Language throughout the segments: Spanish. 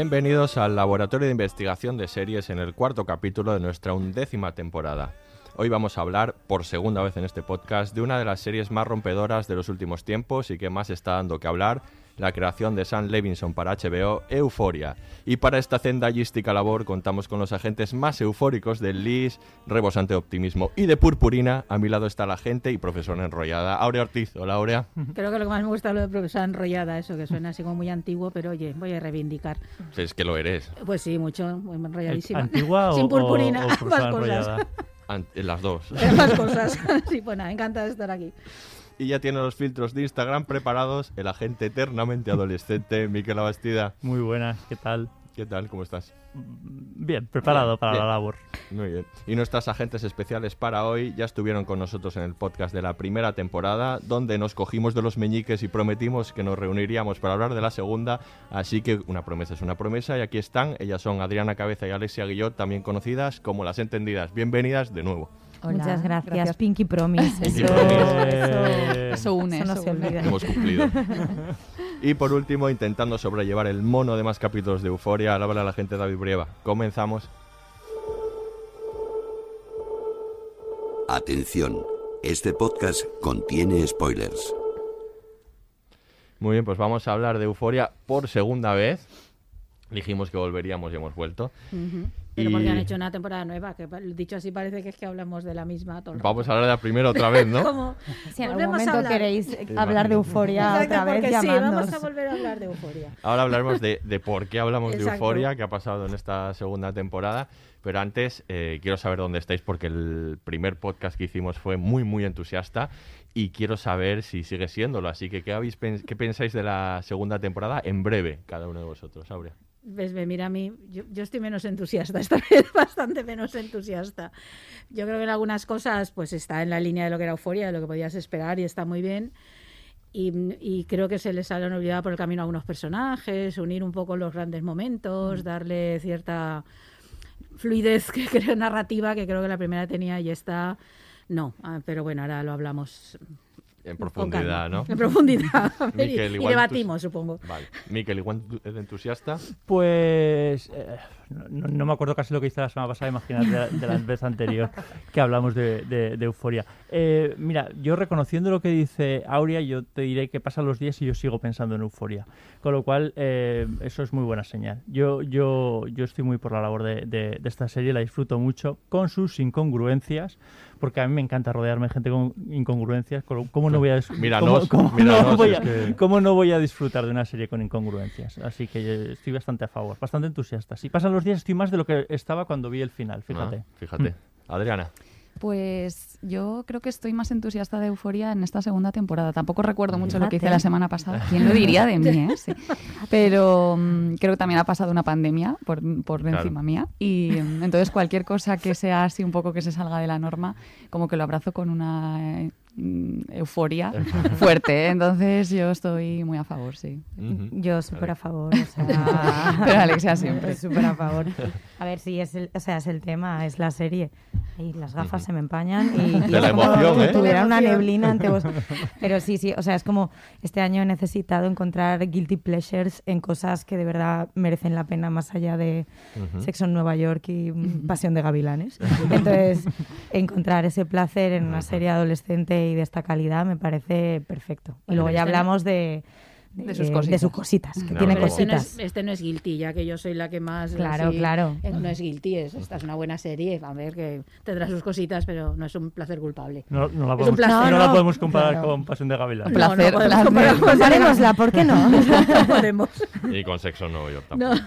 Bienvenidos al Laboratorio de Investigación de Series en el cuarto capítulo de nuestra undécima temporada. Hoy vamos a hablar, por segunda vez en este podcast, de una de las series más rompedoras de los últimos tiempos y que más está dando que hablar, la creación de Sam Levinson para HBO, Euforia. Y para esta cendallística labor contamos con los agentes más eufóricos del LIS, rebosante de optimismo y de purpurina. A mi lado está la gente y profesora enrollada, Aurea Ortiz. Hola, Aurea. Creo que lo que más me gusta es lo de profesora enrollada, eso que suena así como muy antiguo, pero oye, voy a reivindicar. Es que lo eres. Pues sí, mucho, muy enrolladísima. ¿Antigua o- Sin purpurina, o- o ambas profesora cosas. Las dos. Ambas cosas. Sí, pues nada, encantada de estar aquí. Y ya tiene los filtros de Instagram preparados el agente eternamente adolescente, Miquel Abastida. Muy buenas, ¿qué tal? ¿Qué tal? ¿Cómo estás? Bien, preparado para bien. la labor. Muy bien. Y nuestras agentes especiales para hoy ya estuvieron con nosotros en el podcast de la primera temporada, donde nos cogimos de los meñiques y prometimos que nos reuniríamos para hablar de la segunda. Así que una promesa es una promesa y aquí están. Ellas son Adriana Cabeza y Alexia Guillot, también conocidas como las entendidas. Bienvenidas de nuevo. Muchas gracias, Pinky Promise. Pinky Eso, Promise. eso une, eso no se olvida. Hemos cumplido. y por último, intentando sobrellevar el mono de más capítulos de Euforia, al habla la gente David Brieva. Comenzamos. Atención, este podcast contiene spoilers. Muy bien, pues vamos a hablar de Euforia por segunda vez. Dijimos que volveríamos y hemos vuelto. Pero Y porque han hecho una temporada nueva, que dicho así parece que es que hablamos de la misma todo Vamos a hablar de la primera otra vez, ¿no? Como- Si en algún momento hablar. queréis hablar de euforia Exacto, otra vez, porque sí, vamos a volver a hablar de euforia. Ahora hablaremos de, de por qué hablamos de. Euforia, qué ha pasado en esta segunda temporada. Pero antes eh, quiero saber dónde estáis porque el primer podcast que hicimos fue muy, muy entusiasta y quiero saber si sigue siéndolo. Así que, ¿qué, habéis pens- qué pensáis de la segunda temporada en breve, cada uno de vosotros? Aurea. Ves, ve, mira a mí, yo, yo estoy menos entusiasta, esta vez bastante menos entusiasta. Yo creo que en algunas cosas pues está en la línea de lo que era euforia, de lo que podías esperar y está muy bien. Y, y creo que se les han olvidado por el camino a algunos personajes, unir un poco los grandes momentos, darle cierta fluidez que creo narrativa que creo que la primera tenía y esta no. Ah, pero bueno, ahora lo hablamos En profundidad. ¿no? En profundidad. Miquel, y, debatimos, supongo. Vale. Miquel, igual eres entusiasta. Pues eh, no, no me acuerdo casi lo que hice la semana pasada, imagínate de, la- de la vez anterior que hablamos de, de- de euforia. Eh, mira, yo reconociendo lo que dice Aurea, yo te diré que pasan los días y yo sigo pensando en euforia. Con lo cual, eh, eso es muy buena señal. Yo, yo, yo estoy muy por la labor de, de- de esta serie, la disfruto mucho, con sus incongruencias, porque a mí me encanta rodearme de gente con incongruencias. ¿Cómo no voy a, dis- Míranos, cómo- cómo míranos, no voy es a- que- ¿Cómo no voy a disfrutar de una serie con incongruencias? Así que yo estoy bastante a favor, bastante entusiasta. Si pasan los días, estoy más de lo que estaba cuando vi el final, fíjate. Ah, fíjate. Adriana. Pues yo creo que estoy más entusiasta de euforia en esta segunda temporada. Tampoco recuerdo mucho lo que hice la semana pasada. ¿Quién lo diría de mí? eh? Sí. Pero mm, creo que también ha pasado una pandemia por, por Claro. encima mía. Y mm, entonces cualquier cosa que sea así un poco que se salga de la norma, como que lo abrazo con una, eh, euforia fuerte. ¿eh? Entonces yo estoy muy a favor, sí. Yo súper a favor. O sea, Pero Alexia siempre. Súper a favor. A ver, sí, es el, o sea, es el tema, es la serie. Ahí las gafas se me empañan y, y De es la como emoción, si ¿eh? tuviera una neblina ante vos. Pero sí, sí, o sea, es como este año he necesitado encontrar guilty pleasures en cosas que de verdad merecen la pena más allá de Ujú. Sexo en Nueva York y mm, Pasión de Gavilanes. Entonces, encontrar ese placer en una serie adolescente y de esta calidad me parece perfecto. Y luego ya este no- hablamos de, De sus cositas. sus cositas, que Claro, tiene Pero este no, cositas. es, este no es guilty, ya que yo soy la que más. Claro, así, claro. eh, No es guilty, es, esta es una buena serie. A ver, que tendrá sus cositas, pero no es un placer culpable. No, no la podemos, placer. no No, la no, podemos comparar claro. con Pasión de Gavilán. Un placer, no Comparémosla, ¿por qué no? No podemos. Y con sexo No. tampoco.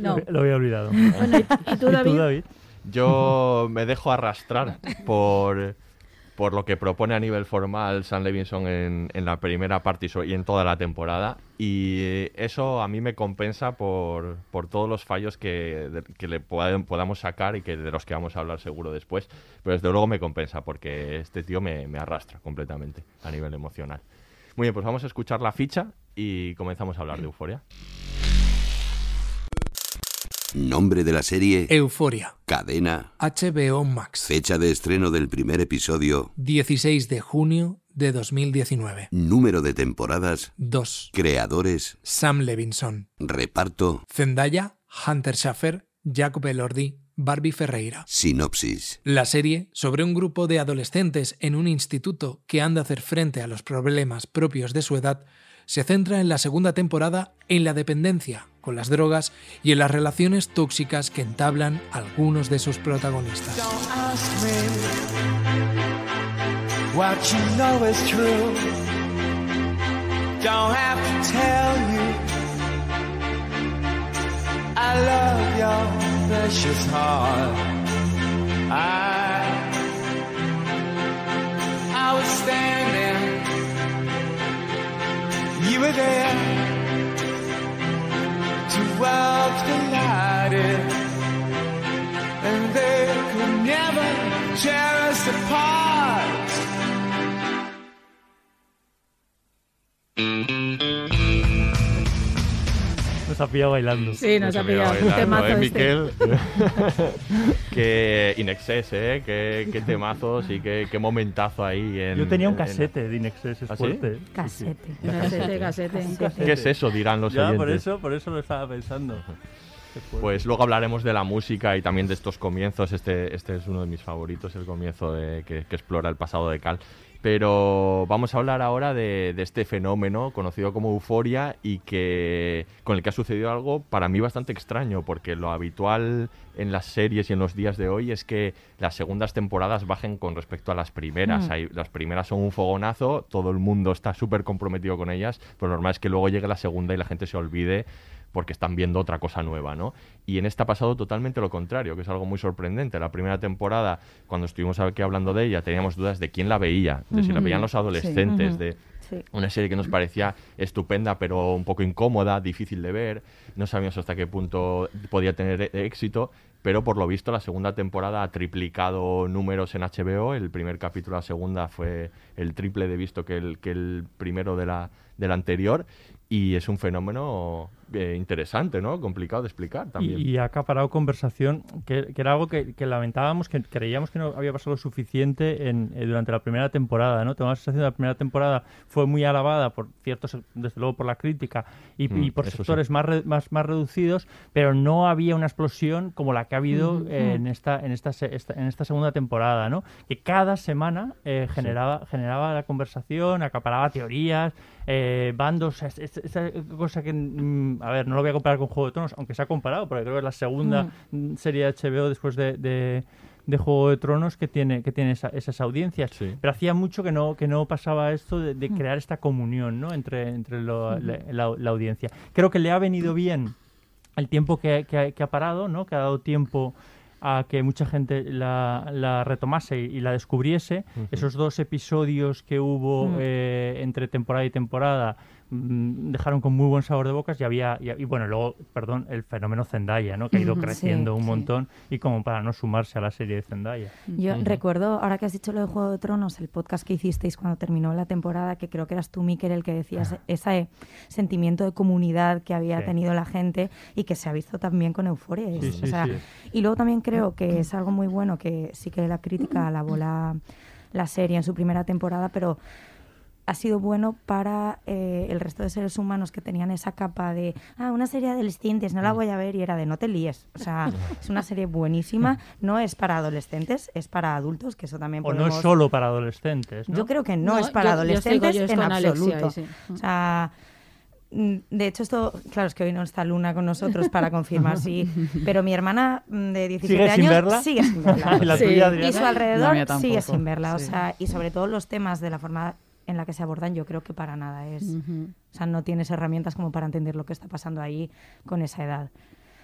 No. Lo, lo había olvidado. Bueno, ¿y, y tú, David? Yo me dejo arrastrar por, por lo que propone a nivel formal Sam Levinson en, en la primera parte y en toda la temporada. Y eso a mí me compensa por, por todos los fallos que, que le puedan- podamos sacar y que de los que vamos a hablar seguro después. Pero desde luego me compensa porque este tío me, me arrastra completamente a nivel emocional. Muy bien, pues vamos a escuchar la ficha y comenzamos a hablar de Euforia. Nombre de la serie, Euforia. cadena, HBO Max. fecha de estreno del primer episodio, 16 de junio de 2019. número de temporadas, 2. creadores, Sam Levinson. reparto, Zendaya, Hunter Schaffer, Jacob Elordi, Barbie Ferreira. sinopsis. La serie, sobre un grupo de adolescentes en un instituto que han de hacer frente a los problemas propios de su edad, se centra en la segunda temporada en la dependencia con las drogas y en las relaciones tóxicas que entablan algunos de sus protagonistas. You were there. to Two worlds collided. And they could never tear us apart. Ha pillado bailando. Sí, nos ha Mucho miedo pillado un bailando, temazo ¿eh, este. Miquel? que Inexcess, ¿eh? Qué, qué temazos y qué, qué momentazo ahí. En, Yo tenía un en- en- casete de Inexcess, es ¿Ah, sí? fuerte. Casete. Casete, casete. ¿Qué es eso? Dirán los Ya, oyentes. por eso, por eso lo estaba pensando. Pues luego hablaremos de la música y también de estos comienzos. Este, este es uno de mis favoritos, el comienzo de- que, que explora el pasado de Cal. Pero vamos a hablar ahora de, de este fenómeno conocido como euforia y que con el que ha sucedido algo para mí bastante extraño, porque lo habitual en las series y en los días de hoy es que las segundas temporadas bajen con respecto a las primeras. Mm. Hay- las primeras son un fogonazo, todo el mundo está súper comprometido con ellas, pero lo normal es que luego llegue la segunda y la gente se olvide porque están viendo otra cosa nueva, ¿no? Y en esta ha pasado totalmente lo contrario, que es algo muy sorprendente. La primera temporada, cuando estuvimos aquí hablando de ella, teníamos dudas de quién la veía, de si la veían los adolescentes, de Sí. una serie que nos parecía estupenda, pero un poco incómoda, difícil de ver. No sabíamos hasta qué punto podía tener e- éxito, pero por lo visto la segunda temporada ha triplicado números en HBO. El primer capítulo, la segunda, fue el triple de visto que el, que el primero de la, del anterior. Y es un fenómeno eh, interesante, ¿no? Complicado de explicar también. Y, y ha acaparado conversación, que, que era algo que, que lamentábamos, que creíamos que no había pasado lo suficiente en, eh, durante la primera temporada, ¿no? Tengo la sensación de que la primera temporada fue muy alabada por ciertos, desde luego por la crítica y, Mm, y por sí. sectores más, re- más, más reducidos, pero no había una explosión como la que ha habido eh, en, esta, en, esta, se- esta- en esta segunda temporada, ¿no? Que cada semana eh, generaba, generaba la conversación, acaparaba teorías, eh, bandos, es- es- esa cosa que, mm, a ver, no lo voy a comparar con Juego de Tronos, aunque se ha comparado, porque creo que es la segunda mm, serie de HBO después de, de- de Juego de Tronos que tiene, que tiene esa- esas audiencias. Sí. Pero hacía mucho que no, que no pasaba esto de, de crear esta comunión ¿no? entre, entre lo- la, la- la audiencia. Creo que le ha venido bien el tiempo que, que ha- que ha parado, ¿no? que ha dado tiempo a que mucha gente la, la retomase y, y la descubriese. Esos dos episodios que hubo Mm. eh, entre temporada y temporada mm, dejaron con muy buen sabor de bocas y había y, y bueno luego perdón el fenómeno Zendaya no que ha ido creciendo Sí, un sí. montón y como para no sumarse a la serie de Zendaya Yo recuerdo, ahora que has dicho lo de Juego de Tronos, el podcast que hicisteis cuando terminó la temporada, que creo que eras tú, Miquel, el que decías ese sentimiento de comunidad que había Sí. tenido la gente y que se ha visto también con Euforia. O sea. Y luego también creo que es algo muy bueno, que sí que la crítica la, la serie en su primera temporada, pero ha sido bueno para eh, el resto de seres humanos que tenían esa capa de, ah, una serie de adolescentes, no la voy a ver, y era de no te líes. O sea, es una serie buenísima, no es para adolescentes, es para adultos, que eso también o no podemos... es solo para adolescentes ¿no? Yo creo que no, No, es para yo- yo estoy con- adolescentes yo en Alexia absoluto. sí. O sea, mm, de hecho esto, claro, es que hoy no está Luna con nosotros para confirmar sí, pero mi hermana mm, de 17 ¿Sigue sin años verla? sigue sin verla. ¿Y la Sí. tuya, Adriana? y su alrededor sigue sin verla, o sea, y sobre todo los temas de la forma en la que se abordan, yo creo que para nada es, Ujú. o sea, no tienes herramientas como para entender lo que está pasando ahí con esa edad.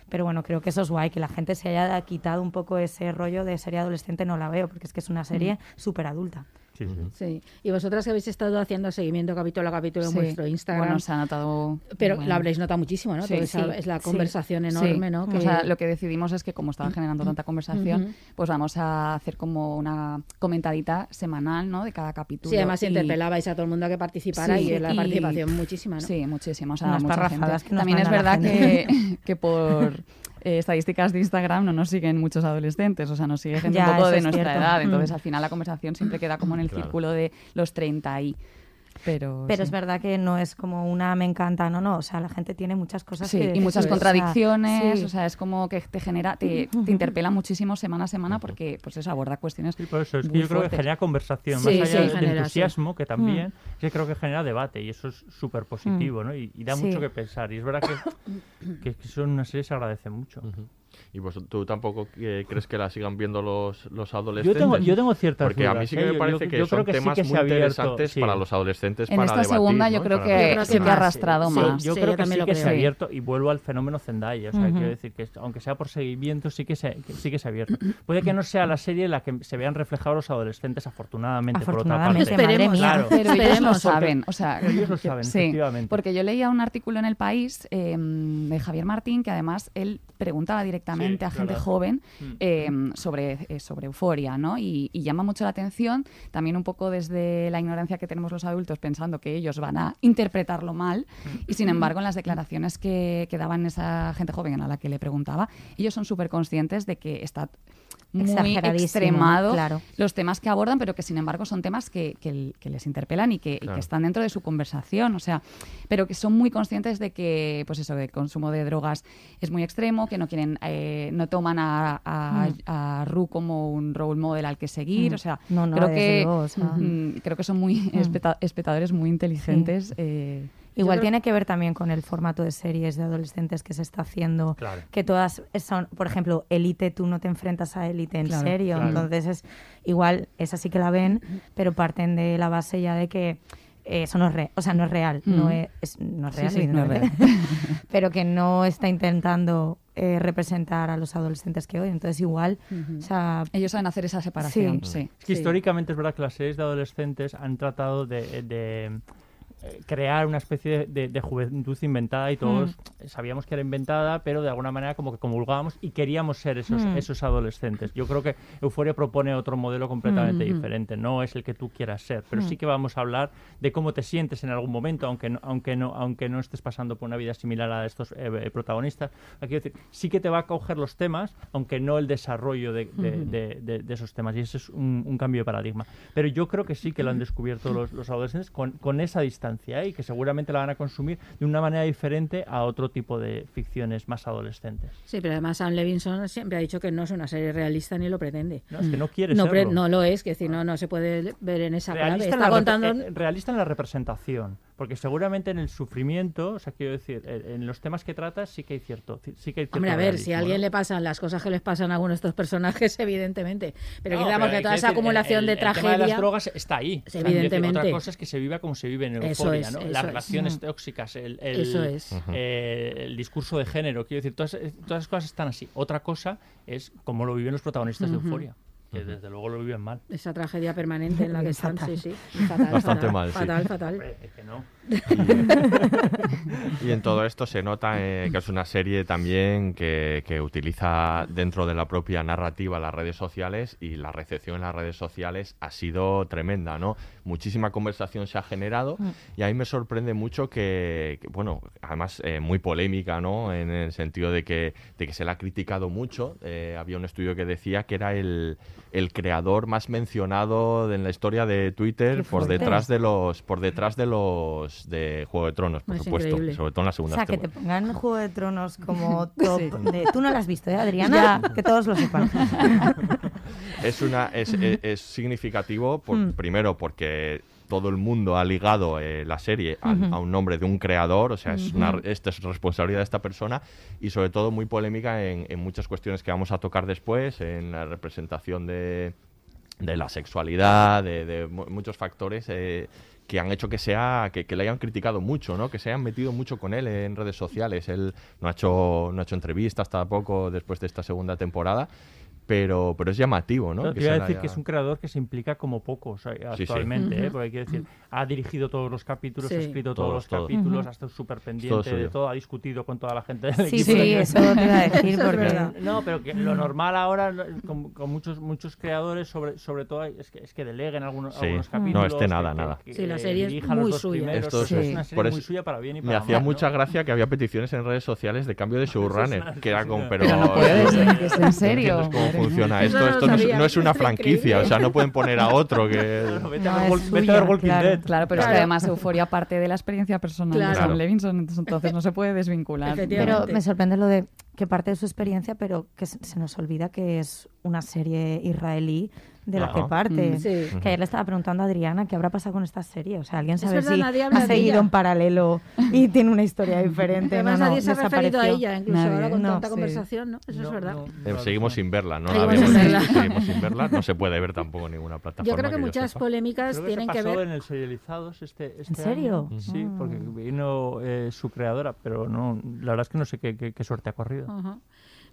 Pero bueno, creo que eso es guay, que la gente se haya quitado un poco ese rollo de serie adolescente, no la veo, porque es que es una serie súper adulta. Sí, sí. Sí. Y vosotras que habéis estado haciendo seguimiento capítulo a capítulo en Sí. vuestro Instagram. Bueno, se ha notado. pero bueno. la habréis notado muchísimo, ¿no? Sí, Toda esa- es la conversación Sí. enorme, ¿no? O sea, lo que decidimos es que como estaba generando tanta conversación, pues vamos a hacer como una comentadita semanal, ¿no? De cada capítulo. Sí, además Y- interpelabais a todo el mundo a que participara Sí, y la y- participación muchísima, ¿no? Sí, muchísimo. O sea, Unas mucha parrafadas gente. que nos También es verdad que, que por eh, estadísticas de Instagram no nos siguen muchos adolescentes, o sea, nos sigue gente Ya, un poco de es nuestra cierto. edad. Entonces, Mm. al final la conversación siempre queda como en el Claro. círculo de los 30 y... Pero, Pero sí. es verdad que no es como una me encanta, no, no, o sea, la gente tiene muchas cosas Sí, que y decir, muchas o sea, contradicciones, sí. o sea, es como que te genera, te, te interpela muchísimo semana a semana porque, pues eso, aborda cuestiones Sí, por eso es que yo creo que genera conversación, Sí, más sí, allá del genera, entusiasmo, que también, yo creo que genera debate y eso es súper positivo, ¿no? Y, y da Sí. mucho que pensar. Y es verdad que, que, que son una serie que se agradece mucho. ¿Y vos, tú tampoco eh, crees que la sigan viendo los, los Yo adolescentes? tengo, yo tengo ciertas Porque a mí dudas, sí que ¿eh? me Yo- parece yo- que yo son creo que sí temas que se muy abierto, interesantes sí. para los adolescentes En para esta debatir, segunda ¿no? yo creo que debatir. creo sí que que ha más, arrastrado sí. más. Yo Sí, creo yo que sí lo que se ha abierto y vuelvo al fenómeno Zendaya. O sea, Ujú. quiero decir que aunque sea por seguimiento, sí que, se, que sí que se ha abierto. Puede que no sea la serie en la que se vean reflejados los adolescentes, afortunadamente, por otra parte. Afortunadamente, madre Esperemos. mía. Claro. Pero ellos lo saben, o sea, Ellos lo saben, sí, efectivamente. porque yo leía un artículo en El País eh, de Javier Martín que además él preguntaba directamente Sí, a gente joven Mm. eh, sobre, eh, sobre euforia, ¿no? Y, y llama mucho la atención, también un poco desde la ignorancia que tenemos los adultos pensando que ellos van a interpretarlo mal, y sin embargo en las declaraciones que, que daban esa gente joven a la que le preguntaba, ellos son súper conscientes de que está muy extremado claro. los temas que abordan, pero que sin embargo son temas que, que- que les interpelan y que, y que Claro. están dentro de su conversación, o sea, pero que son muy conscientes de que, pues eso, el consumo de drogas es muy extremo, que no quieren, eh, no toman a, a, a Ru como un role model al que seguir, Mm. o sea, No, no, creo que luego, o sea. mm, creo que son muy espectadores muy inteligentes. eh, Igual creo- tiene que ver también con el formato de series de adolescentes que se está haciendo, Claro. que todas son, por ejemplo, Élite, tú no te enfrentas a Élite en Claro, serio, claro. entonces es igual, esa sí que la ven, pero parten de la base ya de que eh, eso no es real, o sea, no es real, no, Mm. es, es- no es real, sí, no es evidentemente, pero que no está intentando eh, representar a los adolescentes que hoy, entonces igual, o sea, ellos saben hacer esa separación, Sí. sí. Es que Sí. históricamente es verdad que las series de adolescentes han tratado de, de, crear una especie de, de juventud inventada y todos sabíamos que era inventada, pero de alguna manera como que comulgábamos y queríamos ser esos, Mm. esos adolescentes. Yo creo que Euforia propone otro modelo completamente Ujú. diferente, no es el que tú quieras ser, pero Mm. sí que vamos a hablar de cómo te sientes en algún momento, aunque no, aunque no, aunque no estés pasando por una vida similar a estos eh, eh, protagonistas. Quiero decir, sí que te va a coger los temas, aunque no el desarrollo de, de- de- de- de esos temas. Y ese es un, un cambio de paradigma. Pero yo creo que sí que lo han descubierto los, los adolescentes con, con esa distancia ¿eh? y que seguramente la van a consumir de una manera diferente a otro tipo de ficciones más adolescentes. Sí, pero además Sam Levinson siempre ha dicho que no es una serie realista ni lo pretende. No, es que no quiere No, serlo. no lo es, que decir, no, no se puede ver en esa clave. realista, en Está contando... eh, realista en la representación. Porque seguramente en el sufrimiento, o sea, quiero decir, en los temas que trata sí que hay cierto, sí que hay cierto Hombre, a ver, si a alguien le pasan las cosas que les pasan a algunos de estos personajes, evidentemente. Pero digamos que toda esa acumulación de tragedia. El tema de las drogas está ahí. Evidentemente. otra cosa es que se viva como se vive en Euforia, ¿no? Las relaciones tóxicas, el, eso es. Eh, el discurso de género, quiero decir, todas, todas las cosas están así. Otra cosa es cómo lo viven los protagonistas de Euforia que desde luego lo viven mal. Esa tragedia permanente en la que están, sí, sí. Bastante mal, fatal, fatal. Es que no. Y, en todo esto se nota eh, que es una serie también que, que, utiliza dentro de la propia narrativa las redes sociales y la recepción en las redes sociales ha sido tremenda, ¿no? Muchísima conversación se ha generado mm. y a mí me sorprende mucho que, bueno, además eh, muy polémica, ¿no? En el sentido de que, de que se la ha criticado mucho. Eh, había un estudio que decía que era el, el creador más mencionado en la historia de Twitter por detrás de los por detrás de los de Juego de Tronos, por supuesto, sobre todo en la segunda. O sea, que te pongan Juego de Tronos como top. tú no lo has visto, ¿eh, Adriana? Que todos lo sepan. es una es, es, significativo por, hmm. primero porque todo el mundo ha ligado eh, la serie a, un nombre de un creador, o sea, es una, esta es responsabilidad de esta persona y sobre todo muy polémica en, muchas cuestiones que vamos a tocar después, en la representación de, de la sexualidad, de, muchos factores eh, que han hecho que sea que, le hayan criticado mucho, ¿no? Que se hayan metido mucho con él en redes sociales. Él no ha hecho no ha hecho entrevistas tampoco después de esta segunda temporada pero, pero es llamativo, ¿no? quiero decir que es un creador que se implica como pocos actualmente, ¿eh? porque quiero decir, ha dirigido todos los capítulos, ha escrito todos, los capítulos, ha estado súper pendiente de todo, ha discutido con toda la gente del sí, equipo. Sí, eso te iba a decir, porque... No, pero que lo normal ahora, con, muchos muchos creadores, sobre, sobre todo, es que, es que deleguen algunos, algunos capítulos. No, este nada, nada. sí, la serie es muy suya. Esto es, una serie muy suya para bien y para Me hacía mucha gracia que había peticiones en redes sociales de cambio de showrunner, que era como, pero... no puedes, en serio funciona. Esto. Esto no es, una franquicia, o sea, no pueden poner a otro que... Claro, pero es que además Euforia parte de la experiencia personal de Sam Levinson, entonces no se puede desvincular. Pero me sorprende lo de que parte de su experiencia, pero que se nos olvida que es una serie israelí de la que parte. Mm. Que ayer le estaba preguntando a Adriana qué habrá pasado con esta serie. O sea, alguien sabe si ha seguido en paralelo y tiene una historia diferente. Además, nadie se ha referido a ella, incluso ahora con tanta conversación, ¿no? Eso es verdad. Eh, seguimos sin verla, ¿no? La vemos, seguimos sin verla. No se puede ver tampoco en ninguna plataforma. Yo creo que, muchas polémicas tienen que ver. en el serializados este, este ¿En serio? Sí, porque vino eh, su creadora, pero no, la verdad es que no sé qué, qué, suerte ha corrido.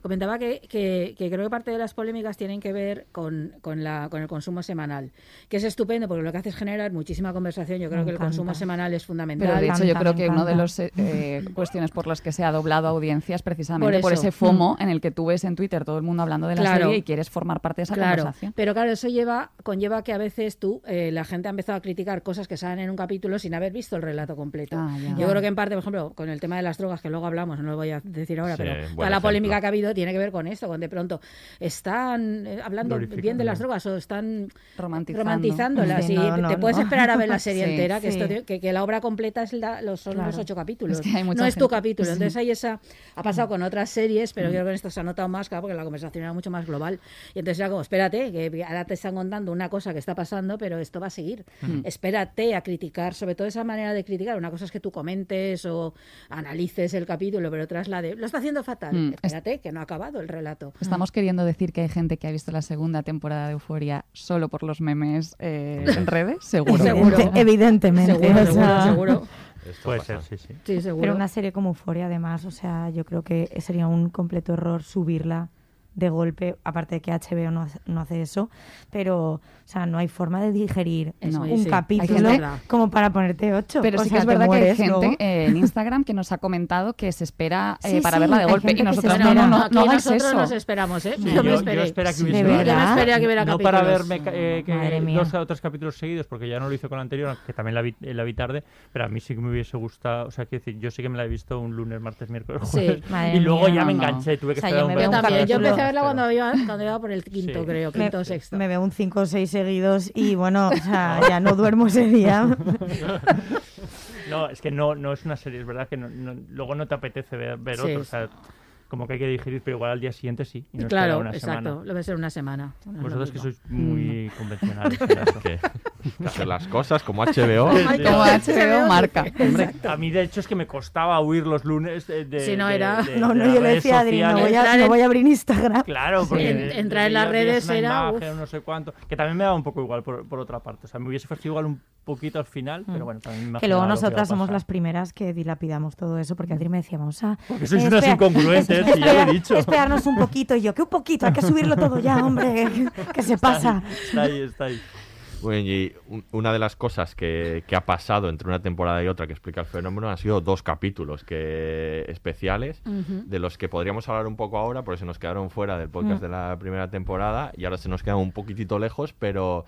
Comentaba que, que, creo que parte de las polémicas tienen que ver con, con, la, con el consumo semanal, que es estupendo porque lo que hace es generar muchísima conversación. Yo creo que el consumo semanal es fundamental. Pero de hecho, yo creo que una de las eh, eh, cuestiones por las que se ha doblado audiencias precisamente por, ese FOMO mm. en el que tú ves en Twitter todo el mundo hablando de la serie y quieres formar parte de esa conversación. Pero claro, eso lleva conlleva que a veces tú, eh, la gente ha empezado a criticar cosas que salen en un capítulo sin haber visto el relato completo. Ah, yo creo que en parte, por ejemplo, con el tema de las drogas, que luego hablamos, no lo voy a decir ahora, pero toda la polémica que ha habido tiene que ver con esto, con de pronto están eh, hablando bien de las drogas o están romantizándolas. y te puedes esperar a ver la serie entera, que, esto, que, la obra completa es los, son los ocho capítulos. no es tu capítulo. Entonces ahí esa ha pasado con otras series, pero yo creo que en esto se ha notado más, claro, porque la conversación era mucho más global. Y entonces era como, espérate, que ahora te están contando una cosa que está pasando, pero esto va a seguir. Espérate a criticar, sobre todo esa manera de criticar. Una cosa es que tú comentes o analices el capítulo, pero otra es la de, lo está haciendo fatal. Mm, espérate, que no ha acabado el relato. Estamos queriendo decir que hay gente que ha visto la segunda temporada de Euforia solo por los memes eh, en redes, seguro. Evidentemente. Seguro, Puede ser, sí, sí. seguro. Pero una serie como Euforia, además, o sea, yo creo que sería un completo error subirla de golpe, aparte de que HBO no, no hace eso, pero o sea, no hay forma de digerir un capítulo como para ponerte ocho. Pero sí que es verdad que hay gente en Instagram que nos ha comentado que se espera eh, para verla de golpe y nosotros no, no, no, no hagáis nosotros eso. nos esperamos, ¿eh? yo, me esperé. Yo espero que hubiese yo que viera No para verme eh, que dos o tres capítulos seguidos, porque ya no lo hizo con la anterior, que también la vi, la vi tarde, pero a mí sí que me hubiese gustado, o sea, quiero decir, yo sí que me la he visto un lunes, martes, miércoles, jueves, y luego ya me enganché, tuve que esperar un Yo empecé a verla cuando iba por el quinto, creo, quinto o sexto. Me veo un cinco o seis seguidos y bueno, o sea, ya no duermo ese día. no, es que no, no es una serie, es verdad que luego no te apetece ver, ver otro. O sea, como que hay que digerir, pero igual al día siguiente sí. Y no claro, una exacto, semana. lo va a ser una semana. No Vosotros que sois muy convencionales. en eso. Que, que hacer las cosas como HBO. Como sí. HBO marca. Hombre, a mí de hecho es que me costaba huir los lunes de, de- Si no de- era- de- No, de no, yo le decía a Adri, no voy a, no voy a abrir Instagram. Claro, porque en- de- entrar de en las redes era, imagen, no sé cuánto, que también me daba un poco igual por, por otra parte. O sea, me hubiese parecido igual un poquito al final, pero bueno, también me Mm. Que luego nosotras somos las primeras que dilapidamos todo eso, porque Adri me decía, vamos a... Porque sois eh, unas incongruentes, es- si ya lo he dicho. Esperarnos un poquito, y yo, que un poquito, hay que subirlo todo ya, hombre, que, se pasa. Está ahí, está ahí. Bueno, y un- una de las cosas que, que ha pasado entre una temporada y otra que explica el fenómeno han sido dos capítulos que, especiales Ujú. de los que podríamos hablar un poco ahora porque se nos quedaron fuera del podcast Mm. de la primera temporada y ahora se nos quedan un poquitito lejos, pero,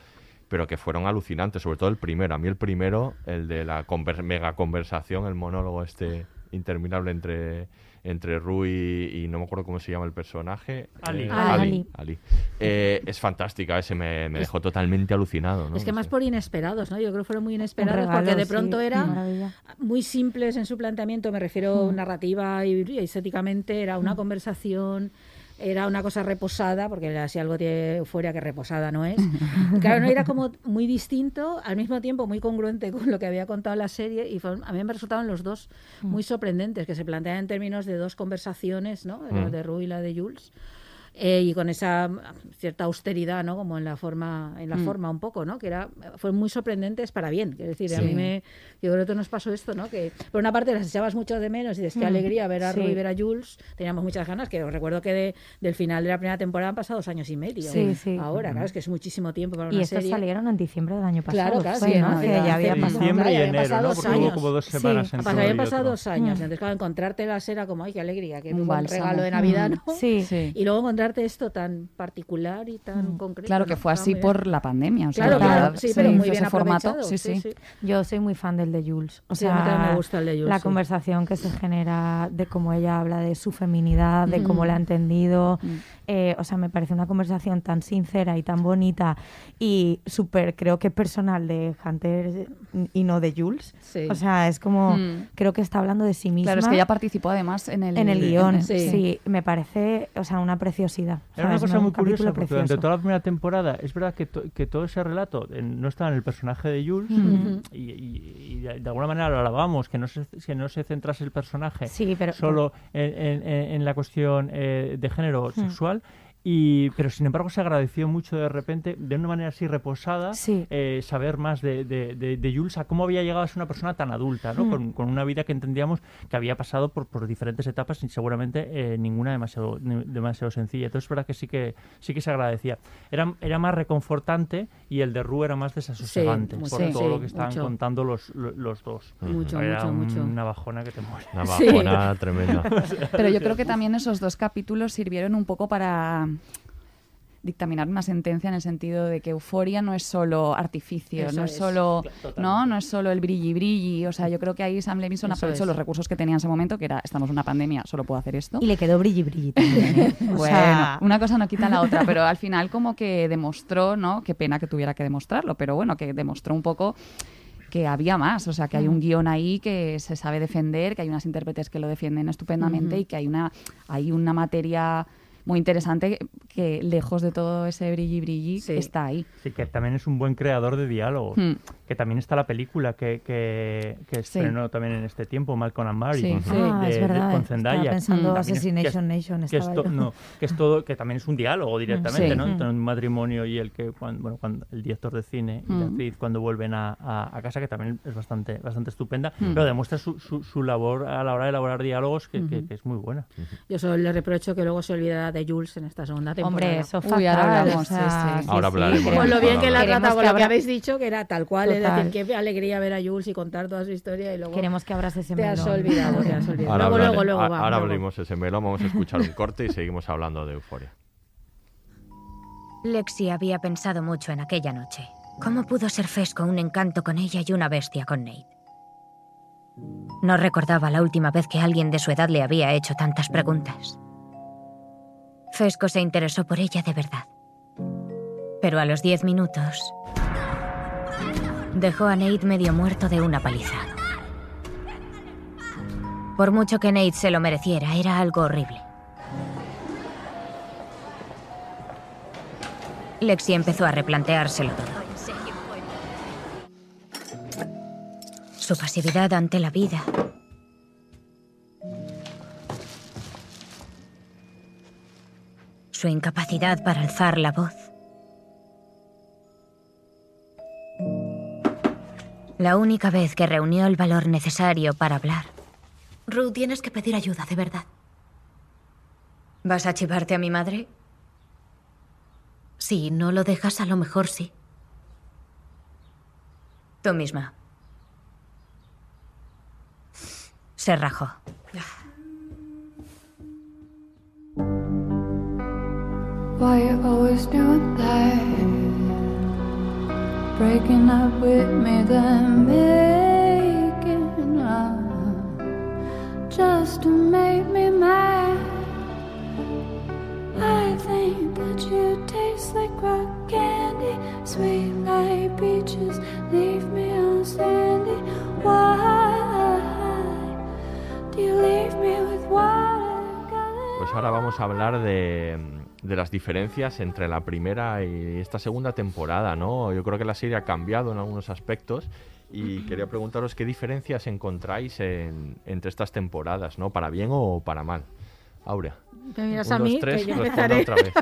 pero que fueron alucinantes, sobre todo el primero. A mí el primero, el de la conver- mega conversación, el monólogo este interminable entre entre Rui y no me acuerdo cómo se llama el personaje. Ali. Eh, Ah, Ali. Ali. Ali. Eh, es fantástica, ese me, me dejó totalmente alucinado. ¿no? Es que No más sé. por inesperados, ¿no? Yo creo que fueron muy inesperados regalo, porque de sí, pronto qué era maravilla. muy simples en su planteamiento, me refiero Mm. narrativa y, y estéticamente, era una conversación, era una cosa reposada, porque si algo tiene euforia que reposada no es. Y claro, no era como muy distinto, al mismo tiempo muy congruente con lo que había contado la serie y fueron- a mí me resultaron los dos muy sorprendentes, que se plantean en términos de dos conversaciones, ¿no? La Mm. de Rue y la de Jules. Eh, y con esa mm, cierta austeridad, ¿no? Como en la forma, en la Mm. forma un poco, ¿no? Que era, fueron muy sorprendentes para bien. Quiero decir, a Sí. mí me, yo creo que nos pasó esto, ¿no? Que por una parte las echabas mucho de menos y dices qué Mm. alegría ver a Sí. Rui y ver a Jules. Teníamos muchas ganas, que os recuerdo que de- del final de la primera temporada han pasado dos años y medio. Sí, sí. Ahora, claro, es que es muchísimo tiempo para Y una estos serie. salieron en diciembre del año pasado. Claro, claro, fue, sí, ¿no? ¿no? Que ya había pasado. Diciembre y enero, pasado ¿no? dos Porque hubo años. como dos semanas entre y pasado dos años, Mm. entonces claro, encontrártelas era como, ay, qué alegría, qué Un buen regalo de Navidad, Mm. ¿no? Sí. Sí. Y luego encontrarte esto tan particular y tan Mm. concreto. Claro que fue así bien. por la pandemia. o sea, Claro, claro, sí, pero se muy bien ese formato. aprovechado. Sí, sí. Yo soy muy fan del de Jules. O Sí, a sea, mí también me gusta el de Jules, La sí. conversación que se genera de cómo ella habla de su feminidad, de cómo Mm. la ha entendido. Mm. Eh, o sea, me parece una conversación tan sincera y tan bonita y súper, creo que personal de Hunter y no de Jules. Sí. O sea, es como, Mm. creo que está hablando de sí misma. Claro, es que ella participó además en el, en el guion, Sí. sí. me parece, o sea, una preciosidad. Era una cosa muy curiosa, porque durante toda la primera temporada es verdad que, to- que todo ese relato eh, no estaba en el personaje de Jules y, y- y de, alguna manera lo alabamos, que no se, que no se centrase el personaje Sí, pero solo en, en- en- en la cuestión eh, de género sexual. Y, pero sin embargo se agradeció mucho de repente, de una manera así reposada, Sí. eh, saber más de, de, de- de Jules, a cómo había llegado a ser una persona tan adulta, ¿no? Mm. con, con una vida que entendíamos que había pasado por, por diferentes etapas y seguramente eh, ninguna demasiado, ni- demasiado sencilla. Entonces es verdad que sí que sí que se agradecía. Era, era más reconfortante y el de Rue era más desasosegante Sí, por sí, todo sí, lo que estaban mucho. contando los, lo- los dos. Mucho, era mucho, mucho. una bajona que te muere. Una Sí. bajona tremenda. Pero yo creo que también esos dos capítulos sirvieron un poco para dictaminar una sentencia en el sentido de que euforia no es solo artificio, Eso no es, es. solo Totalmente. no, no es solo el brilli brilli, o sea, yo creo que ahí Sam Levinson Eso aprovechó es. los recursos que tenía en ese momento, que era estamos en una pandemia, solo puedo hacer esto. Y le quedó brilli brilli también, ¿eh? O Bueno, sea, una cosa no quita la otra, pero al final como que demostró, ¿no? Qué pena que tuviera que demostrarlo, pero bueno, que demostró un poco que había más, o sea, que hay un guion ahí que se sabe defender, que hay unas intérpretes que lo defienden estupendamente y que hay una hay una materia muy interesante que lejos de todo ese brilli brilli Sí. está ahí. Sí, que también es un buen creador de diálogos. Hmm. Que también está la película que, que, que Sí. estrenó también en este tiempo, Malcolm and Mary. Sí, sí. Ah, de- es de- verdad. con Estaba Zendaya. pensando Mm. Assassination es- Nation. que es, estaba to- yo. no, que es todo que también es un diálogo directamente Sí. ¿no? Mm. entre un matrimonio y el que cuando, bueno, cuando el director de cine y la Mm. actriz cuando vuelven a, a- a casa que también es bastante bastante estupenda Mm. pero demuestra su, su, su labor a la hora de elaborar diálogos que, que- es muy buena Yo solo le reprocho que luego se olvidara de Jules en esta segunda temporada. Hombre, eso Uy, ahora hablamos, o sea, sí, sí. Ahora hablaremos. Con lo bien que la Queremos trata, con que lo que habéis dicho, que era tal cual, es decir, qué alegría ver a Jules y contar toda su historia y luego Queremos que abras ese te has melón. olvidado, te has olvidado. Ahora, luego, luego, luego, a- va, ahora luego. abrimos ese melón, vamos a escuchar un corte y seguimos hablando de euforia. Lexi había pensado mucho en aquella noche. ¿Cómo pudo ser Fesco un encanto con ella y una bestia con Nate? No recordaba la última vez que alguien de su edad le había hecho tantas preguntas. Fesco se interesó por ella de verdad. Pero a los diez minutos dejó a Nate medio muerto de una paliza. Por mucho que Nate se lo mereciera, era algo horrible. Lexi empezó a replanteárselo todo. Su pasividad ante la vida. Su incapacidad para alzar la voz. La única vez que reunió el valor necesario para hablar. Ru, tienes que pedir ayuda, de verdad. ¿Vas a chivarte a mi madre? Si no lo dejas, a lo mejor sí. Tú misma. Se rajó. Why you always doing that? Breaking up with me, then making up just to make me mad. I think that you taste like rock candy, sweet like peaches, leave me on sandy. Why do you leave me with water? Pues ahora vamos a hablar de, de las diferencias entre la primera y esta segunda temporada, ¿no? Yo creo que la serie ha cambiado en algunos aspectos y quería preguntaros qué diferencias encontráis en- entre estas temporadas, ¿no? Para bien o para mal. Aurea. Me miras Un, a dos, mí, tres, que yo responde empezaré. otra vez.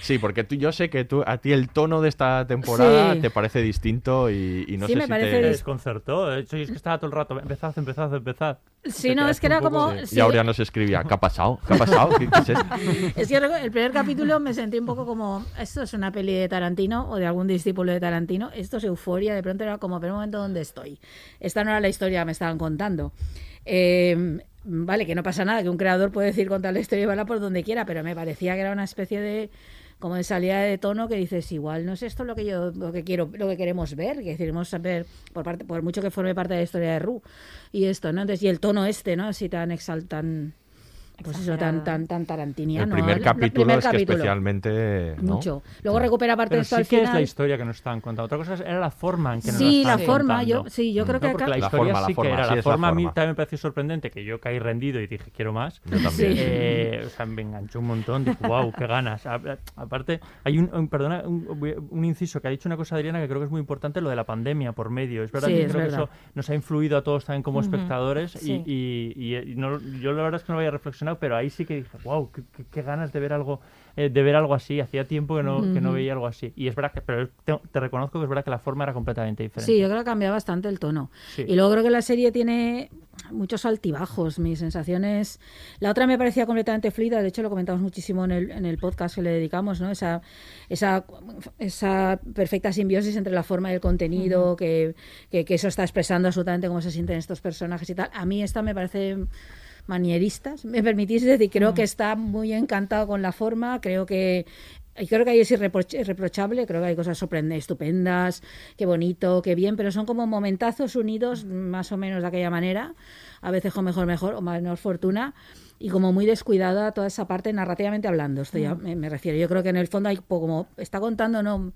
Sí, porque tú, yo sé que tú, a ti el tono de esta temporada Sí. te parece distinto y, y no Sí, sé me si parece te... Me desconcertó. De hecho, es que estaba todo el rato. Empezad, empezad, empezad. Sí, Te no, es que era como- Sí. sí. Y Aurea nos escribía, ¿qué ha pasado? ¿Qué ha pasado? ¿Qué, qué es esto? Es que el primer capítulo me sentí un poco como, esto es una peli de Tarantino o de algún discípulo de Tarantino, esto es euforia, de pronto era como, pero un momento, ¿dónde estoy? Esta no era la historia que me estaban contando. Eh, vale, que no pasa nada, que un creador puede decir contar la historia y verla por donde quiera, pero me parecía que era una especie de como de salida de tono que dices igual no es esto lo que yo lo que quiero lo que queremos ver que queremos saber por parte por mucho que forme parte de la historia de Ru y esto no entonces y el tono este no así tan exaltan pues eso tan tan tan tarantiniano El primer El capítulo primer es que capítulo. especialmente... ¿no? mucho luego recupera parte Pero de esto sí al que final es la historia que nos estaban contando. Otra cosa era la forma en que nos Sí, la forma, yo- sí, yo creo que No, acá- la La historia forma, la sí forma, que era. sí, la forma a mí también me pareció sorprendente, que yo caí rendido y dije, quiero más. Yo también. Eh, o sea, me enganchó un montón. Dije, wow, qué ganas. A- Aparte, hay un, un- perdona, un, un inciso que ha dicho una cosa Adriana que creo que es muy importante, lo de la pandemia por medio. Es verdad Sí, que es creo verdad. que eso nos ha influido a todos también como espectadores y, y- y- y no- yo la verdad es que no lo había reflexionado, pero ahí sí que dije, wow, qué, qué- qué ganas de ver algo eh, de ver algo así. Hacía tiempo que no, que no veía algo así. Y es verdad que, pero te, te reconozco que es verdad que la forma era completamente diferente. Sí, yo creo que cambia bastante el tono. Sí. Y luego creo que la serie tiene muchos altibajos. Mis sensaciones. La otra me parecía completamente fluida. De hecho, lo comentamos muchísimo en el, en el podcast que le dedicamos, ¿no? Esa, esa, esa perfecta simbiosis entre la forma y el contenido, que, que, que eso está expresando absolutamente cómo se sienten estos personajes y tal. A mí esta me parece manieristas, me permitís decir, creo que está muy encantado con la forma, creo que y creo que ahí es irreproch- irreprochable, creo que hay cosas sorprendentes, estupendas, qué bonito, qué bien, pero son como momentazos unidos más o menos de aquella manera, a veces con mejor, mejor o menor fortuna, y como muy descuidada toda esa parte narrativamente hablando, esto ya Mm. me, me refiero. Yo creo que en el fondo hay como está contando, no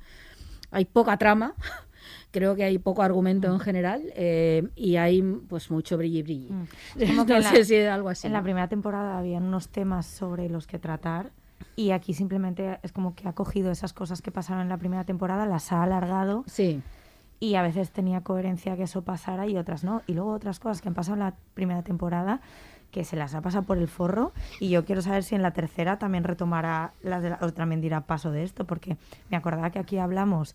hay poca trama, creo que hay poco argumento en general, eh, y hay pues mucho brilli brilli. Es como que no en la- sé si algo así. En la primera temporada había unos temas sobre los que tratar y aquí simplemente es como que ha cogido esas cosas que pasaron en la primera temporada, las ha alargado. Sí. Y a veces tenía coherencia que eso pasara y otras no. Y luego otras cosas que han pasado en la primera temporada que se las ha pasado por el forro y yo quiero saber si en la tercera también retomará las de la, o también dirá paso de esto porque me acordaba que aquí hablamos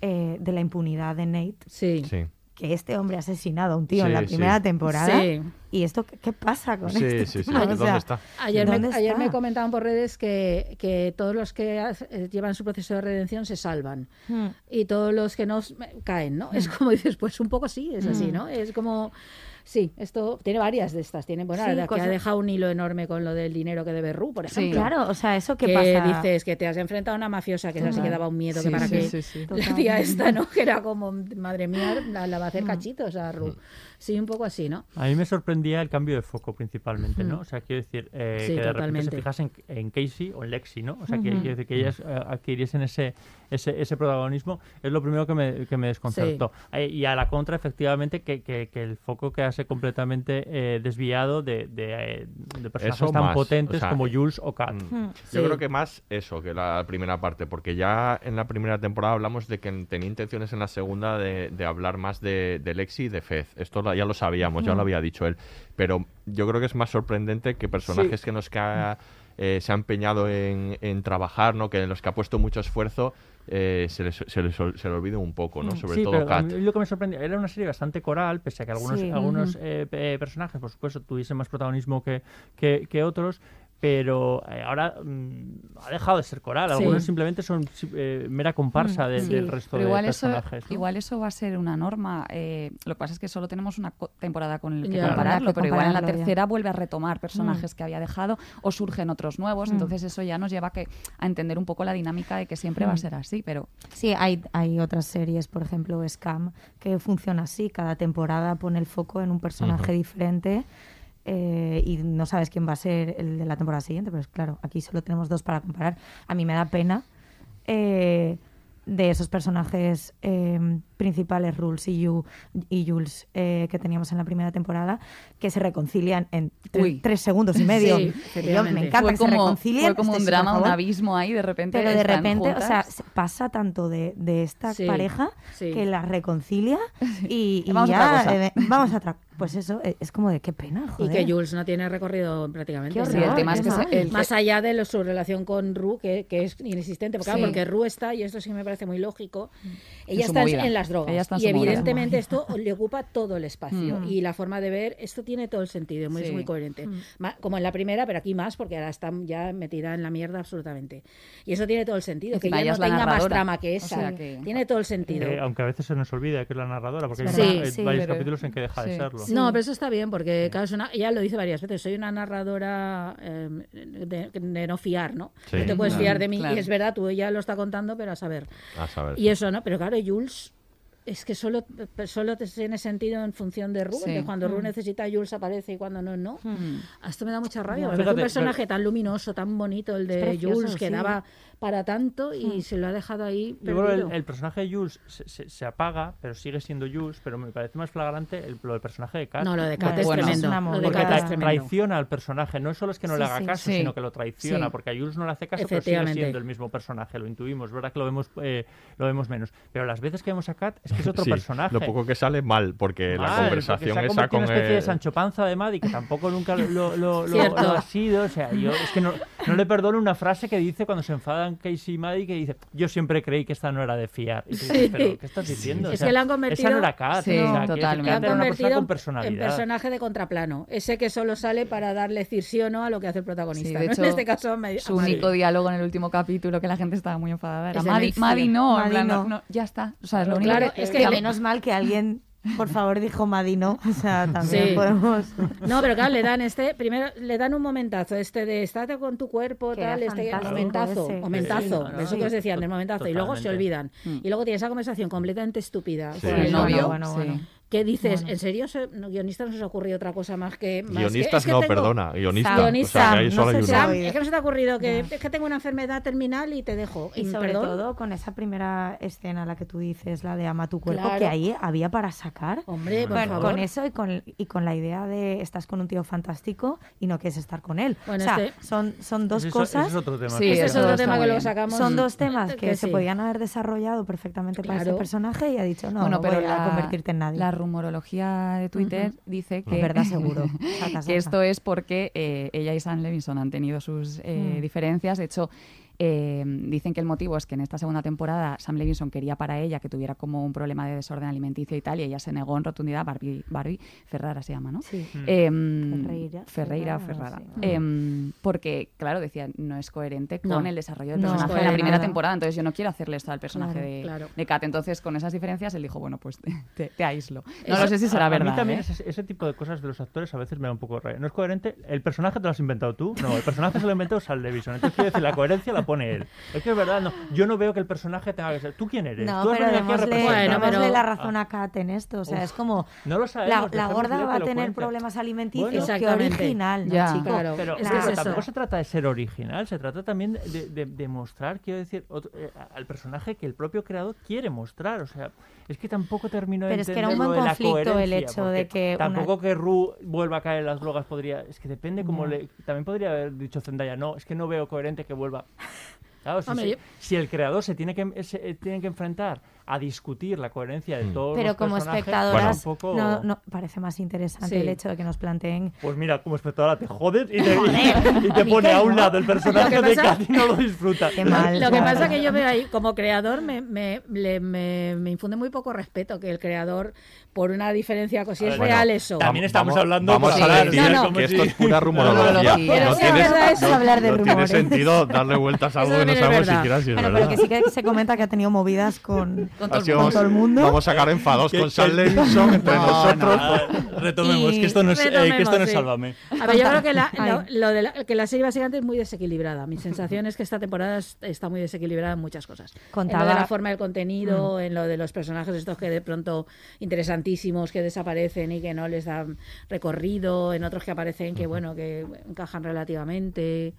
eh, de la impunidad de Nate Sí. Sí. que este hombre ha asesinado a un tío en la sí. primera temporada. Sí. ¿Y esto qué, pasa con Sí, este sí, sí. tema? O ¿Dónde sea, está? Ayer me, ¿dónde ayer me comentaban por redes que, que todos los que ha- eh, llevan su proceso de redención se salvan Hmm. y todos los que no caen, ¿no? Es como dices, pues un poco sí, es así, Mm. ¿no? Es como, sí, esto tiene varias de estas. Tiene, bueno, Sí, la que ha dejado un hilo enorme con lo del dinero que debe Ru, por Sí. ejemplo. Claro, o sea, eso que, que pasa. dices que te has enfrentado a una mafiosa que esa sí que Total. daba un miedo Sí, que para sí, qué sí, sí. la Total. tía esta no que era como madre mía la, la va a hacer Mm. cachitos a Ru Sí, un poco así, ¿no? A mí me sorprendía el cambio de foco principalmente, ¿no? Mm. O sea, quiero decir, eh, Sí, que de repente se totalmente. fijasen en, en Casey o en Lexi, ¿no? O sea, que, Ujú. quiero decir que ellas eh, adquiriesen ese, ese, ese protagonismo es lo primero que me, que me desconcertó. Eh, y a la contra, efectivamente, que, que, que el foco quedase completamente eh, desviado de, de, eh, de personajes Eso tan más, potentes o sea, como Jules o Kat. Mm. Yo creo que más eso que la primera parte, porque ya en la primera temporada hablamos de que tenía intenciones en la segunda de, de hablar más de, de Lexi y de Fez. Esto lo- ya lo sabíamos, ya Mm. lo había dicho él. Pero yo creo que es más sorprendente que personajes que nos que ha, eh, se ha empeñado en, en trabajar, ¿no? que en los que ha puesto mucho esfuerzo, eh, se, les, se, les ol- se le olvide un poco, ¿no? Sobre Mm. sí, todo pero Kat. lo que me sorprendió era una serie bastante coral, pese a que algunos, Sí. algunos eh, pe- personajes, por supuesto, tuviesen más protagonismo que, que, que otros. Pero eh, ahora mm, ha dejado de ser coral. Sí. Algunos simplemente son si- eh, mera comparsa de- Mm, Sí, del resto pero de igual eso, personajes. ¿no? igual eso va a ser una norma. eh, lo que pasa es que solo tenemos una co- temporada con el que Ya. compararlo, pero igual en la ya. tercera vuelve a retomar personajes Mm. que había dejado o surgen otros nuevos. Mm. Entonces eso ya nos lleva a, que, a entender un poco la dinámica de que siempre va a ser así. Pero Sí, hay, hay otras series, por ejemplo, Scam, que funciona así. Cada temporada pone el foco en un personaje diferente eh, y no sabes quién va a ser el de la temporada siguiente. Pero es claro, aquí solo tenemos dos para comparar. A mí me da pena eh, de esos personajes eh, principales, Rules y, Yu- y Jules, eh, que teníamos en la primera temporada, que se reconcilian en tre- Uy. tres segundos y medio. Sí, yo, me encanta Fue que se como- reconcilien. fue como un Este, drama, un abismo ahí, de repente Pero de repente, o sea, se pasa tanto de, de esta Sí, pareja sí. que la reconcilia y, y Vamos a ya otra cosa. eh, vamos a otra. Pues eso, eh, es como de qué pena, Y joder. que Jules no tiene recorrido prácticamente. Horror, Sí, el tema es que mal. se- el- Más allá de lo- su relación con Ru, que, que es inexistente. Porque, claro, porque Ru está, y esto sí me parece muy lógico, En ella está en, movida. en las drogas. Ella está en y movida. evidentemente esto le ocupa todo el espacio. Mm. Y la forma de ver, esto tiene todo el sentido, muy- es Sí. muy coherente. Mm. Como en la primera, pero aquí más, porque ahora está ya metida en la mierda absolutamente. Y eso tiene todo el sentido. Que ella no tenga más trama que O esa. sea que- Tiene todo el sentido. Eh, aunque a veces se nos olvida que es la narradora, porque hay, Sí, hay sí. varios Pero- capítulos en que deja de serlo. No, pero eso está bien, porque claro, es una- ella lo dice varias veces, soy una narradora eh, de, de no fiar, ¿no? Sí, no te puedes claro. fiar de mí, Claro. y es verdad, tú ella lo está contando, pero a saber. A saber. Y eso, ¿no? Pero claro, Jules es que solo, solo tiene sentido en función de Ru, Sí. que cuando Ru Mm. necesita Jules aparece y cuando no, no. Esto me da mucha rabia, No, porque fíjate, un personaje tan luminoso, tan bonito, el de precioso, Jules, que sí. daba para tanto y Mm. se lo ha dejado ahí Yo creo perdido. el, el personaje de Jules se, se- se apaga, pero sigue siendo Jules, pero me parece más flagrante el, lo del personaje de Kat. No, lo de Kat Porque- es Bueno, tremendo. es una Porque movida. tra- es tremendo. traiciona al personaje. No solo es que no Sí, le haga sí. caso, Sí. sino que lo traiciona, Sí. porque a Jules no le hace caso, pero sigue siendo el mismo personaje. Lo intuimos, es verdad que lo vemos, eh, lo vemos menos. Pero las veces que vemos a Kat es que es otro Sí, personaje. Lo poco que sale mal, porque la conversación porque se ha esa con en una especie de Sancho Panza de Maddy, que tampoco nunca lo, lo- lo- lo- Cierto. lo ha sido. O sea, yo es que no, no le perdono una frase que dice cuando se enfadan Casey y Maddy, que dice, yo siempre creí que esta no era de fiar. Y tú dices, Sí. pero ¿qué estás diciendo? O Es que la han convertido. Esa no era Kat, Sí, o sea, totalmente. Han era una persona convertido con en personaje de contraplano. Ese que solo sale para darle decir sí o no a lo que hace el Sí, protagonista. de ¿no? hecho, en este caso, me- su único diálogo en el último capítulo que la gente estaba muy enfadada era Es Maddy, no, no, no. no, ya está. O sea, es lo único que, es que que- menos mal que alguien, por favor, dijo Madino. O sea, también Sí. podemos. No, pero claro, le dan este, primero le dan un momentazo, este de estate con tu cuerpo, Que tal, este momentazo, ese. momentazo, Sí, eso que os decían del momentazo, y luego se olvidan. Mm. Y luego tiene esa conversación completamente estúpida Sí. con el novio. bueno, sí. bueno. ¿Qué dices? Bueno. ¿En serio, se, no, guionistas no se os ha ocurrido otra cosa más que... Más que- Guionistas es que no, tengo- perdona, guionistas. Guionista. O sea, que ahí No sé. Sam, es que no se te ha ocurrido que es que tengo una enfermedad terminal y te dejo. Y sobre ¿perdón? todo con esa primera escena, la que tú dices, la de ama tu cuerpo, Claro. que ahí había para sacar. Hombre, por con, favor. con eso y con, y con la idea de estás con un tío fantástico y no quieres estar con él. Bueno, o sea, este- son, son dos cosas. es otro tema. Sí, Ese es otro tema que luego sacamos. Son dos temas que, que se podían haber desarrollado perfectamente para este personaje y ha dicho, no, bueno, no pero voy la, a convertirte en nadie. la rumorología de Twitter dice que, Verdad, seguro. Saca, que saca. esto es porque eh, ella y Sam Levinson han tenido sus eh, Mm. diferencias. De hecho, eh, dicen que el motivo es que en esta segunda temporada Sam Levinson quería para ella que tuviera como un problema de desorden alimenticio y tal, y ella se negó en rotundidad. Barbie, Barbie Ferrara se llama, ¿no? Sí. Em, Ferreira, Ferreira o Ferrara, sí. Em, porque, claro, decía, no es coherente con No. el desarrollo del No, personaje es en la primera temporada. Entonces, yo no quiero hacerle esto al personaje Claro, de, claro. de Kat. Entonces, con esas diferencias, él dijo, bueno, pues te, te- te aíslo. No Eso- lo sé si será a, verdad. A mí también ¿eh? ese, ese tipo de cosas de los actores a veces me da un poco de rabia. No es coherente. ¿El personaje te lo has inventado tú? No, el personaje se lo ha inventado Sal Levison. Entonces, quiero decir, la coherencia la pone él. Es que es verdad, no, yo no veo que el personaje tenga que ser. ¿Tú quién eres? No, Tú pero démosle, representar. démosle la razón a Kat en esto. O sea, Uf, es como. no lo sabemos, la gorda que va a tener problemas alimenticios. Bueno. Exactamente. original, ¿no, Ya. chico? Claro. Pero, Es pero que tampoco se trata de ser original, se trata también de, de- de mostrar, quiero decir, otro- eh, al personaje que el propio creador quiere mostrar. O sea, es que tampoco termino de Pero es que era un buen lo de la conflicto el hecho de que una- Tampoco que Ru vuelva a caer en las drogas podría... Es que depende como Ya. le... También podría haber dicho Zendaya, no, es que no veo coherente que vuelva... Claro, si, Hombre, yo- si el creador se tiene que, se, eh, tiene que enfrentar a discutir la coherencia de todos Pero los como personajes, espectadoras, un poco- no, no, parece más interesante Sí. el hecho de que nos planteen. Pues mira, como espectadora te jodes y te, y te pone que a un lado el personaje que de pasa- Kat y no lo disfruta. Qué mal. Lo que pasa verdad. que yo veo ahí, como creador, me, me, le- me, me infunde muy poco respeto que el creador, por una diferencia, si A es ver, real bueno, eso. también estamos Vamos- hablando Vamos por a hablar, decir No, no. que esto es pura No, rumorología. no es tiene, de sentido darle vueltas a algo que no es sabemos verdad. siquiera si es Bueno, verdad. pero que sí que se comenta que ha tenido movidas con, Con todo vamos, todo el mundo. vamos a sacar enfados con Sam Levinson entre No, nosotros. no, retomemos, Y- que esto no es, eh, que esto no es sí. Sálvame. A ver, yo creo que la, lo, lo de la, que la serie básicamente es muy desequilibrada. Mi sensación es que esta temporada es- está muy desequilibrada en muchas cosas. En lo de la forma del contenido, en lo de los personajes estos que de pronto interesantísimos que desaparecen y que no les dan recorrido, en otros que aparecen que bueno que encajan relativamente.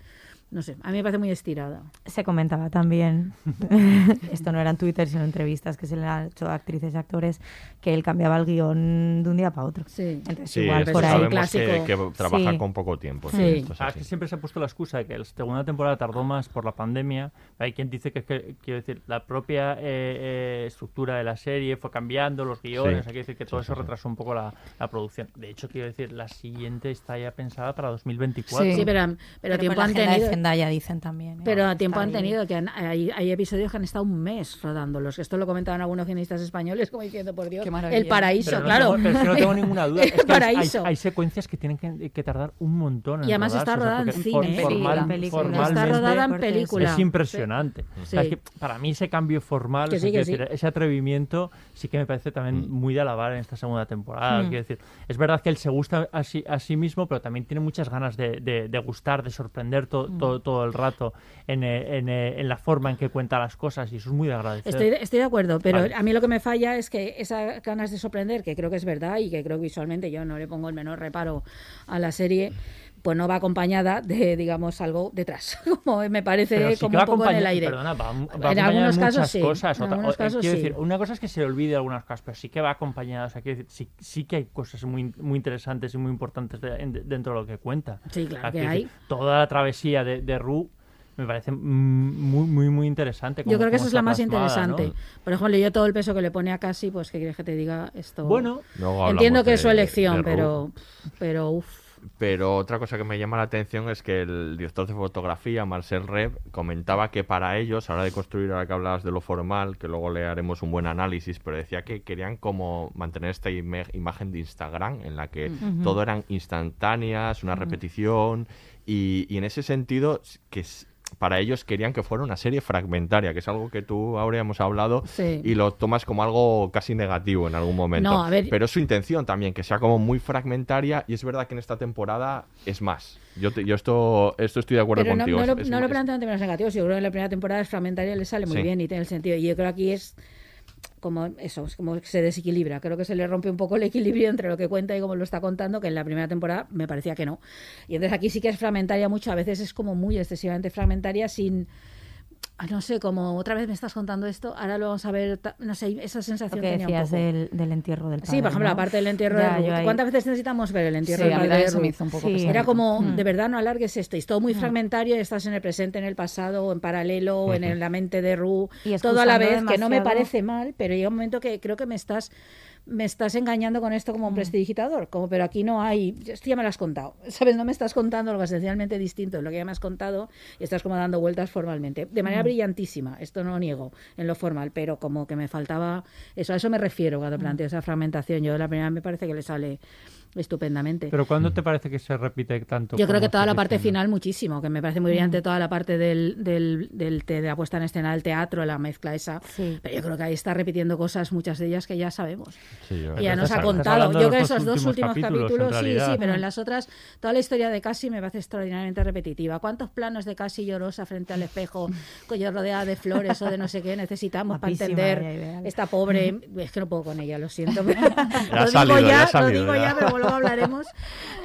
No sé, a mí me parece muy estirada. Se comentaba también, esto no era en Twitter, sino en entrevistas que se le han hecho a actrices y actores, que él cambiaba el guion de un día para otro. Sí. Entonces, Sí, igual por ahí. sabemos que, clásico. que trabaja Sí. con poco tiempo. sí, Sí. esto es Ah, que siempre se ha puesto la excusa de que la segunda temporada tardó más por la pandemia. Hay quien dice que, es que quiero decir, la propia eh, eh, estructura de la serie fue cambiando, los guiones, Sí. hay que decir que todo Sí, eso retrasó un poco la, la producción. De hecho, quiero decir, la siguiente está ya pensada para 2024. Sí. Sí, pero, pero, Pero tiempo han tenido. Zendaya dicen también. ¿eh? Pero a tiempo Está han tenido que han- hay, hay episodios que han estado un mes rodándolos. Esto lo comentaban algunos guionistas españoles, como diciendo, por Dios. El paraíso, Pero no claro. tengo- pero es que no tengo ninguna duda. El Es que hay- paraíso. Hay, hay secuencias que tienen que, que tardar un montón en Y además está rodarse, o sea, rodada en cine, for- formal- Sí, película. formalmente Está rodada en película. Es impresionante. O sea, Sí. es que para mí ese cambio formal, Que o sea, decir, ese atrevimiento sí que me parece también muy de alabar en esta segunda temporada. Mm. Quiero decir, es verdad que él se gusta a sí, a sí mismo, pero también tiene muchas ganas de, de- de gustar, de sorprender to- to- todo el rato en, eh, en, eh, en la forma en que cuenta las cosas y eso es muy de agradecer. Estoy, estoy de acuerdo, pero Vale. a mí lo que me falla es que esas ganas de sorprender, que creo que es verdad y que creo que visualmente yo no le pongo el menor reparo a la serie, pues no va acompañada de, digamos, algo detrás. Como me parece sí como un poco en el aire. Perdona, va, va En algunos casos sí, cosas. en otra- algunos o- eh, casos quiero sí. decir, una cosa es que se olvide algunas cosas, pero sí que va acompañada. O sea, quiero decir, sí, sí que hay cosas muy, muy interesantes y muy importantes de- en- dentro de lo que cuenta. Sí, claro O sea, que quiero hay. decir, toda la travesía de, de Ru me parece mm, muy, muy, muy interesante. Yo cómo- creo que esa es la más plasmada, ¿no? interesante. Por ejemplo, yo todo el peso que le pone a Casi, pues que quieres que te diga esto. Bueno, entiendo que de- es su elección, pero, pero uff. Pero otra cosa que me llama la atención es que el director de fotografía, Marcel Reb, comentaba que para ellos, a la hora de construir, ahora que hablabas de lo formal, que luego le haremos un buen análisis, pero decía que querían como mantener esta imagen de Instagram en la que todo eran instantáneas, una repetición, y, y en ese sentido, que para ellos querían que fuera una serie fragmentaria, que es algo que tú, ahora hemos hablado, Sí. y lo tomas como algo casi negativo en algún momento. No, a ver- Pero es su intención también, que sea como muy fragmentaria, y es verdad que en esta temporada es más. Yo, te- yo esto, esto estoy de acuerdo Pero no, contigo. no lo, es- no es- lo planteo en términos negativos. Yo creo que en la primera temporada es fragmentaria, le sale muy Sí. bien y tiene el sentido. Y yo creo que aquí es como eso, es como se desequilibra. Creo que se le rompe un poco el equilibrio entre lo que cuenta y cómo lo está contando, que en la primera temporada me parecía que no. Y entonces aquí sí que es fragmentaria mucho, a veces es como muy excesivamente fragmentaria sin... No sé, como otra vez me estás contando esto, ahora lo vamos a ver, no sé, esa Lo sensación que tenía un decías poco. del, del entierro del padre. Sí, por ejemplo, ¿no? la parte del entierro Ya, de Ruth. ahí- ¿Cuántas veces necesitamos ver el entierro Sí, del padre de también se me Ruth? hizo un poco Sí. pesado. Era como, Mm. de verdad, no alargues esto. Y es todo muy fragmentario, estás en el presente, en el pasado, en paralelo, en la mente de Ru, Y todo a la vez, excusando que no me demasiado- parece mal, pero llega un momento que creo que me estás me estás engañando con esto como prestidigitador, como pero aquí no hay, esto ya me lo has contado, ¿sabes? No me estás contando algo esencialmente distinto de lo que ya me has contado y estás como dando vueltas formalmente, de manera Mm. brillantísima, esto no lo niego en lo formal, pero como que me faltaba, eso a eso me refiero cuando planteo esa fragmentación, yo la primera me parece que le sale estupendamente. Pero ¿cuándo te parece que se repite tanto? Yo creo que toda la parte diciendo? final muchísimo, que me parece muy brillante toda la parte del, del, del te- de la puesta en escena del teatro, la mezcla esa. Sí. Pero yo creo que ahí está repitiendo cosas, muchas de ellas que ya sabemos. Sí, Y ya nos ha contado. de Yo creo que esos dos últimos capítulos, capítulos, sí, realidad. sí, pero en las otras, toda la historia de Cassie me parece extraordinariamente repetitiva. ¿Cuántos planos de Cassie llorosa frente al espejo, con yo rodeada de flores o de no sé qué necesitamos para Guapísima entender ella, ideal. esta pobre? Es que no puedo con ella, lo siento. lo ha digo salido, ya salido, lo digo ya. ya, pero luego hablaremos.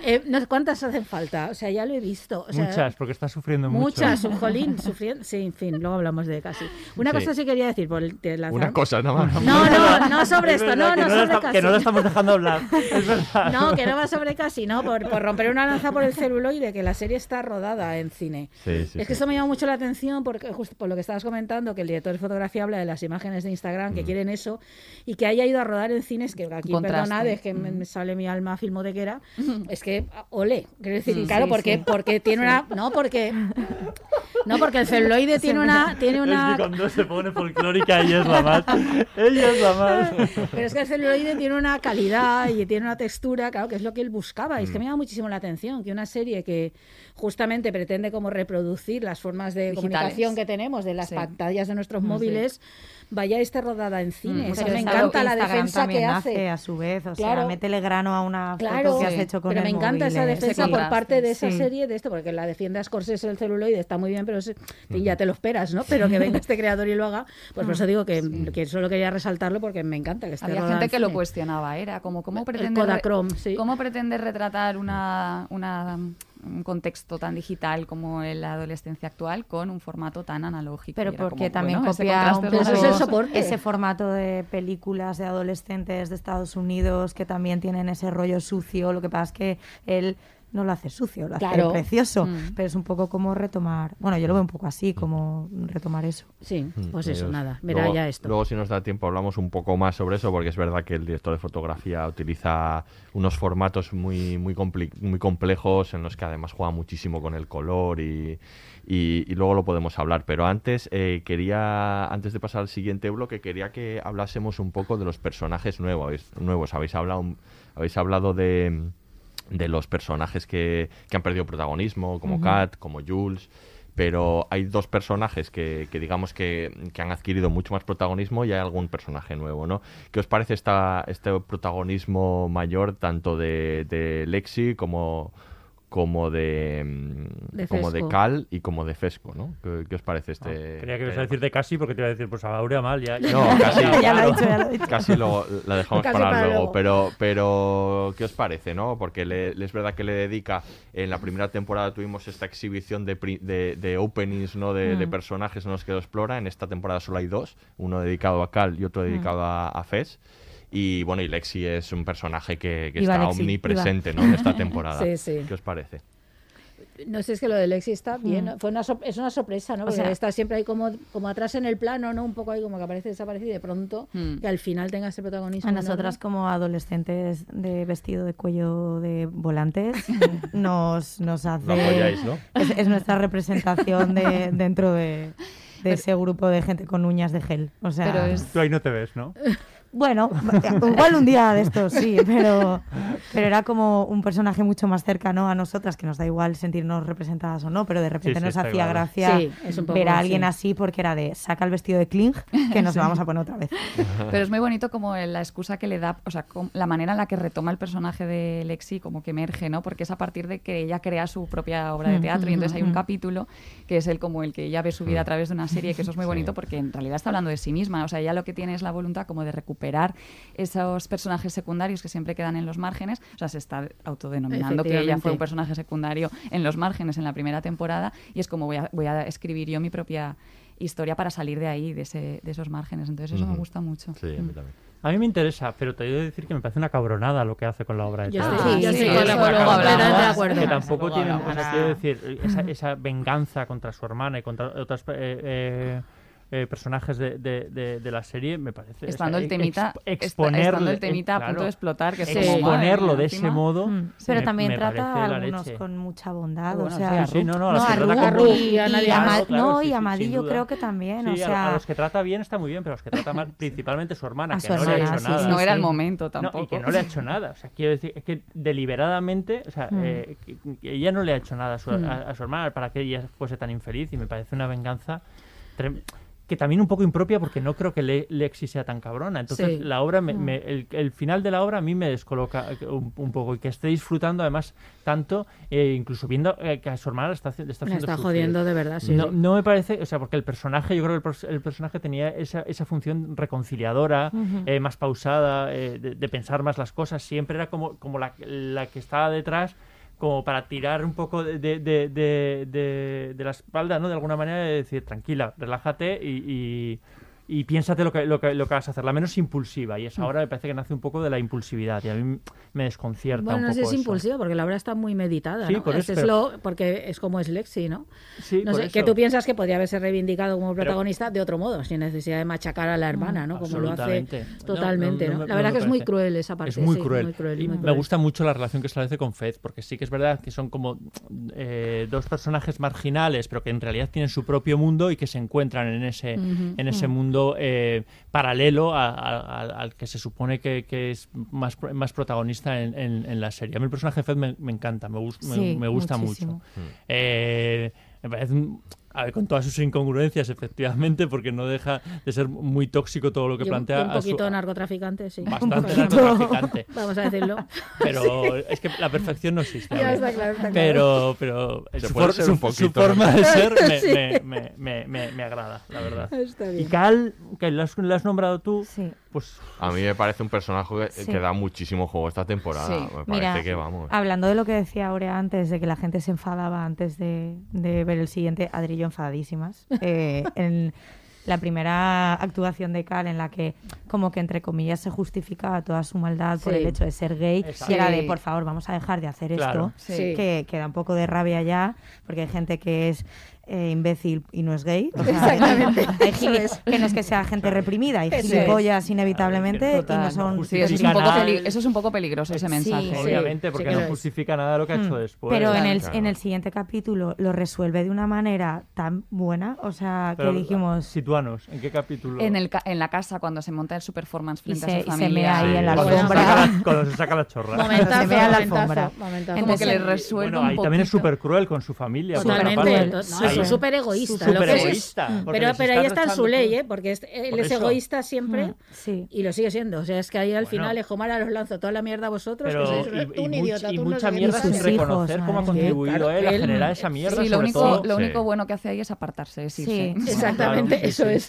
Eh, no sé ¿Cuántas hacen falta? O sea, ya lo he visto. O sea, Muchas, porque está sufriendo mucho. Muchas, un jolín, sufriendo. Sí, en fin, luego hablamos de Cassie. Una Sí. cosa sí quería decir, por el- te lanzar- Una cosa nada más. No, no, no sobre Es esto, no, que no sobre. Que no la estamos dejando hablar. Es verdad. No, que no va sobre casi, no, por, por romper una lanza por el celuloide, que la serie está rodada en cine. Sí, sí, es sí. que eso me llama mucho la atención porque justo por lo que estabas comentando, que el director de fotografía habla de las imágenes de Instagram Mm. que quieren eso y que haya ido a rodar en cines, que aquí, Contraste. perdonad, es que me, me sale mi alma filmotequera, es que, ole, quiero decir, Sí, claro, sí, porque, sí. porque tiene una, no, porque, no, porque el celuloide tiene una, tiene Es una, que cuando se pone folclórica ella es la más. Ella es la más. Pero es que el celuloide tiene una calidad y tiene una textura, claro, que es lo que él buscaba. Y es que me llama muchísimo la atención que una serie que justamente pretende como reproducir las formas de Digitales. comunicación que tenemos de las Sí. pantallas de nuestros Mm, móviles, vaya esté rodada en cine. Mm, Es que pues me encanta la Instagram defensa también que hace. hace. a su vez, o Claro. sea, métele grano a una Claro, foto que has Sí. hecho con pero el me encanta esa móvil, eh, defensa por contraste, parte de esa sí. serie, de esto, porque la defiende a Scorsese el celuloide, está muy bien, pero es- ya te lo esperas, ¿no? Pero que venga este creador y lo haga, pues por eso digo que, que solo quería resaltarlo porque me encanta que esté Había gente en que lo cuestionaba, era como cómo pretende, re- Kodachrome, sí. cómo pretende retratar una, una, un contexto tan digital como en la adolescencia actual con un formato tan analógico. Pero porque como, también bueno, ese un poco es ese formato de películas de adolescentes de Estados Unidos que también tienen ese rollo sucio. Lo que pasa es que él no lo hace sucio, lo hace Claro. precioso. Mm. Pero es un poco como retomar. Bueno, yo lo veo un poco así, como retomar eso. Sí, Mm, pues eso, nada, verá luego, ya esto. Luego, si nos da tiempo, hablamos un poco más sobre eso, porque es verdad que el director de fotografía utiliza unos formatos muy, muy, complejos, en los que además juega muchísimo con el color y, y- y luego lo podemos hablar. Pero antes, eh, quería, antes de pasar al siguiente bloque, quería que hablásemos un poco de los personajes nuevos. Nuevos. Habéis hablado, habéis hablado de de los personajes que, que han perdido protagonismo, como Kat, como Jules, pero hay dos personajes que, que digamos que, que han adquirido mucho más protagonismo y hay algún personaje nuevo, ¿no? ¿Qué os parece esta, este protagonismo mayor tanto de, de Lexi como como de, mm, De como de. Cal y como de Fesco, ¿no? ¿Qué, qué os parece este? Ah, Creía que ibas a decir de casi porque te iba a decir, pues a Aurea mal, ya. ya- no, casi, Ya lo he dicho, ya lo he dicho. casi lo, la dejamos Casi para, para luego, luego. pero pero ¿qué os parece, no? Porque le, le- es verdad que le dedica en la primera temporada tuvimos esta exhibición de, pri- de, de openings, ¿no? De, de Mm. personajes en los que lo explora. En esta temporada solo hay dos, uno dedicado a Cal y otro dedicado a, a Fez. Y bueno, y Lexi es un personaje que, que está Lexi, omnipresente, ¿no? En esta temporada. Sí, sí. ¿Qué os parece? No sé, es que lo de Lexi está bien. Mm. Fue una sor- es una sorpresa, ¿no? Porque sea- está siempre ahí como, como atrás en el plano, ¿no? Un poco ahí como que aparece desaparece y de pronto Mm. que al final tenga ese protagonismo. A nosotras como adolescentes de vestido de cuello de volantes nos, nos hace... Lo apoyáis, ¿no? Es, es nuestra representación de, dentro de, de ese grupo de gente con uñas de gel. O sea, Pero es- Tú ahí no te ves, ¿no? bueno, igual un día de estos sí, pero, pero era como un personaje mucho más cercano a nosotras, que nos da igual sentirnos representadas o no, pero de repente sí, nos está hacía claro. gracia Sí, ver a alguien así. así porque era de saca el vestido de Kling que nos lo vamos a poner otra vez. Pero es muy bonito como la excusa que le da, o sea, la manera en la que retoma el personaje de Lexi como que emerge, ¿no? Porque es a partir de que ella crea su propia obra de teatro y entonces hay un capítulo que es el como el que ella ve su vida a Mm. través de una serie, que eso es muy Sí. bonito porque en realidad está hablando de sí misma, o sea, ella lo que tiene es la voluntad como de recuperar esos personajes secundarios que siempre quedan en los márgenes, o sea, se está autodenominando que ella fue un personaje secundario en los márgenes en la primera temporada y es como voy a, voy a escribir yo mi propia historia para salir de ahí, de, ese, de esos márgenes. Entonces eso me gusta mucho. Sí, a mí también. A mí me interesa, pero te he de decir que me parece una cabronada lo que hace con la obra de teatro. sí, sí, de hablamos. acuerdo. que tampoco tiene, o sea, quiero decir, esa, esa venganza contra su hermana y contra otros eh, eh, eh, personajes de, de, de, de la serie me parece. o Estando sea, el temita, exp- exponerle, estando el temita a claro, punto de explotar, que Sí. exponerlo de ese modo. Mm, Pero me- también me trata a algunos con mucha bondad, Bueno, o sea, sí, Sí, no, no, a no, los que a no, y Amadillo creo que también, Sí, o a- sea, a los que trata bien está muy bien, pero a los que trata mal, principalmente su hermana, A que su no le ha hermana, hecho sí, nada. No era el momento No, tampoco. y que no le ha hecho nada. O sea, quiero decir, es que deliberadamente, o sea, Mm. eh, ella no le ha hecho nada a su, Mm. a, a su hermana para que ella fuese tan infeliz y me parece una venganza trem- que también un poco impropia porque no creo que Le- Lexi sea tan cabrona. Entonces Sí. la obra, me- Mm. me- el, el final de la obra a mí me descoloca eh, un, un poco y que esté disfrutando además tanto, eh, incluso viendo eh, que a su hermana la está, le está está jodiendo de verdad, sí, No, no me parece, o sea, porque el personaje, yo creo que el, pers- el personaje tenía esa, esa función reconciliadora, eh, más pausada, eh, de, de pensar más las cosas. Siempre era como, como la, la que estaba detrás como para tirar un poco de, de, de, de- la espalda, ¿no? De alguna manera, de decir, tranquila, relájate y, y, y piénsate lo que, lo, que, lo que vas a hacer. La menos impulsiva. Y esa Mm. ahora me parece que nace un poco de la impulsividad. Y a mí me desconcierta Bueno, un no poco es eso. impulsivo, porque la obra está muy meditada, Sí, ¿no? por eso, es pero- lo, porque es como es Lexi, ¿no? Sí, No por sé, que eso. tú piensas que podría haberse reivindicado como protagonista de otro modo, sin necesidad de machacar a la hermana, ¿no? Como lo hace totalmente, no, ¿no? me- La verdad me que es muy cruel esa parte. Es muy sí, cruel. muy cruel, Y muy me cruel. gusta mucho la relación que establece con Fez, porque sí que es verdad que son como eh, dos personajes marginales, pero que en realidad tienen su propio mundo y que se encuentran en ese, Ujú. en ese Mm. mundo eh, paralelo a- a- al- al que se supone que, que es más, pro- más protagonista en, en- en la serie. A mí el personaje de Fez me, me encanta, me, Sí, me gusta muchísimo. mucho. Eh, me parece un- a ver, con todas sus incongruencias, efectivamente, porque no deja de ser muy tóxico todo lo que plantea. Un a su- poquito narcotraficante, sí. Bastante narcotraficante. Vamos a decirlo. Pero es que la perfección no existe. Ya a ver. está claro, está claro. Pero, pero Se su, puede for- ser su- un su poquito, forma ¿no? de ser me, Sí. me, me, me, me- me agrada, la verdad. Está Y. Cal, que lo has, lo has nombrado tú, pues A mí me parece un personaje que, Sí. que da muchísimo juego esta temporada. Sí. Me parece Mira, que vamos. hablando de lo que decía Aurea antes, de que la gente se enfadaba antes de, de ver el siguiente, Adri y yo enfadadísimas. Eh, en la primera actuación de Cal, en la que, como que entre comillas, se justificaba toda su maldad por el hecho de ser gay, Exacto. y era de, por favor, vamos a dejar de hacer Claro. esto, Sí. que, que da un poco de rabia ya, porque hay gente que es eh, imbécil y no es gay. O sea, Exactamente, hay es. que no es que sea gente reprimida, hay Eso es. gilipollas inevitablemente y Total. no son... Sí, eso es, un poco peli- eso es un poco peligroso ese mensaje. sí. obviamente, porque que no es. justifica nada lo que ha hecho Mm. después. Pero en el, Claro. en el siguiente capítulo lo resuelve de una manera tan buena, o sea, Pero, que dijimos... Situanos, ¿en qué capítulo? En, el ca- en la casa, cuando se monta el su performance frente se- a y su se familia. mea ahí en la cuando, se alfombra. saca la, cuando se saca la chorra. Momentazo, Se vea la alfombra. momentazo. Como que le resuelve Bueno, un ahí también es súper cruel con su familia. Totalmente. Es súper egoísta. Súper es- egoísta, Pero, pero ahí está en su ley. ¿eh? Porque es- él Por es eso. egoísta siempre sí. y lo sigue siendo. O sea, es que ahí al Bueno. final es Jomara los lanzo toda la mierda a vosotros. Pero, que sois y, tú y un much- idiota, y no mucha mierda sin hijos, reconocer cómo ha contribuido claro, él a generar esa mierda. Sí, lo único, todo. lo Sí. único bueno que hace ahí es apartarse, es irse. Sí. Exactamente, Claro, eso es.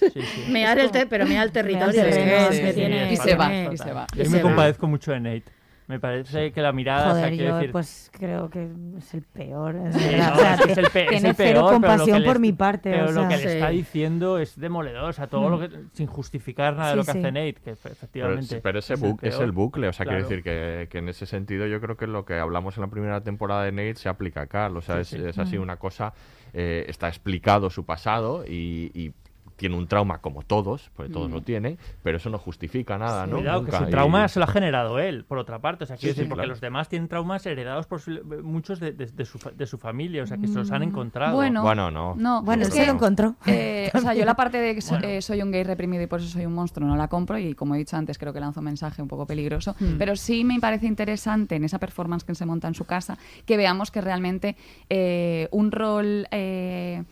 Mear el pero mear el territorio. que- tiene- Y se va, tiene- y se va. Yo y me compadezco mucho de Nate. Me parece que la mirada, o sea, Joder, yo decir, pues creo que es el peor. es Sí, verdad. no, O sea, es que es el pe- es tiene el cero peor, pero lo que compasión le- por mi parte. Pero o lo sea, que le está diciendo es demoledor, o sea, todo Mm. lo que sin justificar nada de Sí, lo que sí. hace Nate, que Pero, efectivamente. pero ese es bu- es el bucle, o sea, Claro. quiero decir que, que en ese sentido yo creo que lo que hablamos en la primera temporada de Nate se aplica acá, o sea, Sí, es, sí. es así Mm. una cosa, eh, está explicado su pasado y, y tiene un trauma como todos, porque todos Mm. lo tienen, pero eso no justifica nada, ¿no? Cuidado, Nunca, que su y- trauma se lo ha generado él, por otra parte. O sea, quiero Sí, sí, decir, porque claro. los demás tienen traumas heredados por su- muchos de, de- de su, de su familia, o sea, que se los han encontrado. Bueno, Bueno, no. No, Bueno, es que, lo encontró. eh, o sea, yo la parte de que so- Bueno. eh, soy un gay reprimido y por eso soy un monstruo no la compro y como he dicho antes creo que lanzo un mensaje un poco peligroso, Mm. pero sí me parece interesante en esa performance que se monta en su casa que veamos que realmente eh, un rol eh,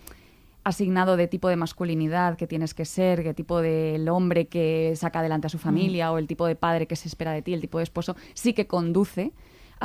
asignado de tipo de masculinidad que tienes que ser, qué tipo del hombre que saca adelante a su familia o el tipo de padre que se espera de ti, el tipo de esposo, sí que conduce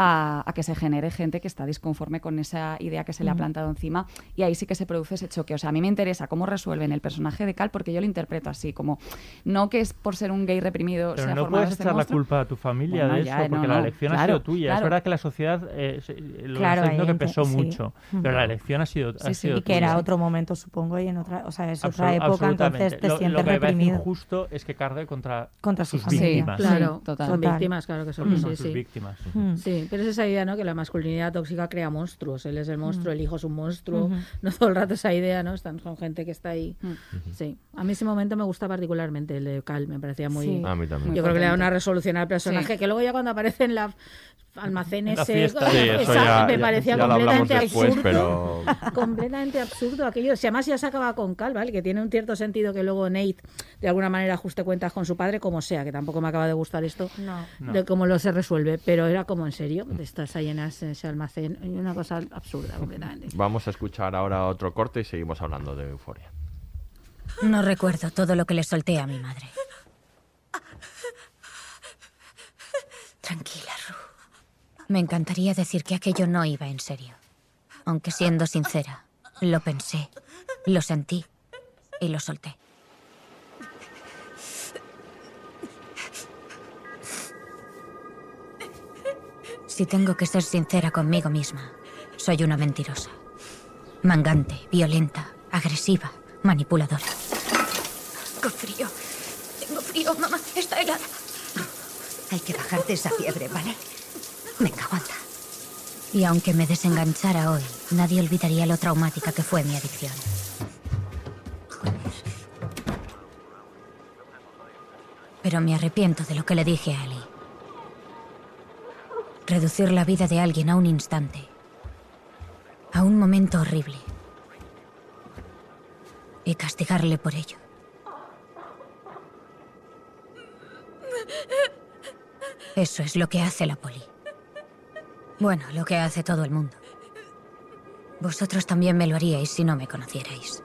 a, a que se genere gente que está disconforme con esa idea que se le ha plantado encima y ahí sí que se produce ese choque. O sea, a mí me interesa cómo resuelven el personaje de Cal porque yo lo interpreto así, como no que es por ser un gay reprimido Pero sea no puedes este echar la culpa a tu familia Bueno, de ya, eso, porque no, la elección ha sido tuya. Es verdad que la sociedad eh, lo Claro, está diciendo que pesó sí. mucho, Mm. pero la elección ha sido, ha Sí, sido y que era otro momento, supongo, y en otra, o sea, es otra época, entonces te lo, sientes lo que reprimido. injusto es que cargue contra, Contra su sus familia. víctimas. Sí, Claro, total. son víctimas, claro que son. Porque sí, son sus sí. víctimas. Mm. Sí, pero es esa idea, ¿no? Que la masculinidad tóxica crea monstruos. Él es el monstruo, el hijo es un monstruo. No todo el rato esa idea, ¿no? Están con gente que está ahí. Mm. Sí. A mí ese momento me gusta particularmente, el de Cal. Me parecía muy. Sí. A mí también. Muy Yo creo que le da una resolución al personaje. Sí. Que luego ya cuando aparece en la almacenes. La eh, fiesta. Sí, eso esa- ya, me ya- parecía ya completamente después, absurdo. pero... completamente absurdo aquello. Si además ya se acaba con Cal, ¿vale? Que tiene un cierto sentido que luego Nate de alguna manera ajuste cuentas con su padre, como sea, que tampoco me acaba de gustar esto No. De cómo lo se resuelve, pero era como en serio, estás ahí en ese almacén, y una cosa absurda completamente. Vamos a escuchar ahora otro corte y seguimos hablando de Euforia. No recuerdo todo lo que le solté a mi madre. Tranquila, Ru. Me encantaría decir que aquello no iba en serio. Aunque siendo sincera, lo pensé, lo sentí y lo solté. Si tengo que ser sincera conmigo misma, soy una mentirosa. Mangante, violenta, agresiva, manipuladora. Con frío. Tengo frío, mamá. Está helada. Hay que bajarte esa fiebre, ¿vale? Venga, aguanta. Y aunque me desenganchara hoy, nadie olvidaría lo traumática que fue mi adicción. Pero me arrepiento de lo que le dije a Ali. Reducir la vida de alguien a un instante. A un momento horrible. Y castigarle por ello. Eso es lo que hace la poli. Bueno, lo que hace todo el mundo. Vosotros también me lo haríais si no me conocierais.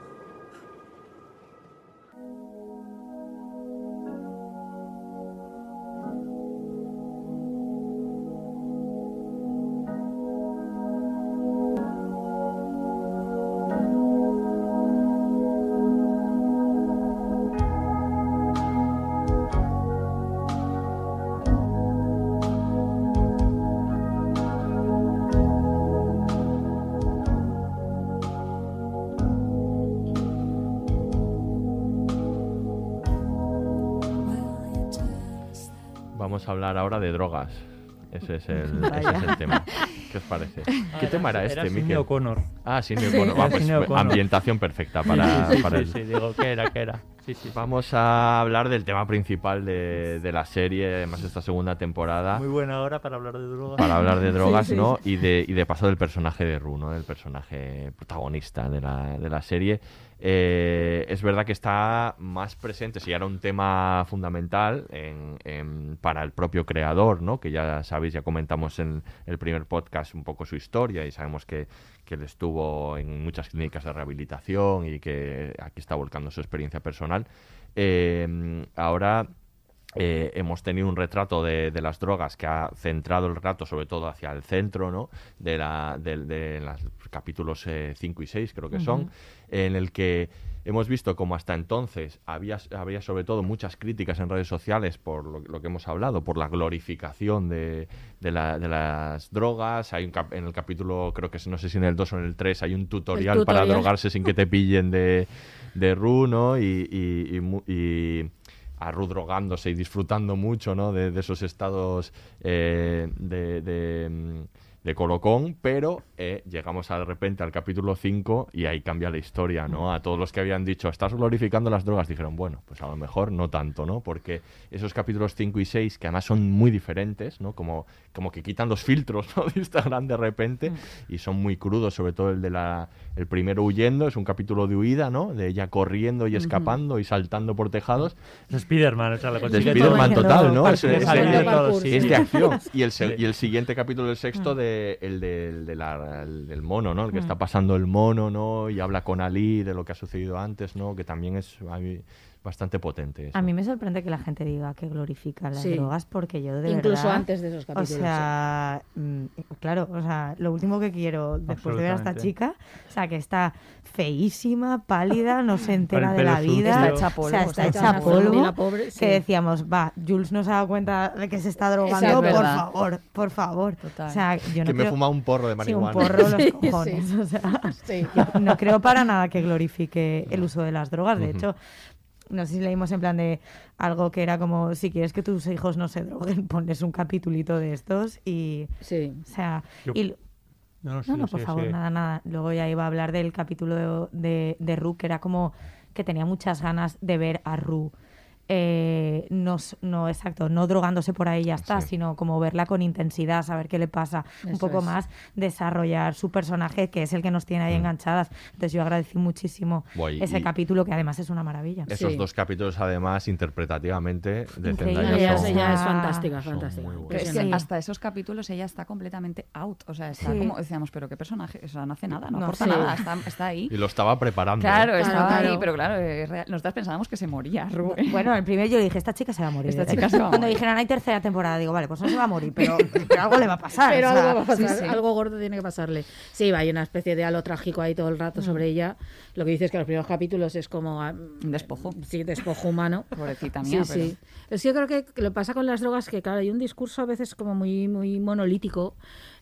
Ese es el, ese es el tema. ¿Qué os parece? ¿Qué tema era este, Miquel? O'Connor. Ah, Sidney Sí. O'Connor. Ah, pues, O'Connor. ambientación perfecta para, sí, sí, para sí, el- sí, digo, ¿qué era, qué era? Sí, sí, sí. Vamos a hablar del tema principal de, de la serie, además esta segunda temporada. Muy buena hora para hablar de drogas. para hablar de drogas. ¿no? Y de, y de paso del personaje de Ru, ¿no? El personaje protagonista de la, de la serie. Eh, es verdad que está más presente, si era un tema fundamental en- en- para el propio creador, ¿no? Que ya sabéis, ya comentamos en el primer podcast un poco su historia y sabemos que, que él estuvo en muchas clínicas de rehabilitación y que aquí está volcando su experiencia personal. Eh, ahora eh, hemos tenido un retrato de, de las drogas que ha centrado el retrato sobre todo hacia el centro, ¿no? De, la, de, de los capítulos 5 y 6 creo que son, en el que hemos visto como hasta entonces había, había sobre todo muchas críticas en redes sociales por lo, lo que hemos hablado, por la glorificación de, de, la- de las drogas. Hay un cap- en el capítulo, creo que no sé si en el 2 o en el 3, hay un tutorial, para drogarse sin que te pillen de, de Ru, ¿no? Y, y- y y a Ru drogándose y disfrutando mucho, ¿no? De, esos estados eh, de, de colocón, pero eh, llegamos de repente al capítulo 5 y ahí cambia la historia, ¿no? A todos los que habían dicho, estás glorificando las drogas, dijeron, bueno, pues a lo mejor no tanto, ¿no? Porque esos capítulos 5 y 6, que además son muy diferentes, ¿no? Como, como que quitan los filtros, ¿no? De Instagram de repente y son muy crudos, sobre todo el de la el primero huyendo, es un capítulo de huida, ¿no? De ella corriendo y escapando y saltando por tejados. Es Spiderman, o sea, lo De Spiderman total, ¿no? Es, de es acción. Y el, y el siguiente capítulo, el sexto, de, el del, de la- el del mono, ¿no? El que Mm. está pasando el mono, ¿no? Y habla con Ali de lo que ha sucedido antes, ¿no? Que también es a mí, bastante potente. eso. A mí me sorprende que la gente diga que glorifica las Sí. drogas porque yo de Incluso verdad- antes de esos capítulos, O sea, mm, claro, o sea, lo último que quiero después de ver a esta chica, o sea, que está feísima, pálida, no se entera de la vida, sucio. Está hecha o sea, polvo, está está hecha polvo, pobre, sí. que decíamos, va, Jules no se ha dado cuenta de que se está drogando, Exacto. por Verdad. favor, por favor. Total. O sea, yo no que me he creo- fumado un porro de Sí, marihuana. un porro los cojones. sí. O sea, no creo para nada que glorifique el uso de las drogas. De hecho, no sé si leímos en plan de algo que era como si quieres que tus hijos no se droguen, pones un capitulito de estos y. Sí. O sea. Yo- y- No, no, por favor, nada, nada. Luego ya iba a hablar del capítulo de, de, de Ru, que era como que tenía muchas ganas de ver a Ru eh, no, exacto, no drogándose por ahí ya está, sino como verla con intensidad, saber qué le pasa, un poco es. más desarrollar su personaje, que es el que nos tiene ahí enganchadas. Entonces yo agradecí muchísimo Guay, ese y- capítulo, que además es una maravilla. Esos dos capítulos, además, interpretativamente, de Ella, son- ella es fantástica, es que Impresionante. hasta esos capítulos ella está completamente out. O sea, está Sí. como decíamos, pero qué personaje, o sea, no hace nada, no, No, aporta sí. nada, está, está ahí. Y lo estaba preparando. Claro, ¿eh? estaba Claro, ahí, claro. pero claro, es real- nosotras pensábamos que se moría, Rubén. Bueno, el primer yo le dije, esta chica se va a morir. Esta chica se va a Cuando morir. dijeron, hay tercera temporada, digo, vale, pues no se va a morir, pero, pero algo le va a pasar. Pero o sea, algo va a pasar, sí, sí. algo gordo tiene que pasarle. Sí, va, hay una especie de halo trágico ahí todo el rato sobre ella. Lo que dices que los primeros capítulos es como... ah, Un despojo. Sí, despojo humano. Pobrecita Sí, mía, pero- sí. Es que yo creo que lo que pasa con las drogas que, claro, hay un discurso a veces como muy, muy monolítico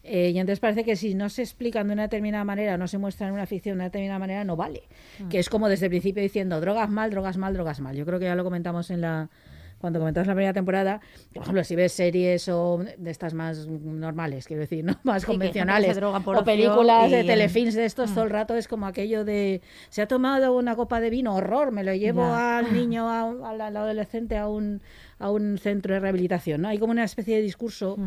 eh, y entonces parece que si no se explican de una determinada manera, no se muestran en una ficción de una determinada manera, no vale. Que es como desde el principio diciendo drogas mal, drogas mal, drogas mal. Yo creo que ya lo comentamos en la cuando comentamos la primera temporada, por ejemplo, si ves series o de estas más normales, quiero decir, ¿no? Más Sí, convencionales, o películas de telefilms de estos todo el rato, es como aquello de, se ha tomado una copa de vino, horror, me lo llevo Ya. al niño, a al, al adolescente a un, a un centro de rehabilitación, ¿no? Hay como una especie de discurso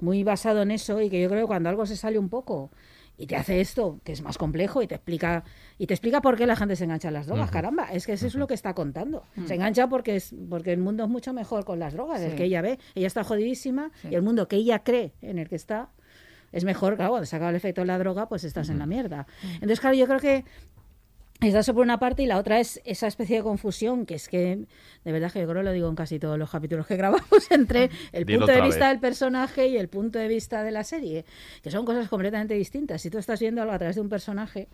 muy basado en eso y que yo creo que cuando algo se sale un poco y te hace esto, que es más complejo y te explica y te explica por qué la gente se engancha a las drogas, caramba, es que eso es lo que está contando. Mm. Se engancha porque es porque el mundo es mucho mejor con las drogas, el que ella ve, ella está jodidísima Sí. y el mundo que ella cree en el que está es mejor, claro, cuando se acaba el efecto de la droga, pues estás en la mierda. Entonces, claro, yo creo que Está eso por una parte y la otra es esa especie de confusión que es que, de verdad que yo creo que lo digo en casi todos los capítulos que grabamos, entre el Dilo punto de vista vez. del personaje y el punto de vista de la serie, que son cosas completamente distintas. Si tú estás viendo algo a través de un personaje,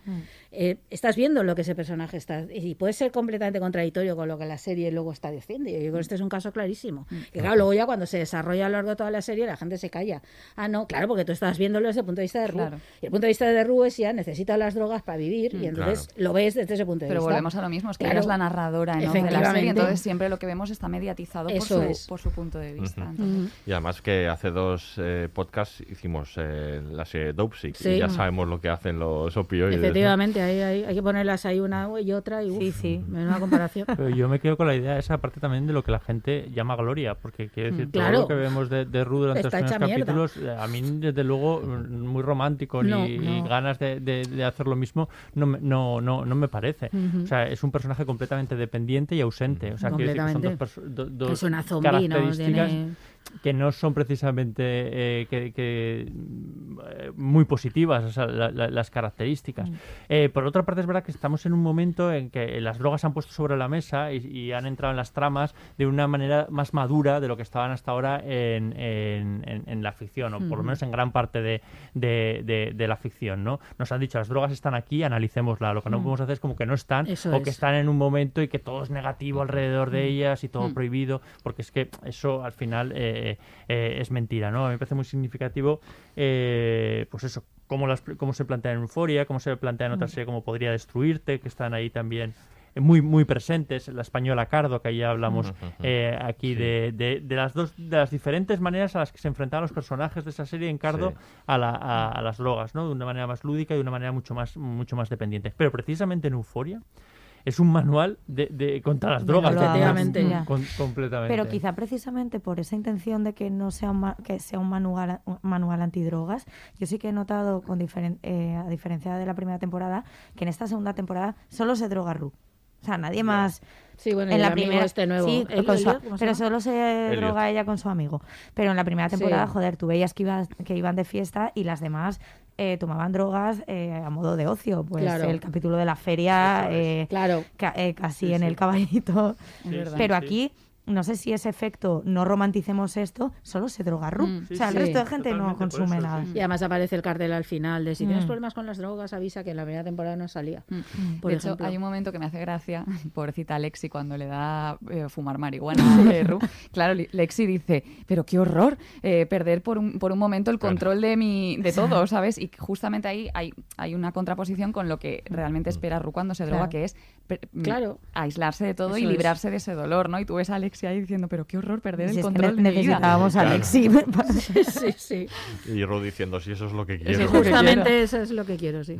eh, estás viendo lo que ese personaje está, y puede ser completamente contradictorio con lo que la serie luego está diciendo. Y yo creo que este es un caso clarísimo. Que claro, luego ya cuando se desarrolla a lo largo de toda la serie, la gente se calla. Ah, no, claro, porque tú estás viéndolo desde el punto de vista de Ru. Claro. Y el punto de vista de Ru es ya necesita las drogas para vivir, y Mm. entonces Claro. lo ves desde ese punto de Pero vista. volvemos a lo mismo, es que Claro. ella es la narradora ¿no? de la Efectivamente. serie, entonces siempre lo que vemos está mediatizado por Eso su, es. por su punto de vista. Ujú. entonces- Y además que hace dos eh, podcasts hicimos eh, la serie Dope Sick Sí. y ya sabemos lo que hacen los opioides. ¿no? Efectivamente, hay, hay, hay que ponerlas ahí una y otra y uf, Sí, sí. menuda comparación. Pero yo me quedo con la idea esa parte también de lo que la gente llama gloria, porque quiero decir, Mm, todo claro. lo que vemos de, de Ru durante Está los primeros mierda. capítulos, eh, a mí desde luego mm, muy romántico ni, No, y no. ganas de, de- de hacer lo mismo no, no, no, no me parece. Ujú. O sea, es un personaje completamente dependiente y ausente. O sea, que son dos, do- dos zombie, ¿no? características Tiene- que no son precisamente eh, que, que, mm, muy positivas o sea, la- la- las características. Eh, por otra parte, es verdad que estamos en un momento en que las drogas se han puesto sobre la mesa y, y han entrado en las tramas de una manera más madura de lo que estaban hasta ahora en, en- en- en la ficción, o por lo Ujú. menos en gran parte de, de- de- de la ficción. ¿no? Nos han dicho, las drogas están aquí, analicémosla. Lo que no Mm. podemos hacer es como que no están Eso o que es. están en un momento y que todo es negativo alrededor de Mm. ellas y todo Mm. prohibido, porque es que eso al final eh, eh, es mentira, ¿no? A mí me parece muy significativo, eh, pues eso, cómo, las, cómo se plantea en Euforia, cómo se plantea en otra Mm. serie como Podría Destruirte, que están ahí también eh, muy muy presentes, la española Cardo, que ya hablamos eh, aquí Sí. de, de- de las dos de las diferentes maneras a las que se enfrentaban los personajes de esa serie en Cardo Sí. a, la- a- a las drogas, ¿no? De una manera más lúdica y de una manera mucho más mucho más dependiente. Pero precisamente en Euforia es un manual de, de- contra las drogas, efectivamente, ya. con- completamente. Pero quizá precisamente por esa intención de que no sea un, ma- que sea un manual, un manual antidrogas, yo sí que he notado, con diferen- eh, a diferencia de la primera temporada, que en esta segunda temporada solo se droga Ru. O sea, nadie más. Sí, bueno, y en el la amigo primera este nuevo, sí, ¿El- con su- Elliot? ¿Cómo se pero solo se Elliot. droga ella con su amigo. Pero en la primera Sí. temporada, joder, tú veías que, ibas, que iban de fiesta y las demás eh, tomaban drogas eh, a modo de ocio. Pues Claro. el capítulo de la feria, eh, Claro. ca- eh, casi Sí, en sí. el caballito. Pero Sí. aquí no sé si ese efecto no romanticemos esto, solo se droga Ru. Mm. o sea, el Sí, resto de sí, gente no totalmente, consume eso, nada. Y además aparece el cartel al final de si tienes Mm. problemas con las drogas, avisa que en la primera temporada no salía. Por de ejemplo. hecho, hay un momento que me hace gracia, pobrecita Lexi, cuando le da eh, fumar marihuana a Ru. Claro, Lexi dice, pero qué horror eh, perder por un, por un momento el control de mi de todo, ¿sabes? Y justamente ahí hay, hay una contraposición con lo que realmente espera Ru cuando se droga, Claro. que es mm, Claro. aislarse de todo y es. librarse de ese dolor, ¿no? Y tú ves a Lexi ahí diciendo, pero qué horror perder Si el es que control ne- de mi vida". necesitábamos a Claro. Alexi. me parece. sí, sí. Y Ru diciendo, si eso es lo que quiero. justamente eso es lo que quiero, sí.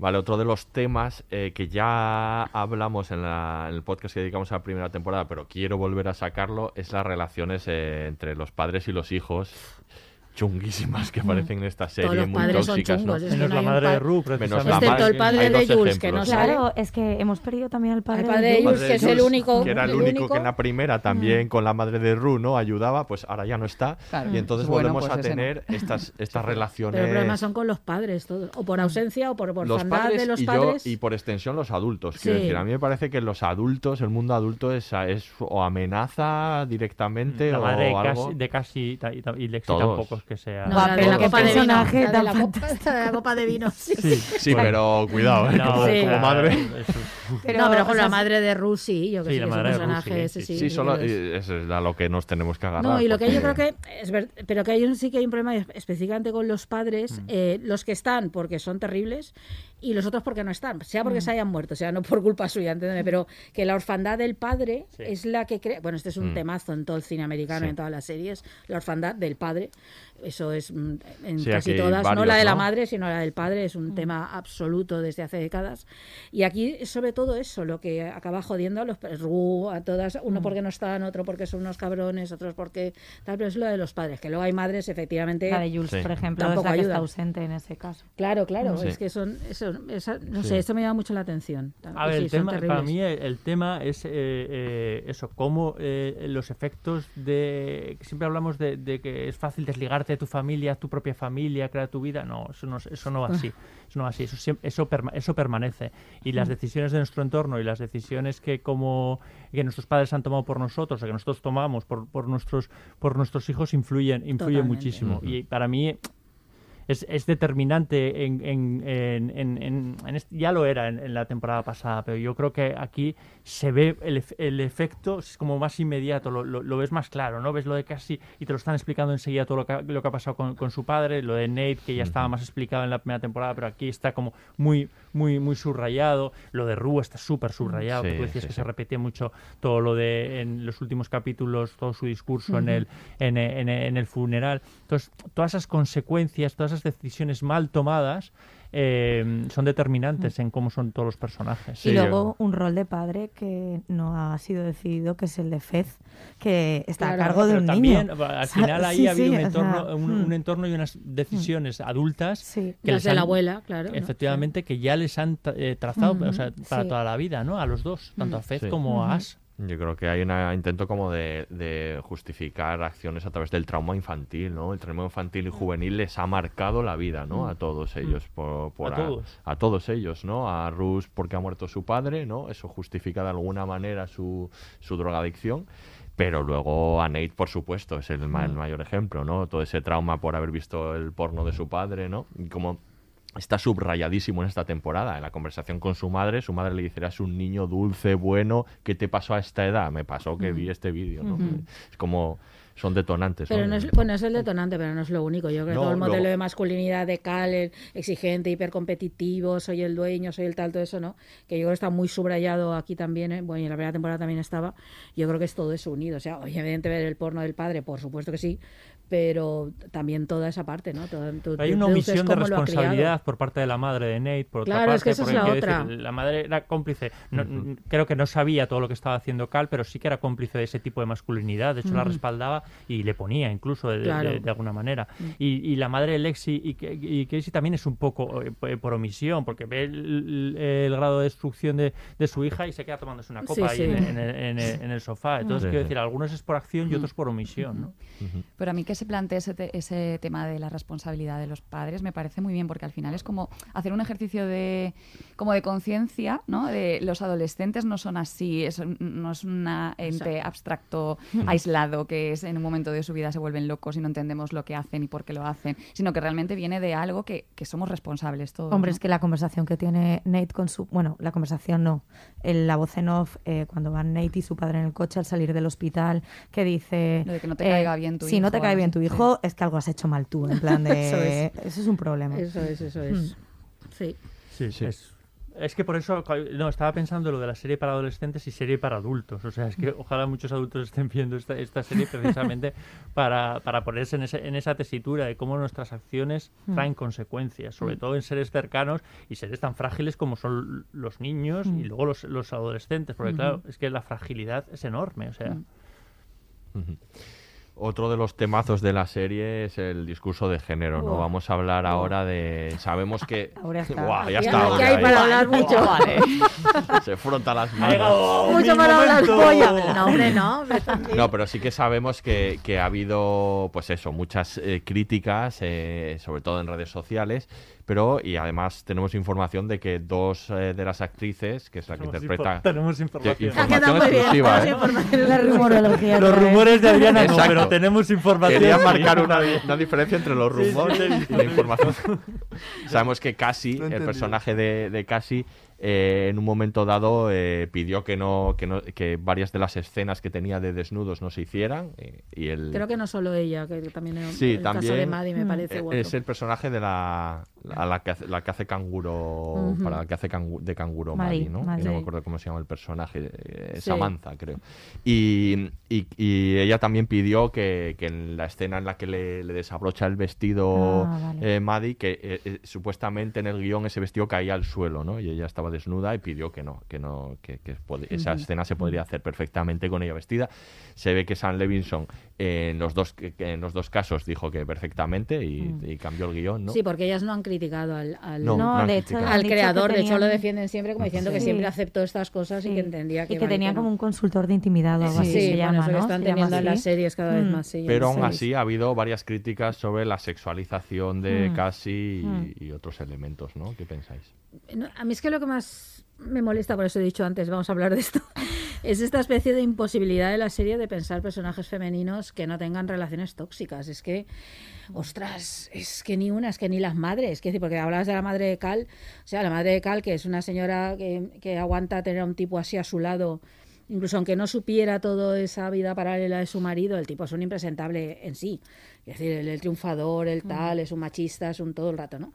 Vale, otro de los temas eh, que ya hablamos en, la- en el podcast que dedicamos a la primera temporada, pero quiero volver a sacarlo, es las relaciones eh, entre los padres y los hijos chunguísimas que aparecen en esta serie, los muy padres son tóxicas, que Menos no la madre de Rue, Menos la Excepto madre- el padre de Jules, que no. Claro, es que hemos perdido también al padre, Al padre de Jules. Que es el único- que era el, el único, único. que en la primera también con la madre de Ru no ayudaba, pues ahora ya no está. Claro. Y entonces Bueno, volvemos pues a no. tener estas, estas relaciones. Pero el problema son con los padres, todos. O por ausencia o por los orfandad padres de los y, yo- padres. y por extensión los adultos. Quiero Sí. decir, a mí me parece que los adultos, el mundo adulto es, es o amenaza directamente La o madre algo. Casi, de Casi y, Lexi Todos. tampoco que sea... No, la de la copa de vino. personaje La de tan la copa, la de la copa de vino. Sí, Sí, Sí, pero cuidado, ¿eh? No, como, sí. como madre. Pero, no, pero con o sea, la madre de Ru sí, yo que Sí, sí, la que es un madre de Ru, personaje sí, ese sí, sí. Sí, solo es a lo que nos tenemos que agarrar. No, y lo que yo creo porque- que es ver- pero que hay un, sí que hay un problema específicamente con los padres, eh, los que están porque son terribles y los otros porque no están, sea porque se hayan muerto, sea no por culpa suya, entiéndeme, pero que la orfandad del padre es la que crea, bueno, este es un Mm. temazo en todo el cine americano, Sí. en todas las series, la orfandad del padre, eso es mm, en Sí, casi todas, no la de la ¿no? madre, sino la del padre, es un tema absoluto desde hace décadas. Y aquí es sobre todo eso, lo que acaba jodiendo a los Ru, a todas, uno porque no están, otro porque son unos cabrones, otros porque tal, pero es lo de los padres, que luego hay madres efectivamente La de Jules, Sí. por ejemplo, es tampoco la que ayuda. está ausente en ese caso. Claro, claro, Sí. es que son, eso, esa- no Sí. sé, esto me llama mucho la atención. A ver, sí, el son tema, para mí el, el tema es eh, eh, eso, cómo eh, los efectos de... que Siempre hablamos de, de que es fácil desligarte de tu familia, tu propia familia, crear tu vida. No, eso no, eso no va así. Eso no va así. Eso, eso, perma- eso permanece. Y las Mm. decisiones de nuestro entorno y las decisiones que como que nuestros padres han tomado por nosotros o que nosotros tomamos por, por, nuestros, por nuestros hijos influyen, influyen Totalmente. muchísimo. Y para mí es, es determinante en, en- en- en- este- ya lo era en, la temporada pasada, pero yo creo que aquí se ve el, el efecto es como más inmediato, lo, lo- lo ves más claro, ¿no? Ves lo de casi y te lo están explicando enseguida todo lo que, ha- lo que ha pasado con, con su padre, lo de Nate que ya estaba más explicado en la primera temporada, pero aquí está como muy muy muy subrayado, lo de Rue está súper subrayado, que Sí, tú decías sí, que sí. se repetía mucho todo lo de en los últimos capítulos, todo su discurso en Ujú. el en, en- en el funeral. Entonces, todas esas consecuencias, todas esas decisiones mal tomadas eh, son determinantes en cómo son todos los personajes. y luego un rol de padre que no ha sido decidido, que es el de Fez, que está Claro, a cargo de un también, niño. al final ahí sí, ha habido sí, un, o sea, entorno, un, mm. un entorno y unas decisiones adultas Sí. que Las les de la abuela, claro. ¿no? efectivamente que ya les han tra- eh, trazado o sea, para sí. toda la vida, ¿no? A los dos, tanto a Fez Sí. como a Ujú. Yo creo que hay un intento como de, de justificar acciones a través del trauma infantil, ¿no? El trauma infantil y juvenil les ha marcado la vida, ¿no? A todos ellos. Por, por A todos. a todos ellos, ¿no? A Rus porque ha muerto su padre, ¿no? Eso justifica de alguna manera su, su drogadicción. Pero luego a Nate, por supuesto, es el, ma- el mayor ejemplo, ¿no? Todo ese trauma por haber visto el porno de su padre, ¿no? Y como está subrayadísimo en esta temporada. En la conversación con su madre, su madre le dice, eras un niño dulce, bueno, ¿qué te pasó a esta edad? Me pasó que vi este vídeo, ¿no? Es como, son detonantes, Pero ¿no? no es, bueno, es el detonante, pero no es lo único. Yo creo que todo el modelo de masculinidad de Cal, exigente, hipercompetitivo, soy el dueño, soy el tal, todo eso, ¿no? Que yo creo que está muy subrayado aquí también, ¿eh? bueno, y en la primera temporada también estaba. Yo creo que es todo eso unido. O sea, obviamente ver el porno del padre, por supuesto que sí, pero también toda esa parte, ¿no? Todo- tú- Hay una omisión de responsabilidad por parte de la madre de Nate, por otra Claro, es parte, que esa es porque la quiero otra. decir, la madre era cómplice. No- Creo que no sabía todo lo que estaba haciendo Cal, pero sí que era cómplice de ese tipo de masculinidad. De hecho, la respaldaba y le ponía incluso de, de- Claro. de- de alguna manera. Y, y la madre de Lexi y, y Casey también es un poco eh, por omisión, porque ve el, el grado de destrucción de, de su hija y se queda tomándose una Sí, copa ahí sí. en, en el, en el- en el sofá. Entonces, Sí, quiero decir, algunos es por acción y otros por omisión, ¿no? Pero a mí que se plantee ese, te- ese tema de la responsabilidad de los padres me parece muy bien, porque al final es como hacer un ejercicio de como de conciencia, ¿no? De los adolescentes no son así, es, no es un ente abstracto, aislado, que es en un momento de su vida se vuelven locos y no entendemos lo que hacen y por qué lo hacen, sino que realmente viene de algo que, que somos responsables todos. Hombre, ¿no? es que la conversación que tiene Nate con su... Bueno, la conversación no. El- la voz en off, eh, cuando van Nate y su padre en el coche al salir del hospital, que dice... Lo de que no te eh, caiga bien tu Si no hijo, te cae bien así, tu sí. hijo, es que algo has hecho mal tú. En plan de... Eso es. Eso es un problema. Eso es, eso es. Mm. Sí. Sí, Sí. Es, Es que por eso, no, estaba pensando lo de la serie para adolescentes y serie para adultos. O sea, es que ojalá muchos adultos estén viendo esta, esta serie precisamente para, para ponerse en, ese- en esa tesitura de cómo nuestras acciones Mm. traen consecuencias, sobre todo en seres cercanos y seres tan frágiles como son los niños y Mm. luego los, los adolescentes. Porque claro, es que la fragilidad es enorme. O sea. Otro de los temazos de la serie es el discurso de género, ¿no? Vamos a hablar ahora de... Sabemos que... Ahora está. Buah, ya está hay ahí. para hablar mucho. Vale. Se frota las manos. Mucho mi para hablar polla. No, hombre, no. hombre. No, pero sí que sabemos que, que ha habido, pues eso, muchas eh, críticas, eh, sobre todo en redes sociales, pero y además tenemos información de que dos eh, de las actrices, que es la que Tenemos interpreta... info- tenemos información. que- bien, exclusiva, tenemos ¿eh? información. La rumorología. los vez. rumores de Adriana no, pero tenemos información. Quería marcar una, una diferencia entre los Sí, sí, rumores sí, y la información. Sabemos que Cassie, el personaje de, de Cassie, eh, en un momento dado eh, pidió que no, que no que varias de las escenas que tenía de desnudos no se hicieran eh, y el Creo que no solo ella, que también era sí el también caso de Maddie me Mm. parece guapo. es el personaje de la a la que hace, la que hace canguro para la que hace cangu- de canguro Maddie, Maddie, ¿no? Maddie. No me acuerdo cómo se llama el personaje eh, Sí. Samantha creo y, y- y ella también pidió que, que en la escena en la que le, le desabrocha el vestido Ah, vale. eh, Maddie que eh, eh, supuestamente en el guion ese vestido caía al suelo ¿no? y ella estaba desnuda y pidió que no que no que, esa escena se podría hacer perfectamente con ella vestida. Se ve que Sam Levinson eh, en los dos que- que en los dos casos dijo que perfectamente y, Mm. y cambió el guion ¿no? Sí, porque ellas no han criticado al, al, No, No, han de hecho, al que creador. De hecho, lo tenían- defienden siempre como diciendo que Sí. siempre aceptó estas cosas y Sí. que entendía que, Y que tenían no. como un consultor de intimidad o algo Sí, así se bueno, llama, eso que ¿no? están Se teniendo en las series cada vez Mm. más. sí, Pero aún así ha habido varias críticas sobre la sexualización de Mm. Cassie y, Mm. y otros elementos, ¿no? ¿Qué pensáis? No, a mí es que lo que más me molesta, por eso he dicho antes, vamos a hablar de esto, es esta especie de imposibilidad de la serie de pensar personajes femeninos que no tengan relaciones tóxicas. Es que, ostras, es que ni una, es que ni las madres. Es decir, porque hablabas de la madre de Cal, o sea, la madre de Cal, que es una señora que, que aguanta tener a un tipo así a su lado. Incluso aunque no supiera toda esa vida paralela de su marido, el tipo es un impresentable en sí. Es decir, el, el triunfador, el tal, es un machista, es un todo el rato, ¿no?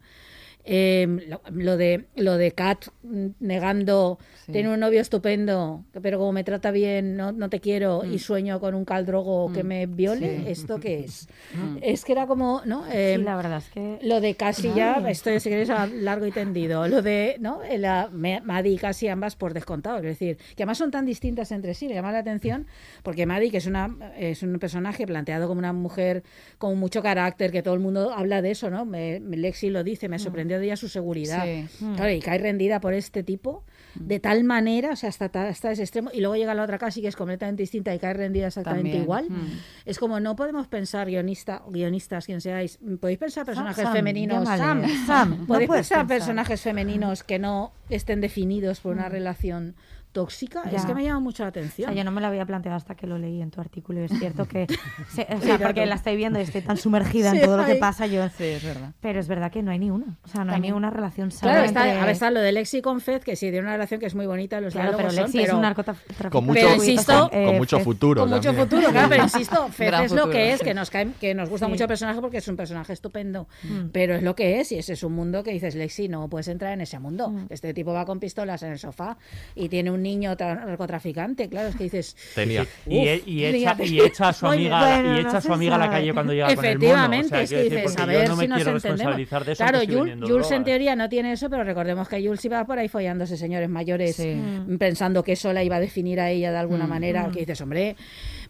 Eh, lo, lo de lo de Kat mm, negando Sí. tiene un novio estupendo pero como me trata bien no, no te quiero y sueño con un caldrogo que me viole Sí. esto qué es Mm. es que era como no Eh, Sí, la verdad es que... lo de casi ya esto si quieres a largo y tendido. Lo de no la Me- Maddie y casi ambas por descontado es decir que además son tan distintas entre sí me llama la atención porque Maddie que es una es un personaje planteado como una mujer con mucho carácter que todo el mundo habla de eso no me, me- Lexi lo dice me sorprendió de ella su seguridad Sí. Claro, y cae rendida por este tipo de tal manera, o sea, hasta, ta- hasta ese extremo, y luego llega la otra casi que es completamente distinta y cae rendida exactamente También. igual. Mm. Es como no podemos pensar, guionista, guionistas, quien seáis, podéis pensar personajes Sam, femeninos, Sam, Sam, no podéis puedes pensar pensar. personajes femeninos que no estén definidos por una relación tóxica. Es que me llama mucho la O atención. sea, yo no me lo había planteado hasta que lo leí en tu artículo y es cierto que, se- o sea, porque la estoy viendo y estoy tan sumergida Sí, en todo lo que pasa, yo, Sí, es verdad. pero es verdad que no hay ni una, o sea, no hay ni una relación sana Claro, está, entre- a ver, está lo de Lexi con Fed, que sí, tiene una relación que es muy bonita, los Claro, pero diálogos son, Lexi es pero- un narcotraficante. Con mucho, Pero insisto- con, con mucho Eh, futuro. Con mucho también. futuro, claro, pero insisto, Gran es lo que es, que nos cae, que nos gusta Sí. mucho el personaje porque es un personaje estupendo. Mm. Pero es lo que es, y ese es un mundo que dices, Lexi, no puedes entrar en ese mundo. Mm. Este tipo va con pistolas en el sofá y tiene un niño tra- narcotraficante, claro, es que dices. Tenía. Y, e- Uf, y echa, y echa a su amiga, bueno, y echa no a su amiga a la calle cuando llega con el mono. O Efectivamente, sea, es que decir, dices, a ver no me si nos quiero entendemos. responsabilizar de eso. Claro, Jules, Jules en teoría no tiene eso, pero recordemos que Jules iba por ahí follándose señores mayores Sí. mm, pensando que eso la iba a definir a ella de alguna Mm. manera. Que dices, hombre,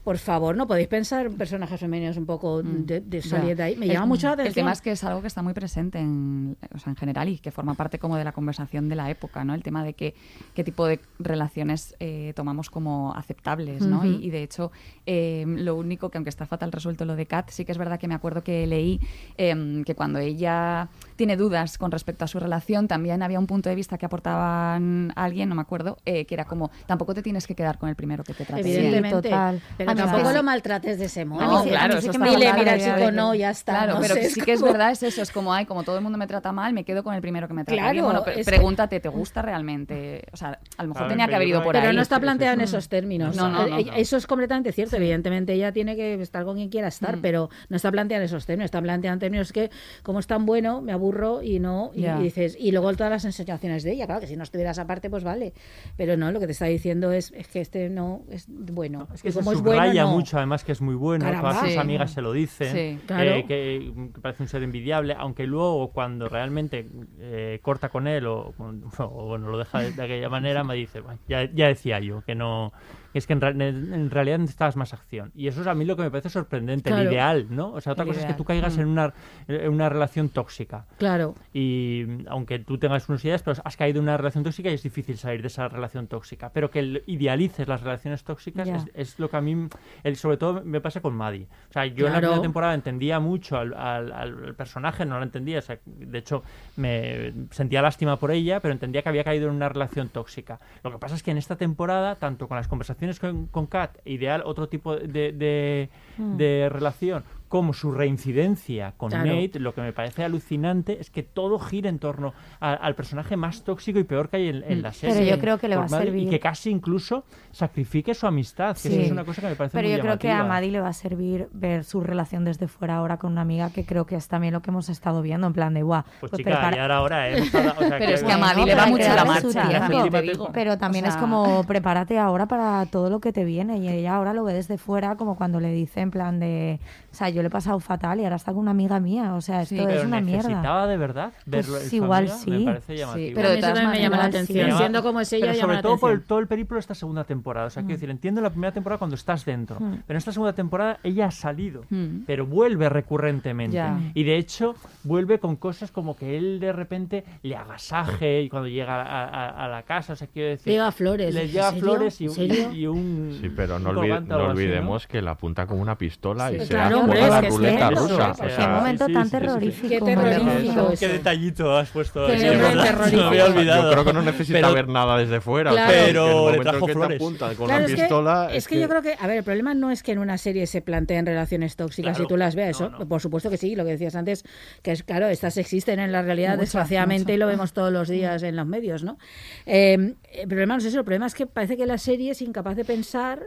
por favor, ¿no podéis pensar en personajes femeninos un poco de, de salir de ahí? Me El- llama mucho la atención. El tema es que es algo que está muy presente en, o sea, en general y que forma parte como de la conversación de la época, ¿no? El tema de que, qué tipo de relaciones eh, tomamos como aceptables, ¿no? Y, y de hecho, eh, lo único que aunque está fatal resuelto lo de Kat, sí que es verdad que me acuerdo que leí em, que cuando ella tiene dudas con respecto a su relación, también había un punto de vista que aportaban a alguien, no me acuerdo, eh, que era como, tampoco te tienes que quedar con el primero que te trate. Evidentemente, total. pero Tampoco lo maltrates de ese modo. No, sí- claro, sí eso está Dile, mira, chico, no, ya está. Claro, no pero sé, sí que es verdad, es eso, es como, ay, como todo el mundo me trata mal, me quedo con el primero que me trata Claro, bien. Bueno, es pregúntate, ¿te gusta realmente? O sea, a lo mejor tenía que que haber ido por Pero ahí. no está planteado en esos términos. No, no, Eh. Eso es completamente cierto. Evidentemente ella tiene que estar con quien quiera estar, Mm. pero no está planteado en esos términos. Está planteado en términos que, como es tan bueno, me aburro y no. Y, dices, y luego todas las enseñaciones de ella. Claro que si no estuvieras aparte, pues vale. Pero no, lo que te está diciendo es, es que este no es bueno. Es que como es subraya bueno, no. mucho, además, que es muy bueno. Caramba. Todas sus Sí. amigas se lo dicen. Sí. que- Claro. que, que parece un ser envidiable, aunque luego, cuando realmente eh, corta con él o, o, bueno, lo deja de, de aquella manera, me dice, "Bueno, ya, ya decía yo, que no. Es que en, realidad necesitabas más acción. Y eso es a mí lo que me parece sorprendente, Claro. el ideal, ¿no? O sea, otra El cosa es que tú caigas Mm. en, una, en una relación tóxica. Claro. Y aunque tú tengas unas ideas, pero has caído en una relación tóxica y es difícil salir de esa relación tóxica. Pero que idealices las relaciones tóxicas es, es lo que a mí, el, sobre todo me pasa con Maddie. O sea, yo en la primera temporada entendía mucho al, al- al personaje, no lo entendía. O sea, de hecho, me sentía lástima por ella, pero entendía que había caído en una relación tóxica. Lo que pasa es que en esta temporada, tanto con las conversaciones con, con Kat, ideal otro tipo de, de, Mm. de relación, como su reincidencia con Claro. Nate, lo que me parece alucinante es que todo gira en torno a- al personaje más tóxico y peor que hay en, en la Mm. Pero serie. yo creo que le va a servir- Y que casi incluso sacrifique su amistad, que Sí. eso es una cosa que me parece Pero muy yo creo que a. Maddie le va a servir ver su relación desde fuera ahora con una amiga, que creo que es también lo que hemos estado viendo, en plan de, guau, Pues, pues chica, prepara- ya era hora, ¿eh? O sea, Pero es que a Maddie le hay mucho la marcha, tiempo. Pero también O es como, prepárate ahora para todo lo que te viene. Y ella ahora lo ve desde fuera, como cuando le dice en plan de, o sea, yo le he pasado fatal y ahora está con una amiga mía. O sea, esto Pero es una mierda. necesitaba de verdad Pues verlo su igual amiga, sí. Me parece Sí, llamativo. pero de todas maneras me llama la atención. Llama- Siendo como es ella, pero llama sobre la todo por el- todo el periplo de esta segunda temporada. O sea, quiero Mm. decir, entiendo la primera temporada cuando estás dentro, Mm. pero en esta segunda temporada ella ha salido, Mm. pero vuelve recurrentemente. Ya. Y de hecho, vuelve con cosas como que él de repente le agasaje y cuando llega a, a- a la casa, o sea, quiero decir... Le lleva flores. Le ¿En lleva serio? flores y ¿En un, serio? y un... Sí, pero no, no algo así, ¿no? olvidemos que la apunta con una pistola y Sí, se claro, la hombre, es la que es ruleta tremendo. rusa. Qué o sea, momento sí, tan sí, terrorífico. Qué terrorífico detallito has puesto. Qué terrorífico. Me había olvidado. Yo creo que no necesita Pero- ver nada desde fuera. Claro. Pero le momento trajo en que flores. te apuntan con Claro, una es que- pistola. es que yo creo que, a ver, el problema no es que en una serie se planteen relaciones tóxicas Claro. y tú las veas, No, eso, no. por supuesto que sí, lo que decías antes, que es claro, estas existen en la realidad desgraciadamente y lo vemos todos los días en los medios, ¿no? Eh, el problema no es eso, el problema es que parece que la serie es incapaz de pensar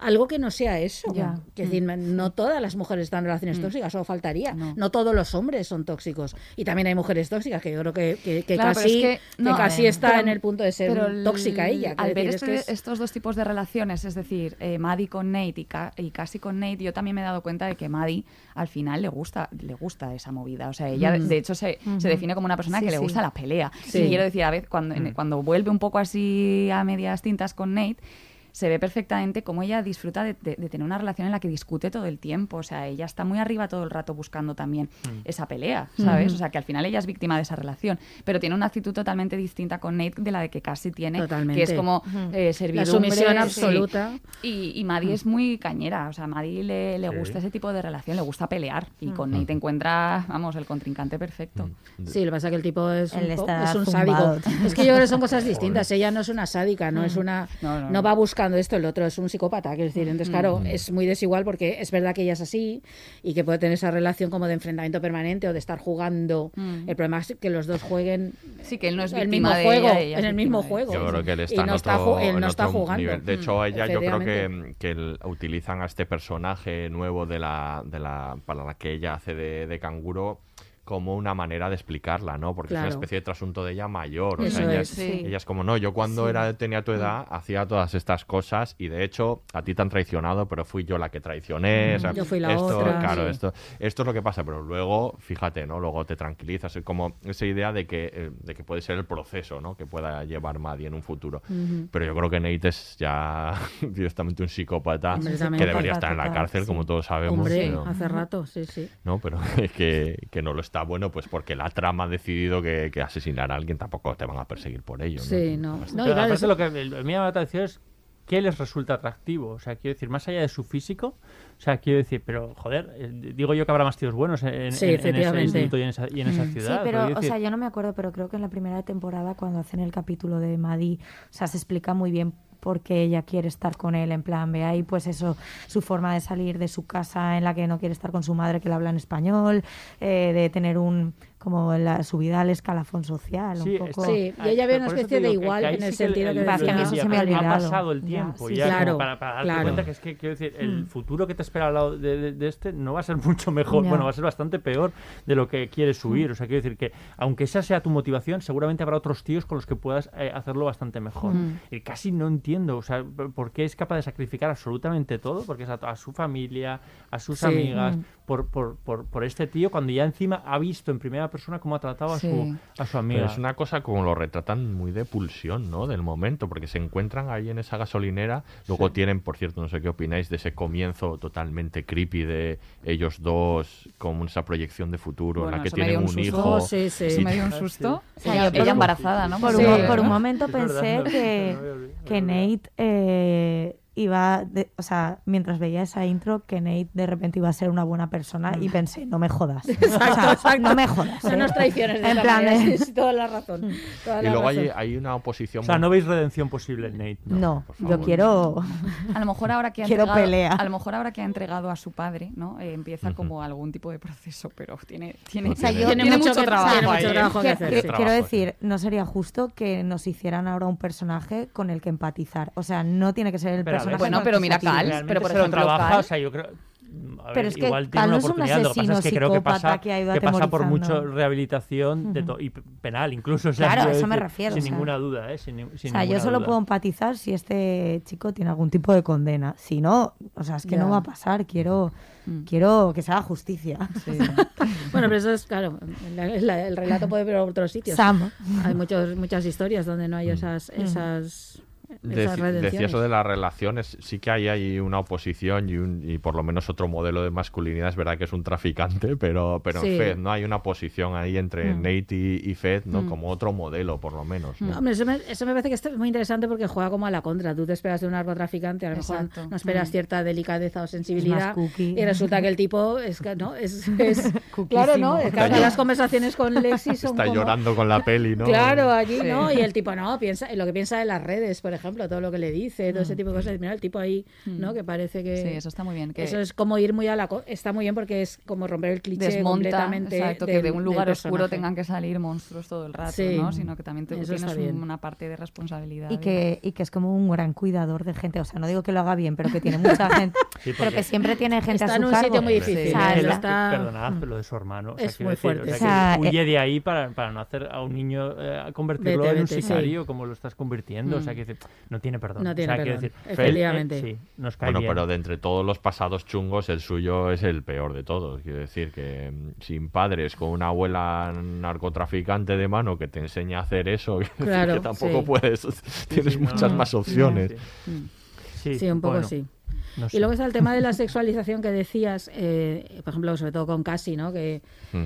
algo que no sea eso. Ya. Que decir, no todas las mujeres están en relaciones Mm. tóxicas, solo faltaría. No. No. todos los hombres son tóxicos. Y también hay mujeres tóxicas, que yo creo que, que, que Claro, pero casi, es no, casi eh, está pero- en el punto de ser pero tóxica ella. Al ver decir, es que este- es- estos dos tipos de relaciones, es decir, eh, Maddie con Nate y, Ca- y casi con Nate, yo también me he dado cuenta de que Maddie al final le gusta, le gusta esa movida. O sea, ella Mm. de hecho se, define como una persona Sí, que le sí. gusta la pelea. Sí. Y quiero decir, a veces cuando, Mm. cuando vuelve un poco así a medias tintas con Nate, se ve perfectamente cómo ella disfruta de, de- de tener una relación en la que discute todo el tiempo. O sea, ella está muy arriba todo el rato buscando también Mm. esa pelea, ¿sabes? Ujú. O sea, que al final ella es víctima de esa relación. Pero tiene una actitud totalmente distinta con Nate de la de que casi tiene, Totalmente. que es como eh, la servidumbre. sumisión sí. absoluta. Y, y Maddie es muy cañera, o sea, a Maddie le, le Sí. gusta ese tipo de relación, le gusta pelear. Y Mm. con Nate encuentra, vamos, el contrincante perfecto. Mm. Sí, lo que pasa es que el tipo es Él un, es un sádico. Es que yo creo que son cosas distintas. Ella no es una sádica, no es una. No, No, no, no. va buscando esto, el otro es un psicópata. Quiero decir, entonces, claro, Mm. es muy desigual porque es verdad que ella es así y que puede tener esa relación como de enfrentamiento permanente o de estar jugando. Mm. El problema es que los dos jueguen Sí, que él no es el mismo de juego, ella, ella es en el mismo de- juego. Yo creo que él Y está, no en está otro, ju- él en no está jugando. nivel. De hecho, Mm, ella yo creo que, que utilizan a este personaje nuevo de la, de la para la que ella hace de, de canguro como una manera de explicarla, ¿no? Porque es una especie de trasunto de ella mayor. O Eso sea, ella, es, sí. ella es como, no, yo cuando Sí. era tenía tu edad hacía todas estas cosas y de hecho a ti te han traicionado, pero fui yo la que traicioné. o sea, Yo fui la esto, otra, Claro, sí. esto, esto es lo que pasa, pero luego, fíjate, ¿no? Luego te tranquilizas. Es como esa idea de que, eh, de que puede ser el proceso, ¿no? Que pueda llevar Maddie en un futuro. Pero yo creo que Nate es ya directamente un psicópata que debería estar en la cárcel, como todos sabemos. Hombre, hace rato, sí, sí. no, pero que, que no lo está bueno, pues porque la trama ha decidido que, que asesinar a alguien tampoco te van a perseguir por ello. ¿no? Sí, no. No, y claro, eso- lo que me- llama la atención es qué les resulta atractivo. O sea, quiero decir, más allá de su físico, o sea, quiero decir, pero joder, eh, digo yo que habrá más tíos buenos en, en- Sí, en- en ese instituto y en esa, y en esa Mm. Sí, ciudad. pero, o sea, yo no me acuerdo, pero creo que en la primera temporada, cuando hacen el capítulo de Maddie, o sea, se explica muy bien por qué ella quiere estar con él, en plan, ve ahí, pues eso, su forma de salir de su casa en la que no quiere estar con su madre que le habla en español, eh, de tener un como la subida al escalafón social, Sí, un poco. Sí, y Ay, ella ve pero una especie de que- igual que ahí en el sí que sentido que el- que a mí ya, se me ha pero Ha olvidado. pasado el Ya, tiempo sí, ya, sí. como Claro, para, para darte claro. cuenta que es que, quiero decir, el futuro que te espera al lado de, de- de este no va a ser mucho mejor, Ya. bueno, va a ser bastante peor de lo que quieres subir. O sea, quiero decir que, aunque esa sea tu motivación, seguramente habrá otros tíos con los que puedas eh, hacerlo bastante mejor. Mm. Y casi no entiendo, o sea, por qué es capaz de sacrificar absolutamente todo, porque es a, a su familia, a sus Sí. amigas, Mm. por, por, por, por este tío, cuando ya encima ha visto en primera persona cómo ha tratado a, su, a su amiga. Pero es una cosa como lo retratan muy de pulsión, ¿no? Del momento, porque se encuentran ahí en esa gasolinera. Luego tienen, por cierto, no sé qué opináis de ese comienzo totalmente creepy de ellos dos, con esa proyección de futuro Bueno, en la que tienen un susto. hijo. Oh, sí, sí. Me dio un susto. Ella, Sí, por ella embarazada, ¿no? Por, Sí. un, por un momento verdad, pensé no, que, no que. Nate eh, iba, de- o sea, mientras veía esa intro, que Nate de repente iba a ser una buena persona y pensé, no me jodas. O sea, No me jodas. No ¿eh? nos traiciones de En plan, manera, eh, sí, sí, toda la razón. toda Y la luego hay, razón. hay una oposición O sea, muy- no veis redención posible, Nate. No, por yo quiero... A lo mejor ahora que ha Quiero entregado, pelea. a lo mejor ahora que ha entregado a su padre, ¿no? Eh, empieza como algún tipo de proceso, pero tiene tiene, O sea, tiene, yo- Tiene mucho trabajo. tiene mucho ahí, trabajo que hacer, quiero Trabajo, decir, no sería justo que nos hicieran ahora un personaje con el que empatizar. O sea, no tiene que ser el Pero personaje. Bueno, pero mira. Cal, pero por se lo ejemplo, trabaja, Cal- o sea, yo creo... a Pero ver, es que igual tiene no una es un oportunidad, lo que pasa es que creo que asesino pasa, que ha ido que pasa por mucho rehabilitación de y penal incluso. o sea, Claro, a eso me refiero, Sin o sea. ninguna duda, ¿eh? Sin, O sea, yo solo duda. puedo empatizar si este chico tiene algún tipo de condena. Si no, o sea, es que Ya. no va a pasar. Quiero, Mm. quiero que se haga justicia. Bueno, pero eso es, claro, la- la- el relato puede ver a otros sitios. Sam. Hay muchos, muchas historias donde no hay esas, esas, Decía eso de las relaciones, sí que hay ahí una oposición y, un, y por lo menos otro modelo de masculinidad, es verdad que es un traficante, pero, pero Sí. en Fed no hay una oposición ahí entre Mm. Nate y, y Fed, ¿no? Mm. Como otro modelo, por lo menos. ¿no? Hombre, eso me, eso me parece que es muy interesante porque juega como a la contra. Tú te esperas de un narcotraficante, a lo mejor Exacto. no esperas Mm. cierta delicadeza o sensibilidad. Y resulta que el tipo es, que, ¿no? es, es claro, ¿no? Claro, las conversaciones con Lexi son Está como- llorando con la peli, ¿no? Claro, allí, Sí. ¿no? Y el tipo, no, piensa, lo que piensa en las redes, por ejemplo, todo lo que le dice, todo ese tipo de cosas. Mira, el tipo ahí, ¿no? Que parece que... Sí, eso está muy bien. Que Eso es como ir muy a la... co- Está muy bien porque es como romper el cliché desmonta, completamente exacto, que del- de un lugar oscuro tengan que salir monstruos todo el rato, Sí. ¿no? Sino que también te, Eso tienes está bien. una parte de responsabilidad. Y que, y que es como un gran cuidador de gente. O sea, no digo que lo haga bien, pero que tiene mucha gente. Sí, pero que siempre tiene gente Está a su en un cargo. sitio muy Sí. difícil. O sea, ¿eh? Está- Perdonad, pero lo de su hermano. o sea, Es muy decir, fuerte, o sea, sí. O sea, que huye de ahí para, para no hacer a un niño eh, convertirlo Vete, en un vete, sí. sicario como lo estás convirtiendo. O sea, Mm. que dice, no tiene perdón. No O tiene sea, perdón, decir, eh, efectivamente. sí, nos cae Bueno, bien. pero de entre todos los pasados chungos, el suyo es el peor de todos. Quiero decir que mm, sin padres, con una abuela narcotraficante de mano que te enseña a hacer eso, Claro, que tampoco sí. puedes. Tienes sí, muchas no. más opciones. Sí. Sí, Sí, un poco bueno, sí. no Y luego está el tema de la sexualización que decías, eh, por ejemplo, sobre todo con Cassie, ¿no? Que, Mm.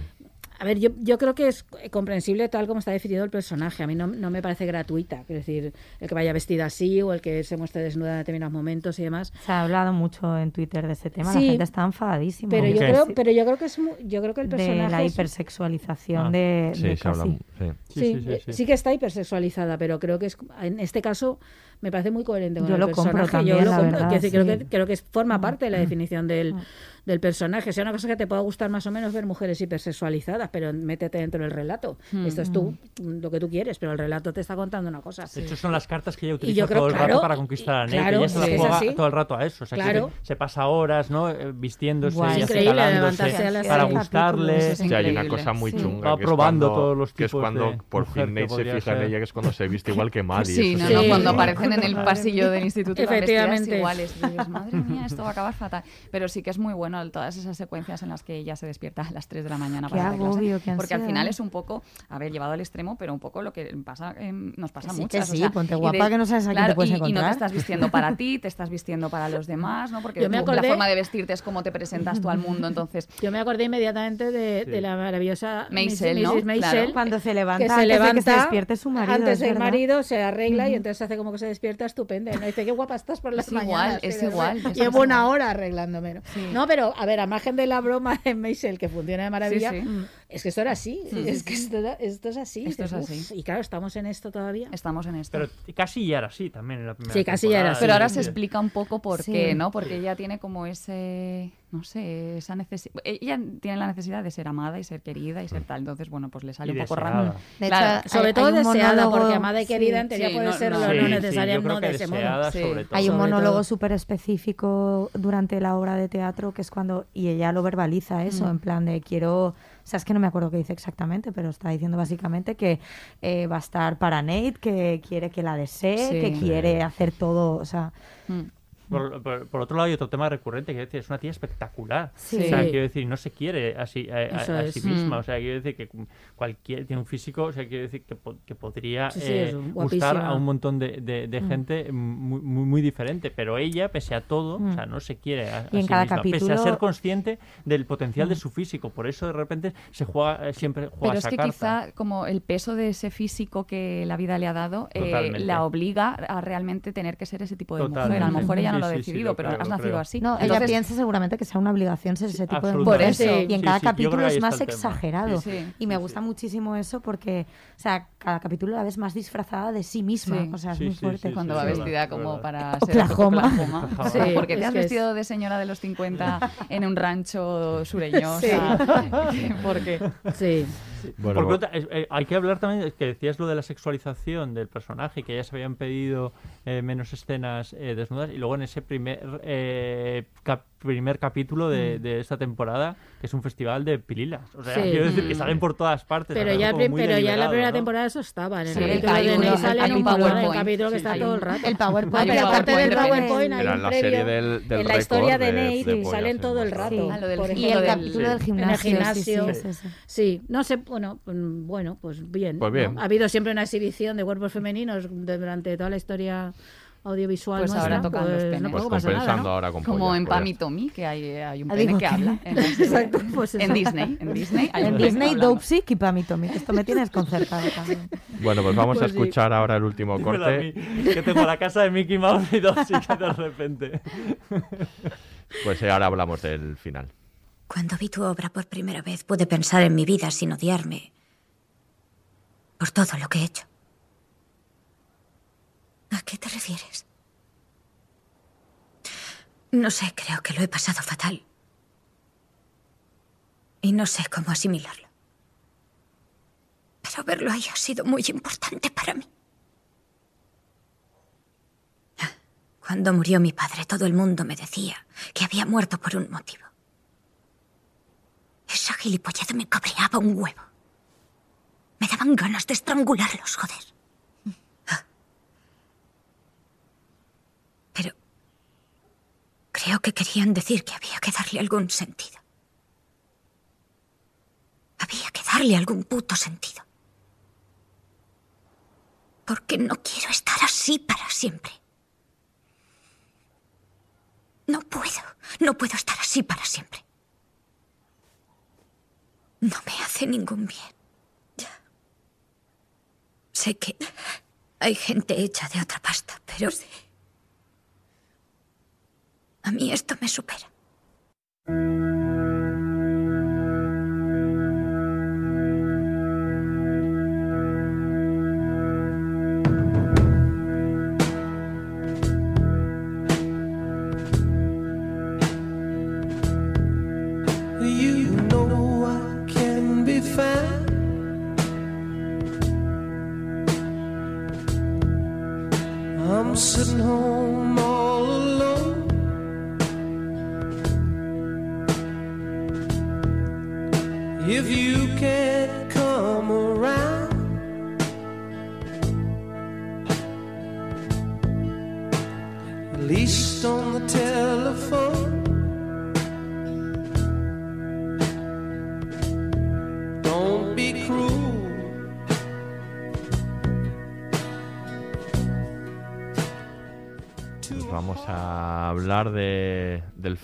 A ver, yo, yo creo que es comprensible tal como está definido el personaje. A mí no, no me parece gratuita. Quiero decir, el que vaya vestida así o el que se muestre desnuda en determinados momentos y demás. Se ha hablado mucho en Twitter de ese tema. Sí, la gente está enfadadísima. Pero yo, creo, pero yo creo que es yo creo que el de personaje la es- hipersexualización Ah, de, Sí, de se habla. Cassie. sí. Sí, Sí, sí, sí, eh, sí. sí que está hipersexualizada, pero creo que es en este caso me parece muy coherente con Yo el lo compro personaje. también, Yo lo la compro. verdad, creo, que, creo que forma parte de la definición del, Mm. Del personaje. O sea, una cosa que te pueda gustar más o menos ver mujeres hipersexualizadas, pero métete dentro del relato. Mm. Esto es tú, lo que tú quieres, pero el relato te está contando una cosa. De hecho, son las cartas que ella utiliza yo creo- todo el claro, rato para conquistar a Nate. claro, ella se la sí, es juega así. todo el rato a eso. O sea, que Claro. se, se pasa horas ¿no? Eh, vistiéndose, Guay. y acicalándose levantarse a las para gustarle. es Sí, hay una cosa muy Sí. chunga. Va que probando cuando- todos los Que es tipos cuando de por fin que Nate se fija en ella, que es cuando se viste igual que Maddie. Sí, no, sí. no, Sí. cuando aparecen en el pasillo del instituto las Efectivamente. iguales. Dices, madre mía, esto va a acabar fatal. Pero sí que es muy bueno el- todas esas secuencias en las que ella se despierta a las 3 de la mañana Qué para clase. agobio, qué Porque al final es un poco, a ver, llevado al extremo, pero un poco lo que pasa, em, nos pasa sí, muchas. que o sí, sea, ponte y guapa que no sabes a quién te claro, puedes y- Y no te encontrar. estás vistiendo para ti, te estás vistiendo para los demás, ¿no? Porque Yo me acordé- la forma de vestirte es como te presentas tú al mundo, entonces... Yo me acordé inmediatamente de, de la maravillosa Maisel. ¿no? Maisel, Claro. Cuando se levanta, que se antes levanta de que se despierte su marido. antes es del marido se arregla y entonces hace como que se despierta estupenda y no dice qué guapa estás por las Es igual, mañanas es Y igual, es llevo igual. una hora arreglándome ¿no? Sí. no pero a ver a margen de la broma de Maisel que funciona de maravilla Sí, sí. es que esto era así Sí, es sí, que sí. esto, es así Esto es así. "Uf", y claro estamos en esto todavía Estamos en esto. Pero casi ya era así también en la primera Sí, casi ya era así. Pero ahora se explica un poco por Sí. qué, ¿no? Porque ella tiene como ese, no sé, esa necesidad. Ella tiene la necesidad de ser amada y ser querida y ser tal. Entonces, bueno, pues le sale Y un poco deseada. raro. De Claro. hecho, sobre hay- todo hay deseada, monólogo- porque amada y querida sí, en teoría sí, puede no- ser no- Sí, necesariamente no de ese modo. sobre todo. Hay un monólogo súper específico durante la obra de teatro que es cuando, y ella lo verbaliza eso, Mm. en plan de quiero, o sea, es que no me acuerdo qué dice exactamente, pero está diciendo básicamente que eh, va a estar para Nate, que quiere que la desee, Sí. que quiere hacer todo, o sea, Mm. Por, por- por otro lado, hay otro tema recurrente que decir, es una tía espectacular. Sí. O sea, quiero decir, no se quiere a sí, a, sí misma. Mm. O sea, quiero decir que cualquier tiene un físico, o sea, quiero decir que, po- que podría Sí, sí, eh, gustar a un montón de, de- de Mm. gente muy, muy, muy diferente. Pero ella, pese a todo, o sea, no se quiere a, a Y en sí cada misma, pese a capítulo- ser consciente del potencial de Mm. su físico. Por eso, de repente, se juega, eh, siempre juega Pero es que carta. quizá como el peso de ese físico que la vida le ha dado eh, Totalmente. la obliga a realmente tener que ser ese tipo de mujer. A lo Totalmente. mejor ella no lo ha sí, sí, decidido, lo pero creo, has nacido creo. así. no, ella Entonces, piensa seguramente que sea una obligación ser ese tipo de. Por eso. Y en Sí, cada capítulo es más exagerado. Sí, sí. Y me Sí, gusta sí. muchísimo eso porque, o sea, cada capítulo la ves más disfrazada de sí misma. Sí. O sea, es Sí, muy fuerte. sí, cuando sí, va vestida es como verdad. para Oklahoma. ser Oklahoma. Sí, ¿Por qué te has vestido de señora de los 50 en un rancho sureño? Sí. ¿Por qué? Sí. Bueno, eh, hay que hablar también, que decías lo de la sexualización del personaje, que ya se habían pedido eh, menos escenas eh, desnudas, y luego en ese primer eh, cap- primer capítulo de, de esta temporada, que es un festival de pililas. O sea, Sí. quiero decir que Mm. salen por todas partes. Pero ya, pero ya en la primera ¿no? temporada eso estaba. En el Sí, capítulo de Ney sale un PowerPoint. PowerPoint. capítulo que Sí, está todo el rato. El PowerPoint. Un pero aparte del PowerPoint. Hay un la previo serie del- del en la historia de, de- Nate de y pollas salen en todo el rato. Ah, Y el capítulo del el gimnasio. Sí, no sé, bueno, mm, bueno, pues bien. Pues bien. Ha habido siempre una exhibición de cuerpos femeninos durante toda la historia audiovisual Pues nuestra. ahora tocan los pues penes. no Pues nada, compensando ¿no? ahora con Como pollas, en pues Pam y. Tommy, que hay, hay un pene que que- habla. En. Exacto, pues en. Disney. En Disney hay En Disney. Dopesick y Pam y Tommy. Esto me tienes concertado también. Bueno, pues vamos Pues a sí. escuchar ahora el último corte. que tengo la casa de Mickey Mouse y dos y que de repente. Pues eh, ahora hablamos del final. Cuando vi tu obra por primera vez pude pensar en mi vida sin odiarme por todo lo que he hecho. ¿A qué te refieres? No sé, creo que lo he pasado fatal. Y no sé cómo asimilarlo. Pero verlo ahí ha sido muy importante para mí. Cuando murió mi padre, todo el mundo me decía que había muerto por un motivo. Esa gilipollez me cabreaba un huevo. Me daban ganas de estrangularlos, joder. Ah. Pero creo que querían decir que había que darle algún sentido. Había que darle algún puto sentido. Porque no quiero estar así para siempre. No puedo, no puedo estar así para siempre. No me hace ningún bien. Ya. Sé que hay gente hecha de otra pasta, pero. A mí esto me supera.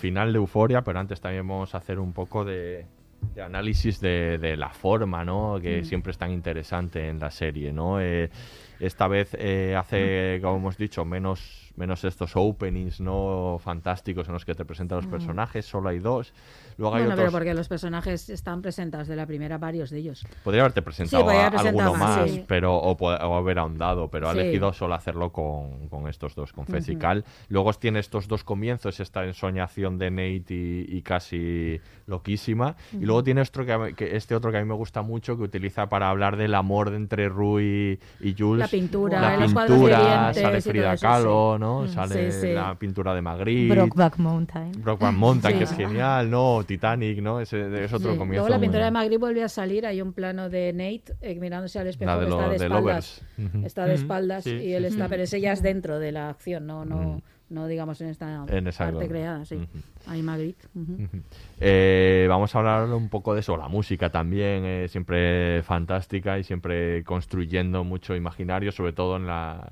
Final de Euforia, pero antes también vamos a hacer un poco de, de análisis de, de la forma, ¿no? Que Mm. siempre es tan interesante en la serie, ¿no? Eh, esta vez eh, hace, como hemos dicho, menos menos estos openings no fantásticos en los que te presentan los personajes, solo hay dos. Luego hay bueno, otros. pero porque los personajes están presentados de la primera, varios de ellos. Podría haberte presentado podría haber presentado alguno más, más, sí. pero o, o haber ahondado, pero ha Sí. elegido solo hacerlo con, con estos dos, con Fez y Ujú. Cal. Luego tiene estos dos comienzos, esta ensoñación de Nate y, y casi loquísima. Y Ujú. luego tiene otro que, que- este otro que a mí me gusta mucho, que utiliza para hablar del amor de entre Rui y Jules. La pintura, La pintura, sale y Frida Kahlo, sí. ¿no? Mm. Sale Sí, sí. la pintura de Magritte. Brokeback Mountain. Brokeback Mountain, que es Sí. genial, ¿no? Titanic, ¿no? Ese es otro Sí. comienzo. Luego la pintura de Magritte volvió a salir. Hay un plano de Nate eh, mirándose al espejo La de que está lo- de de espaldas. Lovers. Está de espaldas Sí, y él sí, está, sí. pero ese ya es dentro de la acción, no, no, Mm. No digamos en esta En esa parte gloria. creada, sí. Magritte. ujú. Ujú. Eh, vamos a hablar un poco de eso, la música también, eh, siempre fantástica y siempre construyendo mucho imaginario, sobre todo en, la,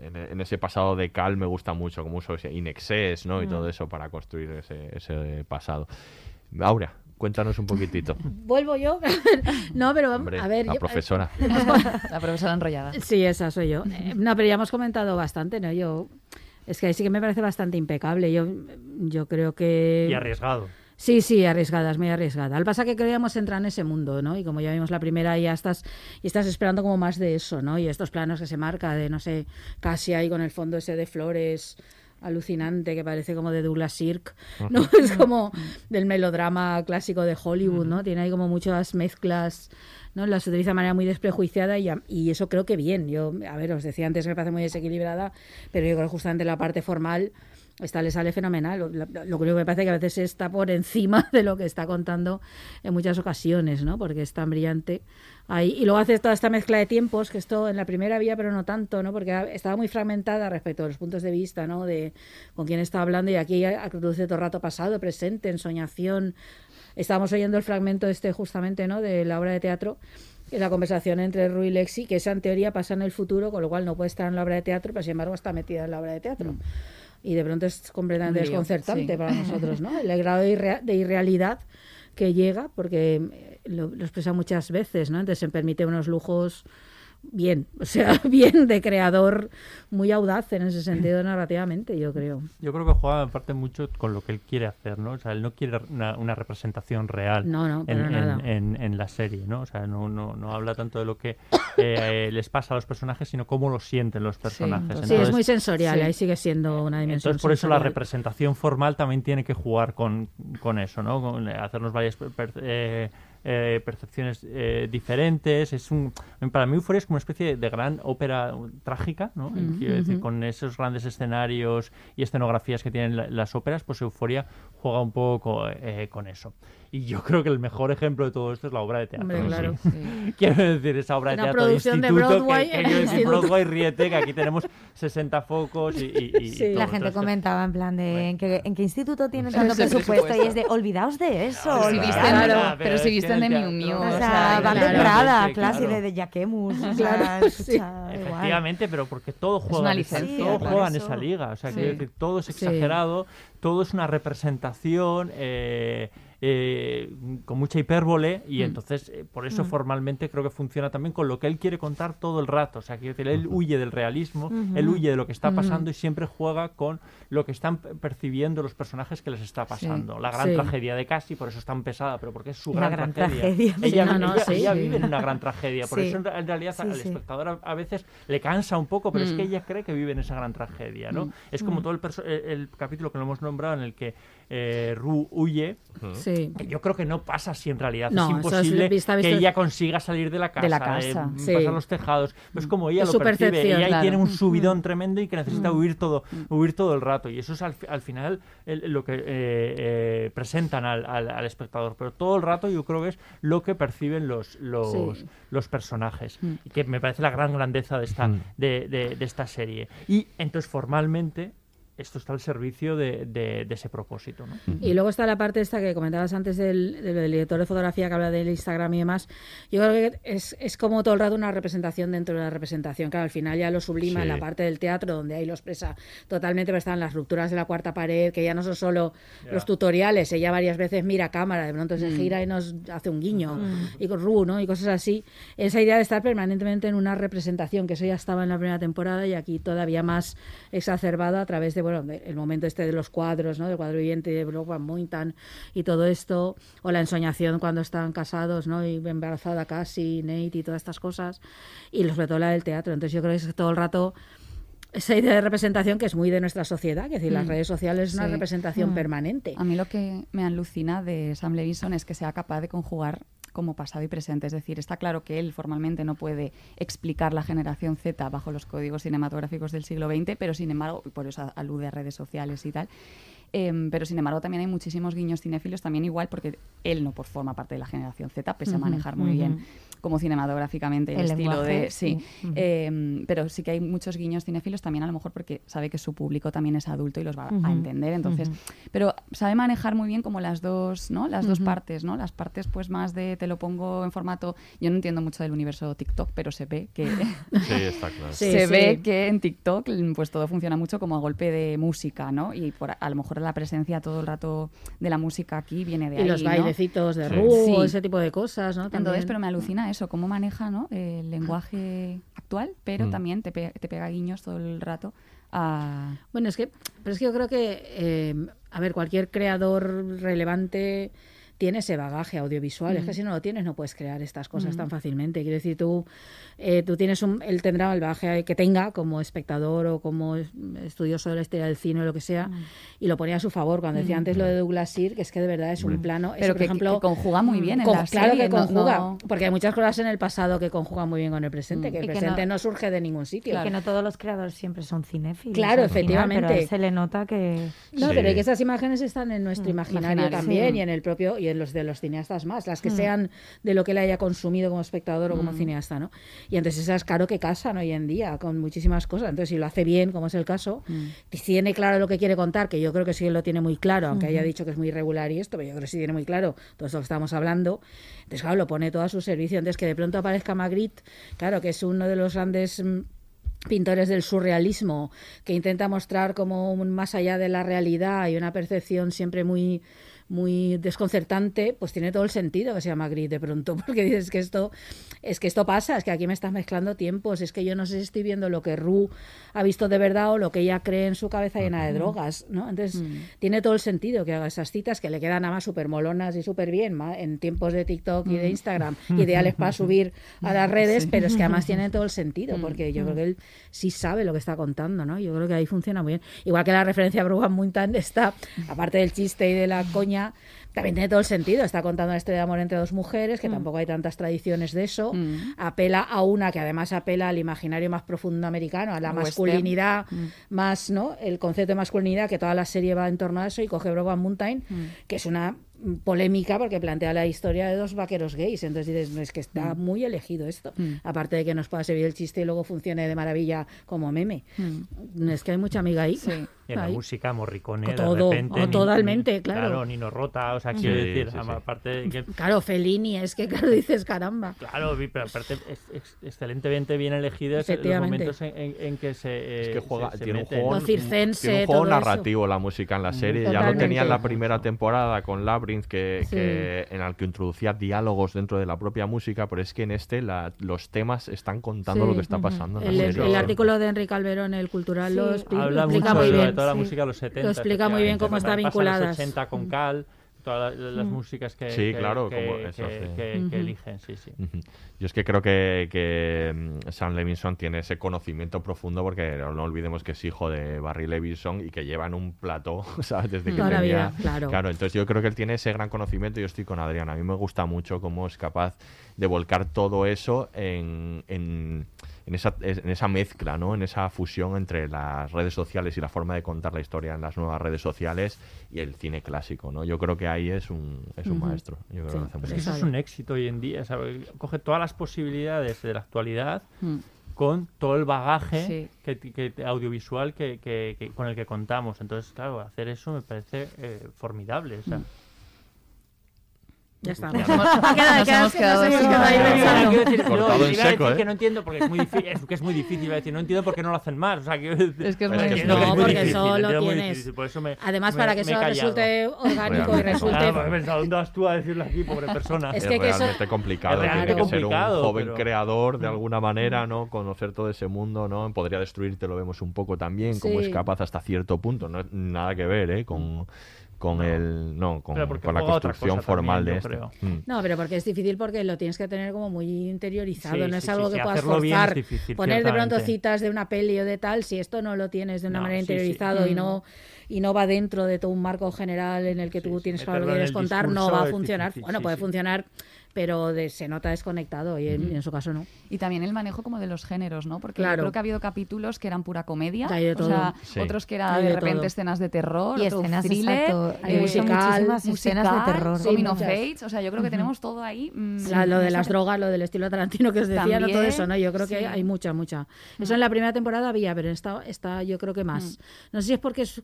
en, en ese pasado de Cal me gusta mucho, como uso ese in excess, ¿no? Y Mm. todo eso para construir ese, ese pasado. Aura, cuéntanos un poquitito. Vuelvo yo. no, pero Hombre, a ver. la yo- profesora. La profesora enrollada. Sí, esa soy yo. Eh, No, pero ya hemos comentado bastante, ¿no? Yo. Es que ahí sí que me parece bastante impecable. Yo, yo creo que. Y arriesgado. Sí, sí, arriesgada, es muy arriesgada. Al pasa que queríamos entrar en ese mundo, ¿no? Y como ya vimos la primera, ya estás, y estás esperando como más de eso, ¿no? Y estos planos que se marca de, no sé, casi ahí con el fondo ese de flores alucinante que parece como de Douglas Sirk, ¿no? Es como del melodrama clásico de Hollywood, ¿no? Tiene ahí como muchas mezclas, ¿no? Las utiliza de manera muy desprejuiciada y, y eso creo que bien. Yo, a ver, os decía antes que me parece muy desequilibrada, pero yo creo que justamente la parte formal esta le sale fenomenal. Lo, lo- lo que me parece que a veces está por encima de lo que está contando en muchas ocasiones, ¿no? Porque es tan brillante. Ahí, y luego hace toda esta mezcla de tiempos, que esto en la primera había, pero no tanto, ¿no? Porque estaba muy fragmentada respecto a los puntos de vista, ¿no? De con quién estaba hablando y aquí produce todo el rato pasado, presente, ensoñación. Estábamos oyendo el fragmento este justamente, ¿no? De la obra de teatro la conversación entre Rui y Lexi, que esa en teoría pasa en el futuro, con lo cual no puede estar en la obra de teatro, pero sin embargo está metida en la obra de teatro. Y de pronto es completamente desconcertante sí. para nosotros, ¿no? El grado de, de irrealidad que llega, porque eh, lo, lo expresa muchas veces, ¿no? Entonces se permite unos lujos bien, o sea, bien de creador, muy audaz en ese sentido narrativamente, yo creo. Yo creo que juega en parte mucho con lo que él quiere hacer, ¿no? O sea, él no quiere una, una representación real No, no, en, para en- nada. en- en la serie, ¿no? O sea, no, no, no habla tanto de lo que eh, les pasa a los personajes, sino cómo lo sienten los personajes. Sí, es muy sensorial, Sí. ahí sigue siendo una dimensión Entonces, por eso la representación formal también tiene que jugar con, con eso, ¿no? Con eh, hacernos varias per- per- eh, eh, percepciones eh, diferentes. Es un, para mí, Euphoria es como una especie de gran ópera trágica, ¿no? Mm, Quiero decir, ujú. con esos grandes escenarios y escenografías que tienen la- las óperas, pues Euforia juega un poco eh, con eso. Y yo creo que el mejor ejemplo de todo esto es la obra de teatro. Hombre, claro. Sí. Quiero decir, esa obra de Una teatro de producción de instituto que- Broadway que, el decir, instituto. Broadway ríete, que aquí tenemos 60 focos y, y- y Sí, la gente Entonces, comentaba en plan de ¿en qué, en qué instituto tiene Sí, tanto presupuesto? presupuesto. Y es de olvidaos de eso. Pero si visten- Claro, pero si visten que de Miu Miu, O sea, van de claro, Prada, clase claro. de, de sea, Claro. Efectivamente, pero porque todo juega, una en esa- licencia, todo claro. juega en Eso. esa liga. O sea, quiero decir, todo es exagerado, todo es una representación eh, eh, con mucha hipérbole y Mm. entonces eh, por eso Mm. formalmente creo que funciona también con lo que él quiere contar todo el rato. O sea, quiero decir, él huye del realismo, Ujú. él huye de lo que está pasando y siempre juega con lo que están pe- percibiendo los personajes que les está pasando. La gran Sí. tragedia de Cassie, por eso es tan pesada, pero porque es su gran, gran tragedia. Ella, Sí, no, no, ella- sí. ella Sí. vive en una gran tragedia, por Sí. eso en, re- en realidad Sí, al sí. espectador a, a veces le cansa un poco, pero es Mm. que ella cree que vive en esa gran tragedia, ¿no? Mm. Es como Mm. todo el, perso- el, el capítulo que lo hemos nombrado en el que eh, Ru huye. Sí. que Yo creo que no pasa así en realidad. No, es imposible vista- que ella consiga salir de la casa, De la casa. eh, Sí. pasar los tejados. Es como ella Es lo su percibe. Ella ahí claro. tiene un Mm. subidón tremendo y que necesita Mm. huir todo, huir todo el rato. Y eso es al, al final el- lo que eh, eh, presentan al, al- al espectador. Pero todo el rato yo creo que es lo que perciben los, los, Sí. los personajes. Mm. Y que me parece la gran grandeza de esta, Mm. de, de- de esta serie. Y entonces formalmente esto está al servicio de, de- de ese propósito. ¿no? Y luego está la parte esta que comentabas antes del, del director de fotografía que habla del Instagram y demás. Yo creo que es, es como todo el rato una representación dentro de la representación. Claro, al final ya lo sublima en Sí. la parte del teatro, donde ahí lo expresa totalmente, pero están las rupturas de la cuarta pared, que ya no son solo Ya. los tutoriales, ella varias veces mira a cámara, de pronto se Mm. gira y nos hace un guiño, Mm. y con Ru, ¿no? Y cosas así. Esa idea de estar permanentemente en una representación, que eso ya estaba en la primera temporada y aquí todavía más exacerbado a través de, bueno, el momento este de los cuadros, ¿no? Del cuadro viviente de Brock Van Mountain y todo esto, o la ensoñación cuando están casados, ¿no? Y embarazada casi, Nate y todas estas cosas, y sobre todo la del teatro. Entonces yo creo que es todo el rato esa idea de representación que es muy de nuestra sociedad, que es decir, las Mm. redes sociales es una representación Mm. permanente. A mí lo que me alucina de Sam Levinson es que sea capaz de conjugar como pasado y presente. Es decir, está claro que él formalmente no puede explicar la generación Z bajo los códigos cinematográficos del siglo XX, pero sin embargo, y por eso alude a redes sociales y tal. em, pero sin embargo también hay muchísimos guiños cinéfilos, también igual porque él no por forma parte de la generación Z, pese a manejar muy bien como cinematográficamente el, El estilo de... Sí. Em, pero sí que hay muchos guiños cinéfilos también a lo mejor porque sabe que su público también es adulto y los va a entender, entonces... Pero sabe manejar muy bien como las dos, ¿no? Las dos partes, ¿no? Las partes pues más de te lo pongo en formato... Yo no entiendo mucho del universo TikTok, pero se ve que... Sí, está claro. Sí, se sí. ve que en TikTok pues todo funciona mucho como a golpe de música, ¿no? Y por, a lo mejor la presencia todo el rato de la música aquí viene de Y ahí, los ¿no? bailecitos de Sí. Ru, Sí. ese tipo de cosas, ¿no? Entonces, También. pero me alucina eso, cómo maneja ¿no? el lenguaje actual, pero Mm. también te, pe- te pega guiños todo el rato a... Bueno, es que, pero es que yo creo que, eh, a ver, cualquier creador relevante tiene ese bagaje audiovisual. Es Mm. que si no lo tienes no puedes crear estas cosas Mm. tan fácilmente. Quiero decir, tú, eh, tú tienes un, él tendrá el bagaje que tenga como espectador o como es- estudioso de la historia del cine o lo que sea, y lo ponía a su favor. Cuando decía Mm. antes lo de Douglas Sir, que es que de verdad es un Mm. plano, Pero eso, por que- ejemplo, que conjuga muy bien en con- la Claro serie, que conjuga, no- porque hay muchas cosas en el pasado que conjugan muy bien con el presente, Mm. que el Y que presente no- no, surge de ningún sitio. Que no todos los creadores siempre son cinéfilos. Claro, final, efectivamente. pero se le nota que... No, Sí. pero hay que esas imágenes están en nuestro Mm, imaginario, imaginario, también sí. y en el propio y en los de los cineastas más, las que Mm. sean de lo que él haya consumido como espectador o como Mm. cineasta, ¿no? Y entonces esas claro que casan hoy en día con muchísimas cosas. Entonces si lo hace bien, como es el caso, Mm. tiene claro lo que quiere contar, que yo creo que sí lo tiene muy claro, aunque haya dicho que es muy irregular y esto, pero yo creo que sí tiene muy claro todo esto que estamos hablando. Entonces claro, lo pone todo a su servicio. Entonces que de pronto aparezca Magritte, claro, que es uno de los grandes mm, pintores del surrealismo que intenta mostrar como un más allá de la realidad y una percepción siempre muy muy desconcertante, pues tiene todo el sentido que se llama Magritte de pronto, porque dices que esto es que esto pasa, es que aquí me estás mezclando tiempos, es que yo no sé si estoy viendo lo que Ru ha visto de verdad o lo que ella cree en su cabeza llena de drogas, ¿no? Entonces Mm. tiene todo el sentido que haga esas citas que le quedan nada más súper molonas y súper bien ma- en tiempos de TikTok y de Mm. Instagram, ideales para subir a las redes, Sí. pero es que además tiene todo el sentido, Mm. porque yo creo que él sí sabe lo que está contando, ¿no? Yo creo que ahí funciona muy bien. Igual que la referencia a Brugan Mountain está, aparte del chiste y de la coña, también tiene todo el sentido. Está contando la historia de amor entre dos mujeres, que Mm. tampoco hay tantas tradiciones de eso. Mm. Apela a una que además apela al imaginario más profundo americano, a la Western. masculinidad Mm. más, ¿no? El concepto de masculinidad, que toda la serie va en torno a eso, y coge Brogan Mountain, que es una polémica porque plantea la historia de dos vaqueros gays. Entonces dices, es que está Mm. muy elegido esto. Mm. Aparte de que nos pueda servir el chiste y luego funcione de maravilla como meme. Mm. Es que hay mucha amiga ahí. Sí. Y en la Ahí. música, Morricone, de Todo, repente. oh, Ni- totalmente, ni- claro. Nino Rota, o sea, Sí, quiero decir, sí, sí. aparte de que... Claro, Fellini, es que claro, dices caramba. Claro, pero aparte es, es excelentemente bien elegido los momentos en, en- en que se Es eh, que juega, se- se tiene, un mete en- juego, circense, tiene un juego todo eso. narrativo la música en la serie. Ya lo Totalmente. tenía en la primera temporada con Labyrinth, que, Sí. que- en el que introducía diálogos dentro de la propia música, pero es que en este la- los temas están contando Sí. lo que está pasando en El, la el- serie. el artículo de Enrique Calverón, el cultural, Sí. lo, expli- lo Habla explica mucho muy de, bien. toda la sí. música de los 70. Lo explica muy bien cómo está los 80 con Cal, todas la- las Mm. músicas que, Sí, que- claro, que, como eso, que- sí. que- que Ujú. eligen, sí, sí. Yo es que creo que, que mm, Sam Levinson tiene ese conocimiento profundo porque no, no olvidemos que es hijo de Barry Levinson y que lleva en un plató, ¿sabes? Desde que Toda tenía... vida, claro. entonces yo creo que él tiene ese gran conocimiento y yo estoy con Adrián. A mí me gusta mucho cómo es capaz de volcar todo eso en, en, en esa, en esa mezcla, ¿no? En esa fusión entre las redes sociales y la forma de contar la historia en las nuevas redes sociales y el cine clásico, ¿no? Yo creo que ahí es un, es un maestro. Yo que pues eso es un éxito hoy en día. Coge todas las posibilidades de la actualidad mm. con todo el bagaje que, audiovisual que, que, con el que contamos. Entonces, claro, hacer eso me parece eh, formidable. O sea. Mm. Ya está. Ya nos hemos quedado Cortado en seco, ¿eh? Que no ¿eh? entiendo porque es muy difícil, es, que es muy difícil decir, no entiendo por qué no lo hacen más. O sea, que, es que es, muy difícil. No, porque solo tienes. Además, para que eso resulte orgánico y resulte. ¿Dónde vas tú a decirlo aquí, pobre persona? Es que realmente complicado. Tiene que ser un joven creador de alguna manera, ¿no? Conocer todo ese mundo, ¿no? Podría destruirte, lo vemos un poco también, cómo es capaz hasta cierto punto. No es nada que ver, ¿eh? Con con no. el no con, con la construcción formal de esto. Mm. No, pero porque es difícil porque lo tienes que tener como muy interiorizado, no es algo que puedas forzar, poner de pronto citas de una peli o de tal, si esto no lo tienes de una manera interiorizado y no y no va dentro de todo un marco general en el que tú tienes que contar, no va a funcionar. bueno, puede funcionar pero de, se nota desconectado y en, en, su caso no. Y también el manejo como de los géneros, ¿no? Porque claro. yo creo que ha habido capítulos que eran pura comedia, o sea, sí. otros que eran de, de, repente todo. escenas de terror, y escenas thriller, exacto, eh, musical, muchísimas musical, escenas de terror, sí, coming of age, o sea, yo creo que uh -huh. tenemos todo ahí. Mmm, la, lo de las drogas, lo del estilo Tarantino que os decía, también, no todo eso, ¿no? Yo creo que hay mucha, mucha. Eso uh -huh. en la primera temporada había, pero en esta, esta yo creo que más. Uh -huh. No sé si es porque es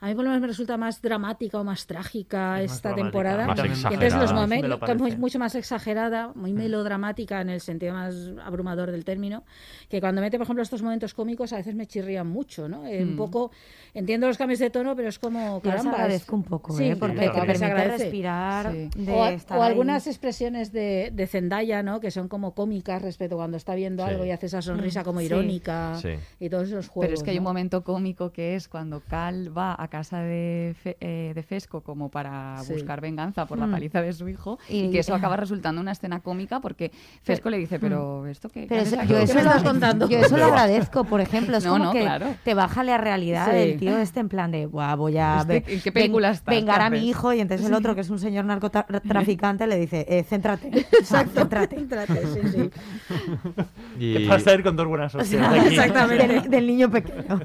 a mí por lo menos me resulta más dramática o más trágica es esta más temporada. Más entonces los momentos, pues, sí mucho más exagerada, muy melodramática en el sentido más abrumador del término, que cuando mete, por ejemplo, estos momentos cómicos a veces me chirrían mucho, ¿no? Eh, mm. Un poco, entiendo los cambios de tono, pero es como, caramba. Yo agradezco un poco, sí, ¿eh? porque te permite respirar. Sí. De o, estar o algunas expresiones de, de, Zendaya, ¿no? Que son como cómicas respecto a cuando está viendo algo y hace esa sonrisa mm, como irónica y todos esos juegos. Pero es que ¿no? hay un momento cómico que es cuando Cal va a casa de, Fe, eh, de Fesco como para buscar venganza por la hmm. paliza de su hijo y, que eso acaba resultando una escena cómica porque Fesco le dice, pero hmm. ¿esto qué? Pero yo, eso lo, contando? yo eso lo agradezco, por ejemplo. Es que te baja la realidad del tío este en plan de, guau, voy a este, vengar a mi hijo y entonces el otro, que es un señor narcotraficante, le dice, eh, céntrate. Exacto, ah, céntrate. céntrate sí, sí. Y... ¿Qué pasa ir con dos buenas opciones? Del, niño pequeño.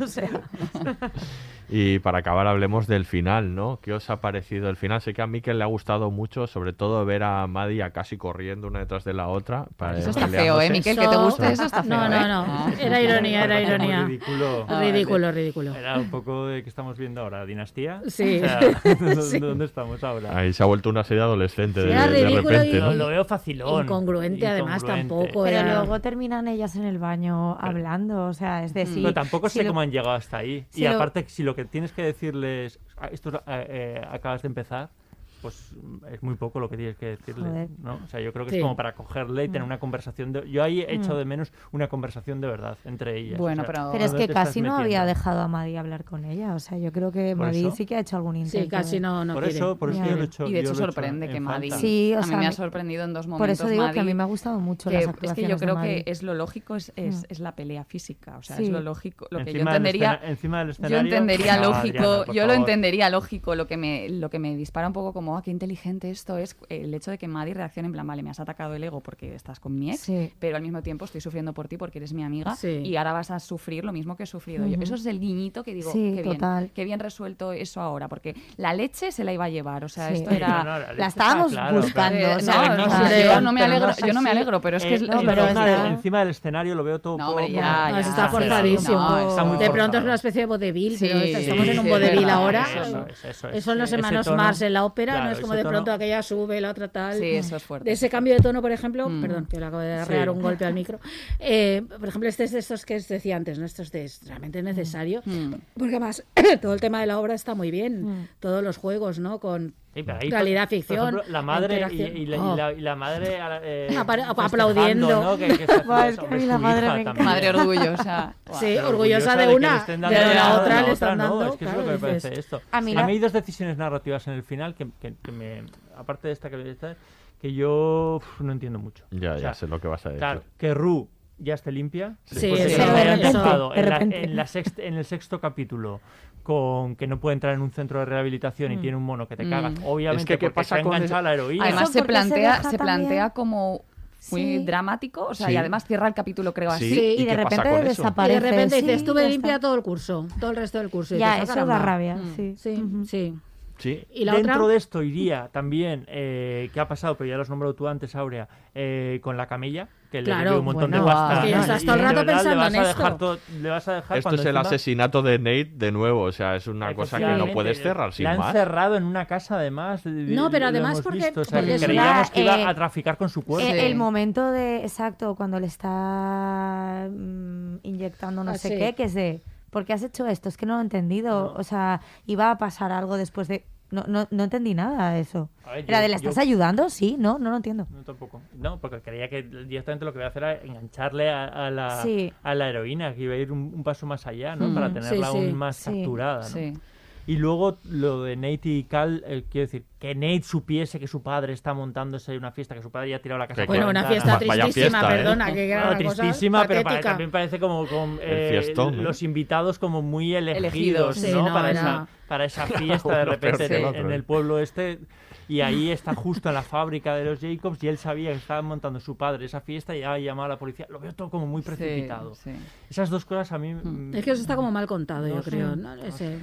Y para acabar hablemos del final, ¿no? ¿Qué os ha parecido el final? Sé que a Mikel le ha gustado mucho, sobre todo ver a Madia casi corriendo una detrás de la otra. Eso está feo, ¿eh, Miquel? Que te guste, eso está feo. No, ¿eh? no, no. Era ironía, era ironía. Ridículo. Ridículo. Era un poco de que estamos viendo ahora, dinastía. Sí. O sea, ¿dónde, estamos ahora? Ahí se ha vuelto una serie adolescente de, de repente. Y. Lo veo facilón. Incongruente, además, tampoco. Pero luego terminan ellas en el baño hablando, o sea, es decir... Pero tampoco sé cómo han llegado hasta ahí. Y aparte, si lo que tienes que decirles, ah, esto eh, eh, acabas de empezar, pues es muy poco lo que tienes que decirle. ¿no? O sea, yo creo que es como para cogerle y tener mm. una conversación. De... Yo ahí he mm. echado de menos una conversación de verdad entre ellas. Bueno, pero, es que casi no había dejado a Madi hablar con ella. O sea, yo creo que Madi sí que ha hecho algún intento. Sí, casi no, no por. Eso, por eso he hecho, y de hecho sorprende que Madi. Sí, o sea, a mí me ha sorprendido en dos momentos. Por eso digo que a mí me ha gustado mucho. Que, las actuaciones es que yo creo que es lo lógico, es, mm. es, la pelea física. O sea, es lo lógico. Lo que yo entendería. Encima del escenario, yo entendería lógico. yo lo entendería lógico. Lo que me dispara un poco como Oh, qué inteligente esto es el hecho de que Maddie reaccione en plan, vale, me has atacado el ego porque estás con mi pero al mismo tiempo estoy sufriendo por ti porque eres mi amiga y ahora vas a sufrir lo mismo que he sufrido yo. Eso es el guiñito que digo, qué. Bien, qué bien resuelto eso ahora, porque la leche se la iba a llevar, o sea, esto era... La, estábamos claro, buscando, no, yo no me alegro, yo no me alegro, pero es que... Es, pero encima, del, encima del escenario lo veo todo... No, está forzadísimo. De pronto es una especie de vodevil, pero estamos en un vodevil ahora. Son los hermanos Mars en la ópera, es como de pronto aquella sube, la otra tal. Sí, eso es fuerte. Ese cambio de tono, por ejemplo, mm. perdón, que le acabo de arrear un golpe al micro. Eh, por ejemplo, este es de estos que os decía antes, ¿no? Esto es, de, realmente mm. necesario, mm. porque además todo el tema de la obra está muy bien, todos los juegos, ¿no? Con Realidad por, ficción. Ejemplo, la madre y, oh. la, madre eh, aplaudiendo. madre, orgullosa. Sí, orgullosa, de, una, de, la otra están dando. A mí, hay dos decisiones narrativas en el final que, que me, aparte de esta que que yo no entiendo mucho. Ya, ya sé lo que vas a decir. Claro, que Ru ya esté limpia. Sí, pues de sí. repente. En, el sexto capítulo con que no puede entrar en un centro de rehabilitación y mm. tiene un mono que te cagas. Mm. Obviamente es que ¿qué pasa con la heroína. Además se plantea, se, plantea como muy dramático, o sea, y además cierra el capítulo, creo así. Y, de repente desaparece. De repente dices, estuve limpia todo el curso, todo el resto del curso. Y ya, dices, ah, eso da rabia, mm. sí. Sí, sí. Dentro de esto iría también, eh, que ha pasado, pero ya lo has nombrado tú antes, Aurea, eh, con la camilla que le Claro, un montón bueno, de pasta. que ¿no? estás todo el rato verdad, pensando le vas en a esto. dejar todo- le vas a dejar Esto es el encima- asesinato de Nate de nuevo, o sea, es una cosa que no puedes cerrar sin La han más. cerrado en una casa, además. No, pero además porque- visto, o sea, porque creíamos una, que iba eh, a traficar con su cuerpo. Eh, El momento de, exacto, cuando le está mm, inyectando no Ah, sé sí. qué, que es de, ¿por qué has hecho esto? Es que no lo he entendido. O sea, iba a pasar algo después de... No, no, no entendí nada de eso. Ver, Era yo- de, ¿le yo- estás ayudando? Sí, no, no lo entiendo. No, tampoco. No, porque creía que directamente lo que iba a hacer era engancharle a, a la, Sí. a la heroína, que iba a ir un, un paso más allá, ¿no? Mm, Para tenerla sí. aún más Sí, capturada, ¿no? sí. Y luego lo de Nate y Cal, eh, quiero decir, que Nate supiese que su padre está montándose una fiesta, que su padre ya ha tirado la casa Bueno, una ventana. fiesta tristísima, perdona, que era Bueno, una cosa tristísima, pero también parece como con eh, fiestón, ¿eh? los invitados como muy elegidos, Elegidos. Sí, ¿no? para, era- esa, para esa fiesta de repente en ¿eh? el pueblo este. Y ahí está justo en la fábrica de los Jacobs y él sabía que estaba montando su padre esa fiesta y ha llamado a la policía. Lo veo todo como muy precipitado. Sí, sí. Esas dos cosas a mí... mm, Es que eso está como mal contado, No yo sé. creo. ¿no? Ese-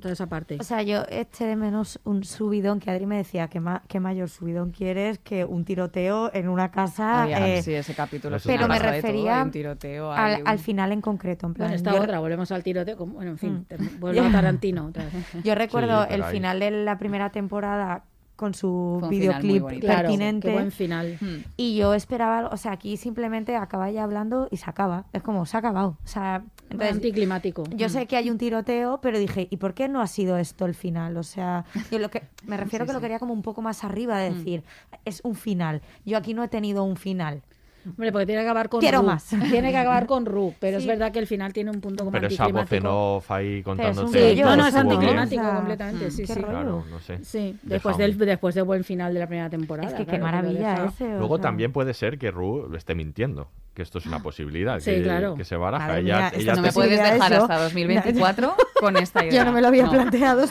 toda esa parte. O sea, yo eché de menos un subidón que Adri me decía que ma- qué mayor subidón quieres que un tiroteo en una casa. Había- eh, sí, ese capítulo. Sí, pero me todo, refería hay un tiroteo, al, un- al final en concreto. En plan, Bueno, esta yo- otra, volvemos al tiroteo. como- bueno, en fin, Mm. te- vuelvo a Tarantino. otra vez. Yo recuerdo pero el ahí- final de la primera temporada con su videoclip. Claro, pertinente. qué buen final. Hmm. Y yo esperaba, algo- o sea, aquí simplemente acaba ya hablando y se acaba. Es como, se ha acabado. O sea, entonces, Anticlimático. yo Mm. sé que hay un tiroteo, pero dije, ¿y por qué no ha sido esto el final? O sea, yo lo que me refiero Sí, que lo quería como un poco más arriba de decir, es un final. Yo aquí no he tenido un final. Hombre, porque tiene que acabar con Quiero Ru. más. Tiene que acabar con Ru, pero es Sí. verdad que el final tiene un punto como Pero esa voz en off ahí contándote. Sí, no, no, es bien. anticlimático sea, completamente, mm, sí, sí. Claro, no sé. Sí, después del, después del buen final de la primera temporada. es que claro, qué maravilla ese. o Luego sea. también puede ser que Ru lo esté mintiendo, que esto es una posibilidad, Sí, que, claro. que se baraja. Madre ella, mía, ella No te- me puedes dejar eso. hasta 2024 con esta idea. Yo no me lo había No. planteado.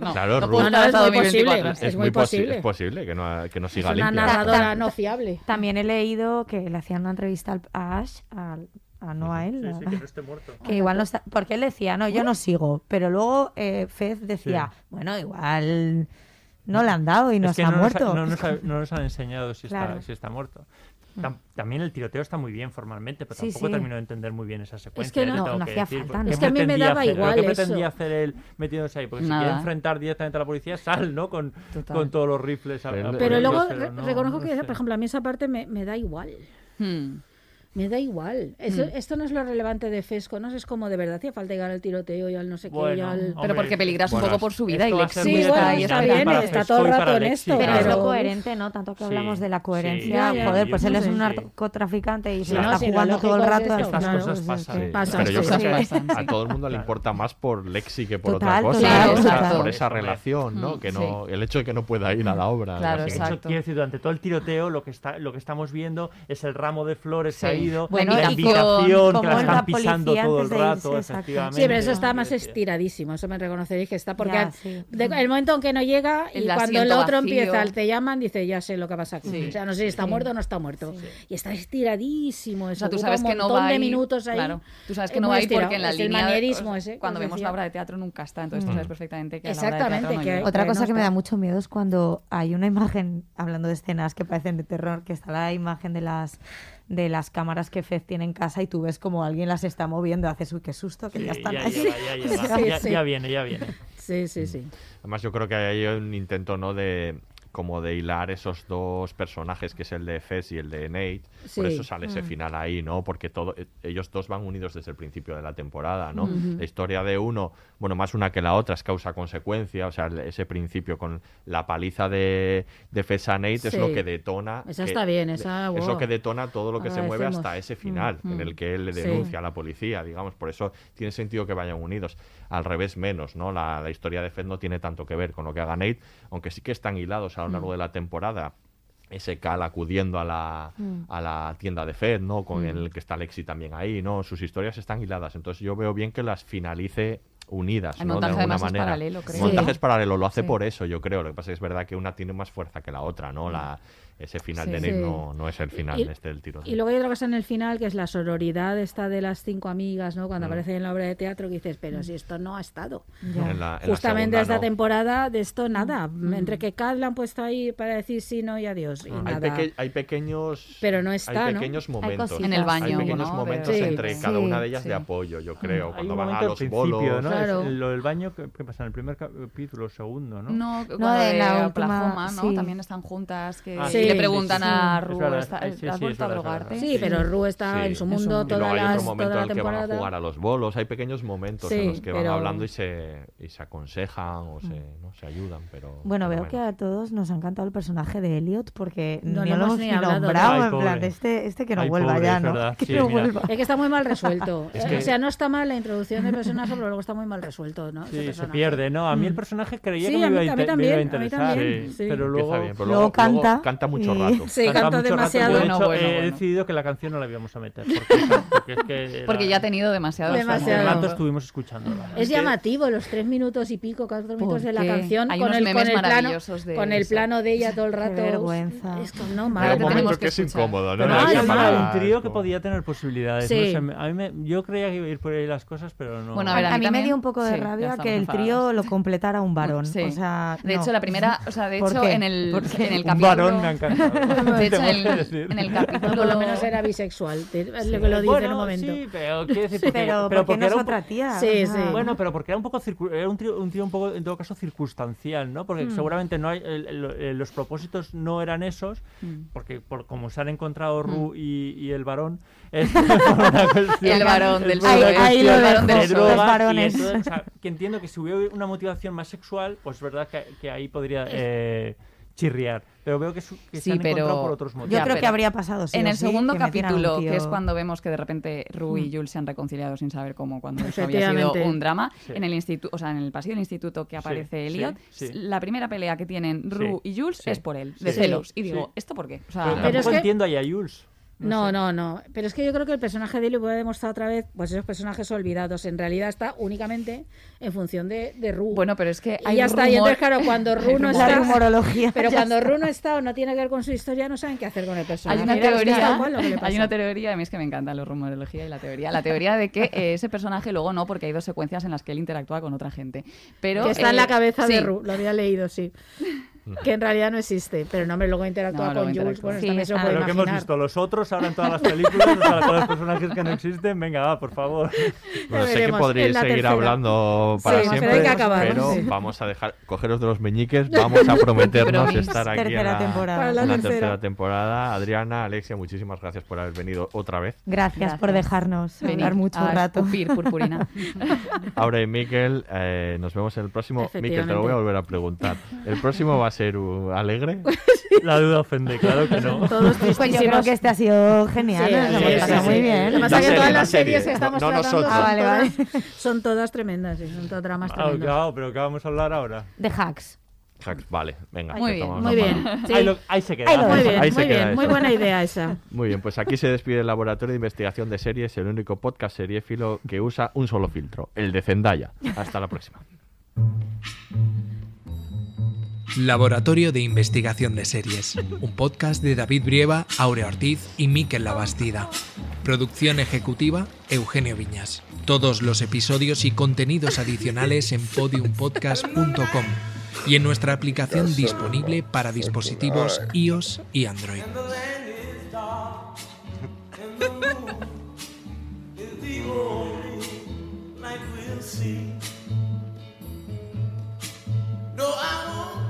No, Claro, no Ru- puedo No, no, estar es hasta muy posible. 2024. Es muy posi- posible. es posible que no, que no Es siga una limpia. narradora no fiable. También he leído que le hacían una entrevista al- a Ash, al- a, no a él, Sí, a- sí, que no esté muerto. que igual no está, porque él decía, no, yo no sigo, pero luego eh, Fez decía, bueno, igual no le han dado y no es que se ha no nos, muerto. ha- no, nos ha- no nos han enseñado si, Claro. está, si está muerto. Tam- también el tiroteo está muy bien formalmente, pero Sí, tampoco sí. termino de entender muy bien esa secuencia. que ¿eh? no- no que hacía decir, falta. Es que a mí me daba hacer- igual ¿Qué eso. pretendía hacer él metiéndose ahí? Porque si quiere enfrentar directamente a la policía, sal, ¿no? Con, con todos los rifles. a- a Pero Pero luego pero re- no- reconozco no que, sé. por ejemplo, a mí esa parte me, me da igual. Hmm. Me da igual. Eso- Mm. Esto no es lo relevante de Fesco, ¿no? Es como de verdad hacía falta llegar al tiroteo y al no sé qué. y Bueno, al... Pero Hombre, porque peligras un bueno, poco por su vida y ser Sí, está bueno, ahí está bien, está todo el rato en esto, Pero es Pero- lo coherente, ¿no? Tanto que Sí. hablamos de la coherencia. Ya, ya, Joder, pues él es un narcotraficante y se Sí, no, está sí, lo jugando todo el rato. Estas claro. cosas pues, pasan. que- Sí, pero yo sí, creo sí. que a sí. todo el mundo le importa más por Lexi que por otra cosa. por esa relación, ¿no? Mm, Que no, el hecho de que no pueda ir a la obra. Claro, Exacto. quiero decir, durante todo el tiroteo lo que está lo que estamos viendo es el ramo de flores Sí. Caído, Bueno, la invitación que la la están pisando todo el irse, rato, exacto. efectivamente. Sí, pero eso está más estiradísimo, eso me reconoceréis que está, porque Ya, sí. de- el momento en que no llega y El cuando el otro vacío. empieza, te llaman, dice, ya sé lo que pasa aquí. Sí. O sea, no sé si está Sí. muerto o no está muerto. Y está estiradísimo, O eso sea, tú sabes un que no montón va de ahí, minutos ahí. Claro, tú sabes que Es no va ahí porque en la línea manierismo o- ese, cuando vemos la obra de teatro nunca está, entonces tú Mm. sabes perfectamente que Exactamente. Otra cosa que me da mucho miedo es cuando hay una imagen, hablando de escenas que parecen de terror, que está la imagen de las de las cámaras que Fez tiene en casa y tú ves como alguien las está moviendo, haces uy qué susto que sí, ya están ya, ahí. ya, llega, Sí, ya- sí. ya viene, ya viene. Sí, sí, sí. Además, yo creo que hay un intento, ¿no? De como de hilar esos dos personajes, que es el de Fez y el de Nate. Por eso sale ese Mm. final ahí, ¿no? Porque todo, eh, ellos dos van unidos desde el principio de la temporada, ¿no? La historia de uno, bueno, más una que la otra, es causa-consecuencia. O sea, ese principio con la paliza de, de Fez a Nate es lo que detona. Esa que- está bien, esa, Es lo que detona todo lo que se mueve hasta ese final, en mm. el que él le Sí. denuncia a la policía, digamos. Por eso tiene sentido que vayan unidos. Al revés, menos, ¿no? La, la historia de Fed no tiene tanto que ver con lo que haga Nate, aunque sí que están hilados a lo largo Mm. de la temporada. Ese Cal acudiendo a la, Mm. a la tienda de Fed, ¿no? Con Mm. el que está Lexi también ahí, ¿no? Sus historias están hiladas. Entonces yo veo bien que las finalice unidas, El ¿no? montaje de alguna es manera. paralelo, creo. El montaje Sí. es paralelo, lo hace Sí. por eso, yo creo. Lo que pasa es que es verdad que una tiene más fuerza que la otra, ¿no? La, ese final Sí. de Nate Sí. no, no es el final Y- este del tiro. Y luego hay otra cosa en el final que es la sororidad esta de las cinco amigas, ¿no? Mm. Cuando aparece en la obra de teatro que dices, pero si esto no ha estado. En la- en la Justamente segunda esta no. temporada de esto nada. Entre que Kat la han puesto ahí para decir sí, no y adiós. Y Hay, nada. peque- hay pequeños Pero no está, hay ¿no? pequeños Hay momentos. En el baño, hay pequeños ¿no? momentos Sí, entre sí, cada una de ellas sí. de apoyo yo creo Hay cuando van a los bolos ¿no? Claro. Es lo del baño, ¿qué, qué pasa? En el primer capítulo, segundo, ¿no? No, No, de la Oklahoma, ¿no? También están juntas, que Ah, le preguntan a Ru, verdad, ¿está- sí, sí, ¿has vuelto a drogarte? Sí, pero Ru está Sí. en su mundo toda luego hay las- otro momento en la el que van a temporada. jugar a los bolos hay pequeños momentos Sí, en los que van hablando y se, y se aconsejan o se, ¿no? se ayudan pero Bueno, pero veo que a todos nos ha encantado el personaje de Elliot porque No no, lo hemos ni nombrado. en plan, este, este que no Ay, vuelva pobre, ya, ¿no? Que no vuelva. Es que está muy mal resuelto. Es Eh, O sea, no está mal la introducción del personaje, pero luego está muy mal resuelto, ¿no? Sí, se pierde, ¿no? A mí el Mm. personaje creía que me iba, a interesar, pero luego... pero Luego canta canta mucho rato Sí, canta rato. demasiado. De Bueno, hecho, bueno, he bueno. decidido que la canción no la íbamos a meter. Porque, porque es que era- Porque ya ha tenido demasiado Demasiado. Hace rato estuvimos escuchándola. Es llamativo los tres minutos y pico, cuatro minutos de la canción Hay con unos el, con el plano, maravillosos de con el plano de ella todo el rato. vergüenza. Es no, un momento que, que es incómodo, ¿no? Pero un trío que podía tener posibilidades. Sí. no sé, me- a mí me- yo creía que iba a ir por ahí las cosas, pero no. Bueno, A, a ver, a mí me dio un poco de sí, rabia que el trío lo completara un varón. Sí. O sea, De hecho, la primera, o sea, de ¿Por hecho, en el, en el un capítulo... varón me De hecho, en en el capítulo... por lo menos era bisexual, es Sí. lo que lo dice Bueno, en un momento. Sí, pero, quiero decir, porque, Pero, pero porque no es era un otra tía. Sí, sí. Bueno, pero porque era un poco era un trío, un trío un poco en todo caso circunstancial, ¿no? Porque Mm. seguramente no hay el- el- los propósitos no eran esos, Mm. porque por como se han encontrado Ru y, y el varón es una cuestión- El varón del PSOE. Ahí lo varón de del PSOE. drogas, Los varones. entonces, o sea, que entiendo que si hubiera una motivación más sexual, pues es verdad que, que ahí podría eh, chirriar. Pero veo que, su- que se Sí, han encontrado pero- por otros Yo motivos. Ya, creo que habría pasado sí en el sí, segundo que capítulo, que es cuando vemos que de repente Ru y Jules se han reconciliado sin saber cómo, cuando eso había sido un drama, Sí. en el instituto, o sea, en el pasillo del instituto que aparece sí, Elliot, sí. la primera pelea que tienen Ru Sí, y Jules sí, es por él, de sí. celos. Y Sí. digo, ¿esto por qué? O sea, Pero Pero es tampoco que- entiendo ahí a Jules. No, sé. no, no. Pero es que yo creo que el personaje de Ellie puede demostrar otra vez, pues esos personajes olvidados. En realidad está únicamente en función de, de Ru. bueno, pero es que y hay ya está. Y entonces, claro, cuando Ru no rumor. La está. rumorología. Pero cuando está. Ru no está o no tiene que ver con su historia, no saben qué hacer con el personaje. Hay una Mira, teoría, cual hay una teoría, a mí es que me encanta la rumorología y la teoría, la teoría de que eh, ese personaje luego no, porque hay dos secuencias en las que él interactúa con otra gente. Pero que está en eh, la cabeza de Ru, lo había leído, sí. que en realidad no existe. Pero no, hombre, luego interactúa No, luego con Jules. interactúa. Bueno, Sí, también se lo puede Pero que hemos visto los otros ahora en todas las películas, o sea, todos los personajes que no existen, venga, va, por favor. Bueno, sé que la seguir tercera. hablando Sí, para pero siempre, hay que acabar, pero sí. vamos a dejar cogeros de los meñiques, vamos a prometernos estar aquí en Tercera la, temporada. Para la tercera. tercera temporada. Adriana, Alexia, muchísimas gracias por haber venido otra vez. Gracias, por Gracias. dejarnos venid hablar mucho a rato. escupir purpurina. Aura y Miquel, eh, nos vemos en el próximo. Miquel, te lo voy a volver a preguntar. ¿El próximo va a ser uh, alegre? La duda ofende, claro que no. Todos Pues yo creo que este ha sido genial, Sí, nos sí, hemos sí, pasado sí. muy Lo bien. que pasa La es que serie, todas la las serie, series que estamos no tratando Ah, vale, todas, vale. son todas tremendas, son todas dramas Ah, tremendas. claro, pero ¿qué vamos a hablar ahora? De hacks. Hacks, Vale, venga. Muy bien, Muy bien. Ahí, lo- ahí se queda. Ahí Muy bien, Ahí se muy queda bien, muy buena idea esa. Muy bien, pues aquí se despide el Laboratorio de Investigación de Series, el único podcast seriéfilo que usa un solo filtro, el de Zendaya. Hasta la próxima. Laboratorio de Investigación de Series, un podcast de David Brieva, Aurea Ortiz y Miquel Labastida. Producción ejecutiva, Eugenio Viñas. Todos los episodios y contenidos adicionales en podiumpodcast.com y en nuestra aplicación disponible para dispositivos iOS y Android. No, I won't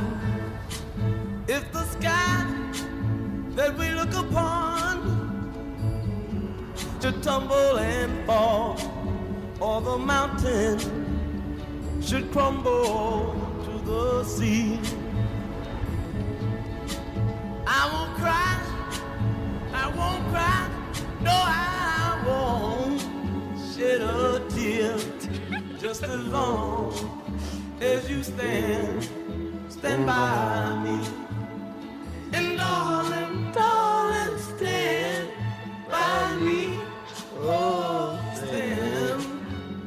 If the sky that we look upon to tumble and fall, or the mountain should crumble to the sea. I won't cry. I won't cry. No, I won't shed a tear. Just as long as you stand, stand by me. And darling, darling, stand by me. Oh, stand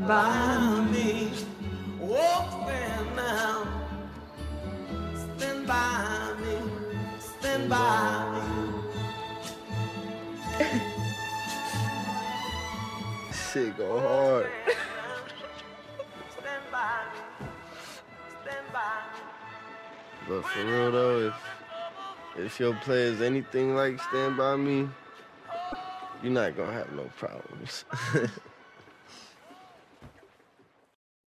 by me. Oh, stand now. Stand by me. Stand by me. Shit go hard. Stand by me. Stand by me. But for real though, if if your play is anything like Stand By Me, you're not gonna have no problems.